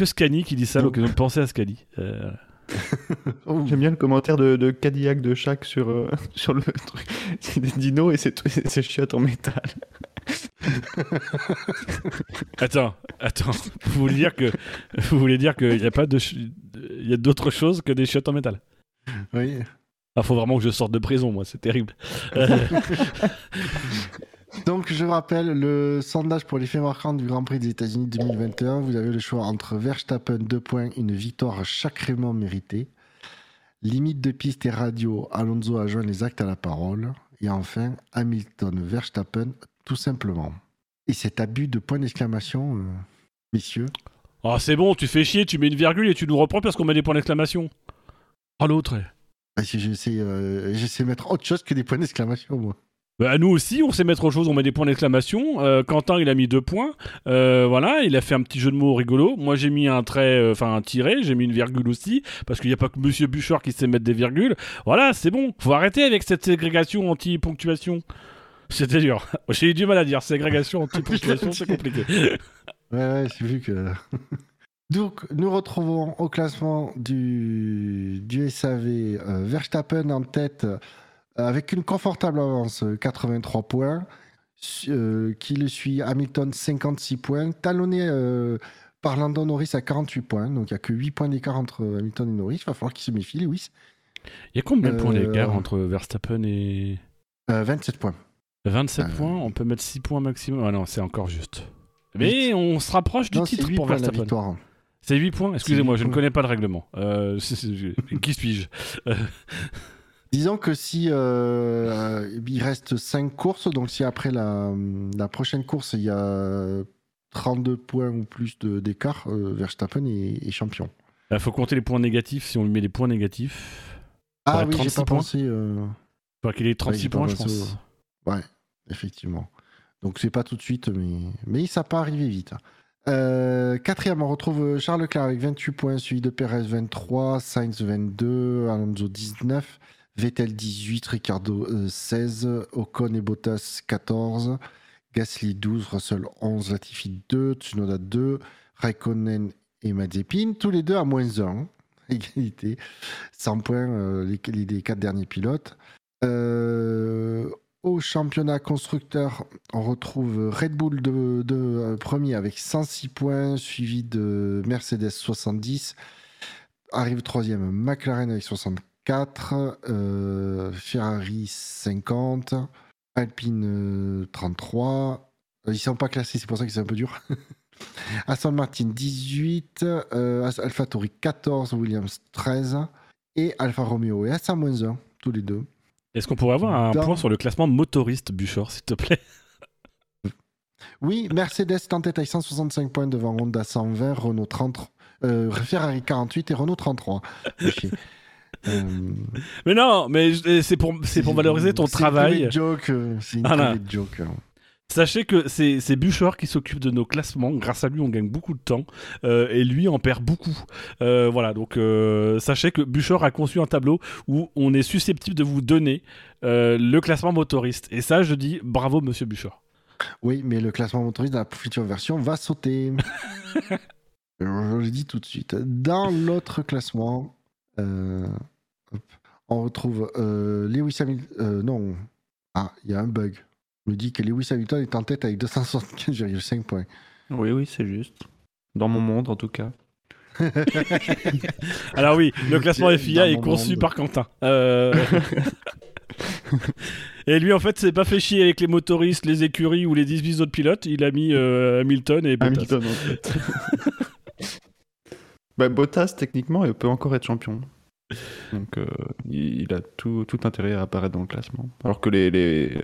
A Scani qui dit ça, donc je pensais à Scani. Euh, Oh, J'aime bien le commentaire de, de Cadillac de chaque sur, euh, sur le truc. C'est des dinos et c'est c'est chiottes en métal. Attends, attends. Vous voulez dire que vous voulez dire qu'il n'y a pas de il y a d'autres choses que des chiottes en métal? oui. Ah, faut vraiment que je sorte de prison, moi, c'est terrible. Donc, je rappelle le sondage pour les faits marquants du Grand Prix des États-Unis 2021. Vous avez le choix entre Verstappen, 2 points, une victoire sacrément méritée. Limite de piste et radio, Alonso a joint les actes à la parole. Et enfin, Hamilton, Verstappen, tout simplement. Et cet abus de point d'exclamation, euh, messieurs. Oh, c'est bon, tu fais chier, tu mets une virgule et tu nous reprends parce qu'on met des points d'exclamation. Oh, l'autre. Bah, si j'essaie euh, mettre autre chose que des points d'exclamation, moi. Bah, nous aussi, on sait mettre autre chose, on met des points d'exclamation. Euh, Quentin, il a mis deux points. Euh, voilà, il a fait un petit jeu de mots rigolo. Moi, j'ai mis un trait, euh, enfin un tiret, j'ai mis une virgule aussi, parce qu'il n'y a pas que Monsieur Bouchard qui sait mettre des virgules. Voilà, c'est bon. Faut arrêter avec cette ségrégation anti-ponctuation. C'était dur. J'ai eu du mal à dire ségrégation anti-ponctuation, c'est compliqué. Ouais, ouais, j'ai vu que. Donc, nous retrouvons au classement du, du SAV euh, Verstappen en tête euh, avec une confortable avance, euh, 83 points. Su- euh, qui le suit Hamilton, 56 points. Talonné par Landon Norris à 48 points. Donc, il n'y a que 8 points d'écart entre Hamilton et Norris. Il va falloir qu'il se méfie, Lewis. Il y a combien de points d'écart entre Verstappen et. Euh, 27 points. 27 Euh, points, on peut mettre 6 points maximum. Ah non, c'est encore juste. Mais on se rapproche du Non, titre 8 pour points la Verstappen. victoire. C'est 8 points Excusez-moi, je ne connais pas le règlement. Euh, Qui suis-je Disons que si euh, il reste 5 courses, donc si après la, la prochaine course il y a 32 points ou plus de- d'écart, euh, Verstappen est, est champion. Il faut compter les points négatifs si on lui met les points négatifs. Ah oui, j'ai 36 pas points. pensé. euh, Il faut qu'il ait 36 j'ai pas points, je pense. Ouais, effectivement. Donc c'est pas tout de suite, mais, mais ça peut arriver vite. Euh, quatrième, on retrouve Charles Leclerc avec 28 points, suivi de Perez 23, Sainz 22, Alonso 19, Vettel 18, Ricardo euh, 16, Ocon et Bottas 14, Gasly 12, Russell 11, Latifi 2, Tsunoda 2, Raikkonen et Mazepin, tous les deux à moins 1. Égalité, 100 points euh, les, quatre derniers pilotes. Euh, au championnat constructeur, on retrouve Red Bull de, euh, premier avec 106 points, suivi de Mercedes 70, arrive troisième McLaren avec 64, euh, Ferrari 50, Alpine euh, 33. Euh, Ils sont pas classés, c'est pour ça que c'est un peu dur. Aston Martin 18, euh, As- AlphaTauri 14, Williams 13 et Alfa Romeo et moins 1, tous les deux. Est-ce qu'on pourrait avoir un Dans- point sur le classement motoriste, Buchor, s'il te plaît? Oui, Mercedes est en tête avec 165 points devant Honda 120, Renault 30, euh, Ferrari 48 et Renault 33. Fais chier. Euh, Mais non, mais c'est pour, pour valoriser ton c'est une travail. joke, euh, C'est une joke. Sachez que c'est c'est qui s'occupe de nos classements. Grâce à lui, on gagne beaucoup de temps. euh, et lui en perd beaucoup. Euh, voilà, donc euh, sachez que Buchor a conçu un tableau où on est susceptible de vous donner le classement motoriste. Et ça, je dis bravo, monsieur Buchor. Oui, mais le classement motoriste de la future version va sauter. je le dis tout de suite. Dans l'autre classement, on retrouve Lewis Hamilton. non. Ah, il y a un bug. Me dit que Lewis Hamilton est en tête avec 275,5 points. Oui, oui, c'est juste. Dans mon monde, en tout cas. Alors oui, le classement FIA est conçu monde. par Quentin. Euh, et lui, en fait, s'est pas fait chier avec les motoristes, les écuries ou les 18 autres pilotes. Il a mis euh, Hamilton et Bottas. Hamilton, en fait. bah, Bottas, techniquement, il peut encore être champion. Donc, euh, il il a tout, tout intérêt à apparaître dans le classement. Alors que les, les euh,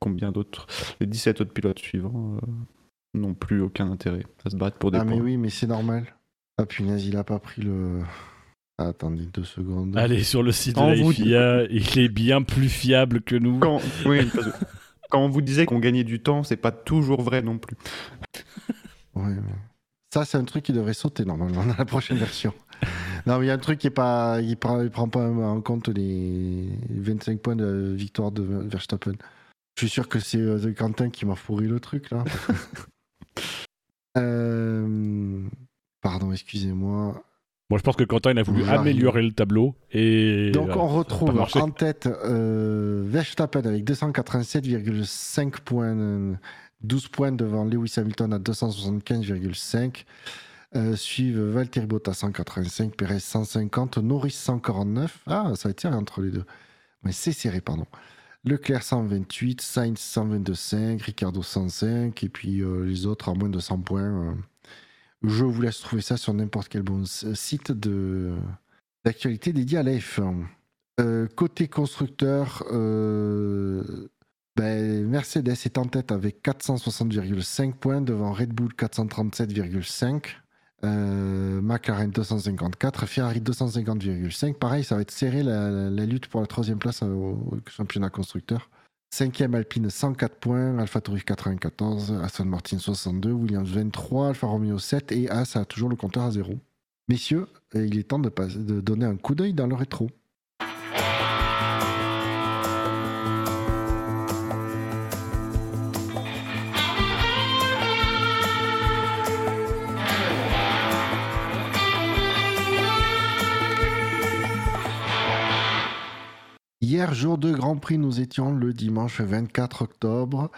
combien d'autres Les 17 autres pilotes suivants euh, n'ont plus aucun intérêt à se battre pour des Ah, mais points. oui, mais c'est normal. Ah, punaise, il a pas pris le. Ah, attendez deux secondes. Allez sur le site de Quand la vous- FIA, il est bien plus fiable que nous. Quand, oui, quand on vous disait qu'on gagnait du temps, c'est pas toujours vrai non plus. Ouais, mais Ça, c'est un truc qui devrait sauter normalement dans la prochaine version. Non, mais il y a un truc qui est pas. Il prend, pas en compte les 25 points de victoire de Verstappen. Je suis sûr que c'est euh, Quentin qui m'a pourri le truc là. Euh, Pardon, excusez-moi. Bon, je pense que Quentin il a voulu J'arrive. améliorer le tableau et Donc voilà, on retrouve en tête euh, Verstappen avec 287,5 points, euh, 12 points devant Lewis Hamilton à 275,5. Euh, suivent Valtteri Bottas 185, Perez 150, Norris 149. Ah, ça serré entre les deux. Mais c'est serré, pardon. Leclerc 128, Sainz 122,5, Ricardo 105, et puis euh, les autres à moins de 100 points. euh. Je vous laisse trouver ça sur n'importe quel bon site d'actualité dédié à la F1. Euh, côté constructeur, ben, Mercedes est en tête avec 460,5 points devant Red Bull 437,5. Euh, McLaren 254, Ferrari 250,5. Pareil, ça va être serré la, lutte pour la troisième place au, championnat constructeur. Cinquième Alpine 104 points, AlphaTauri 94, Aston Martin 62, Williams 23, Alfa Romeo 7 et As a toujours le compteur à zéro. Messieurs, euh, il est temps de donner un coup d'œil dans le rétro. Hier, jour de Grand Prix, nous étions le dimanche 24 octobre.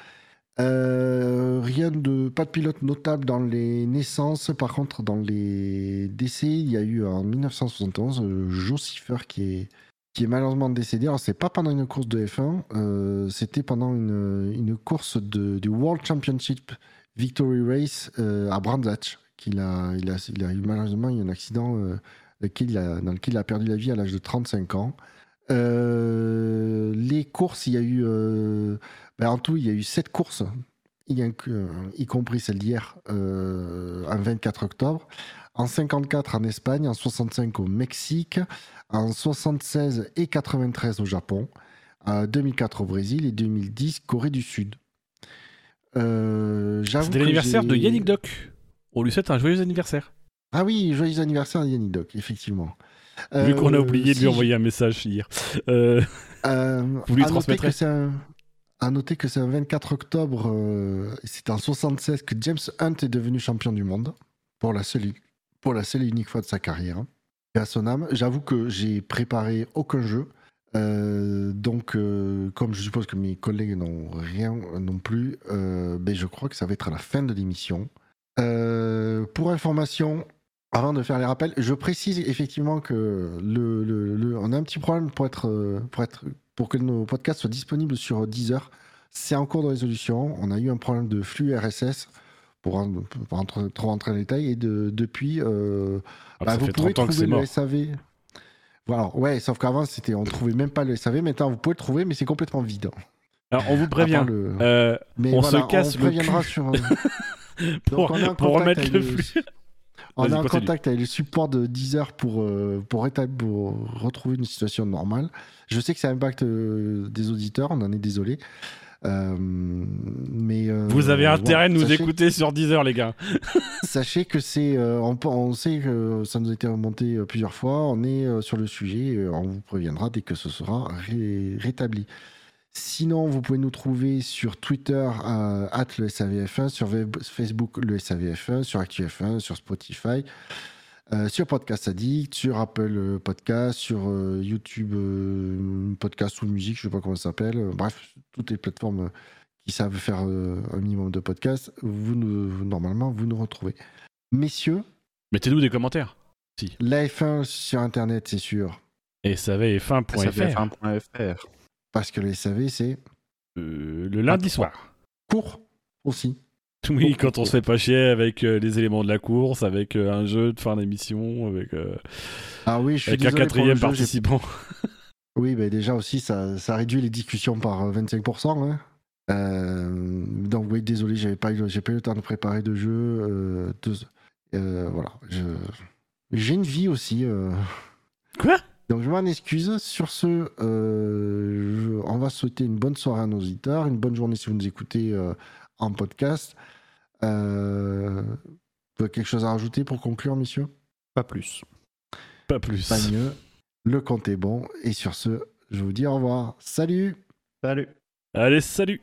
Euh, rien de pas de pilote notable dans les naissances. Par contre, dans les décès, il y a eu en 1971 euh, Joe Siffer qui est qui est malheureusement décédé. Alors c'est pas pendant une course de F1, euh, c'était pendant une, une course de, du World Championship Victory Race euh, à Brands qu'il a il a il a eu malheureusement un accident dans lequel il a perdu la vie à l'âge de 35 ans. Euh, les courses, il y a eu. euh, ben, en tout, il y a eu sept courses, y, y compris celle d'hier, euh, en 24 octobre. En 54 en Espagne, en 65 au Mexique, en 76 et 93 au Japon, en 2004 au Brésil et 2010 Corée du Sud. C'était l'anniversaire de Yannick Doc. On lui souhaite un joyeux anniversaire. Ah oui, joyeux anniversaire à Yannick Doc, effectivement. Vu qu'on a Euh, oublié de si lui envoyer un message hier. Euh, Euh, Vous lui transmettrez À noter que c'est un 24 octobre, euh, c'est en 76 que James Hunt est devenu champion du monde pour la seule, pour la seule et unique fois de sa carrière. Et à son âme, j'avoue que j'ai préparé aucun jeu. Euh, donc, euh, comme je suppose que mes collègues n'ont rien non plus, euh, ben, je crois que ça va être à la fin de l'émission. Euh, pour information, Avant de faire les rappels, je précise effectivement que le, le- le- on a un petit problème pour être, euh, pour être, pour que nos podcasts soient disponibles sur Deezer. C'est en cours de résolution. On a eu un problème de flux RSS pour, pour entrer- trop dans les détails et de, depuis, euh, Ah, bah, vous pouvez 30 ans que trouver le. SAV. Voilà, ouais, sauf qu'avant c'était, on trouvait même pas le SAV. Maintenant, vous pouvez le trouver, mais c'est complètement vide. Alors, on vous prévient. le- euh, Mais on voilà, se casse on le préviendra cul sur. pour, Donc, on pour remettre le- flux. On est en contact avec le support de Deezer pour, euh, pour, rétablir, pour retrouver une situation normale. Je sais que ça impacte euh, des auditeurs, on en est désolé. Euh, mais Vous avez intérêt de nous Sachez- écouter sur Deezer, les gars. Sachez que c'est, on, sait que ça nous a été remonté plusieurs fois. On est sur le sujet. on vous préviendra dès que ce sera ré- rétabli. Sinon, vous pouvez nous trouver sur Twitter euh, at le SAVF1, sur Facebook le SAVF1, sur ActuF1, sur Spotify, euh, sur Podcast Addict, sur Apple Podcast, sur euh, YouTube euh, Podcast ou musique, je ne sais pas comment ça s'appelle. Euh, Bref, toutes les plateformes qui savent faire euh, un minimum de podcasts, vous nous, normalement, vous nous retrouvez. Messieurs, Mettez-nous des commentaires. la F1 sur Internet, c'est sûr, Et savf1.fr. SAVF1.fr. parce que le SAV, c'est Euh, le lundi soir. court aussi. Oui, quand on se fait pas chier avec euh, les éléments de la course, avec euh, un jeu de fin d'émission, avec, Ah oui, je suis avec un quatrième jeu, participant. Oui, bah déjà aussi, ça, ça réduit les discussions par euh, 25%. hein. Euh, donc oui, désolé, j'avais pas j'ai pas eu le temps de préparer de jeu. euh, de- euh, voilà, je, j'ai une vie aussi. Quoi? Donc je m'en excuse. Sur ce, euh, je- on va souhaiter une bonne soirée à nos auditeurs, une bonne journée si vous nous écoutez euh, en podcast. Euh, vous avez quelque chose à rajouter pour conclure, messieurs? Pas plus. Pas plus. Pas mieux. Le compte est bon. Et sur ce, je vous dis au revoir. Salut Salut. Allez, salut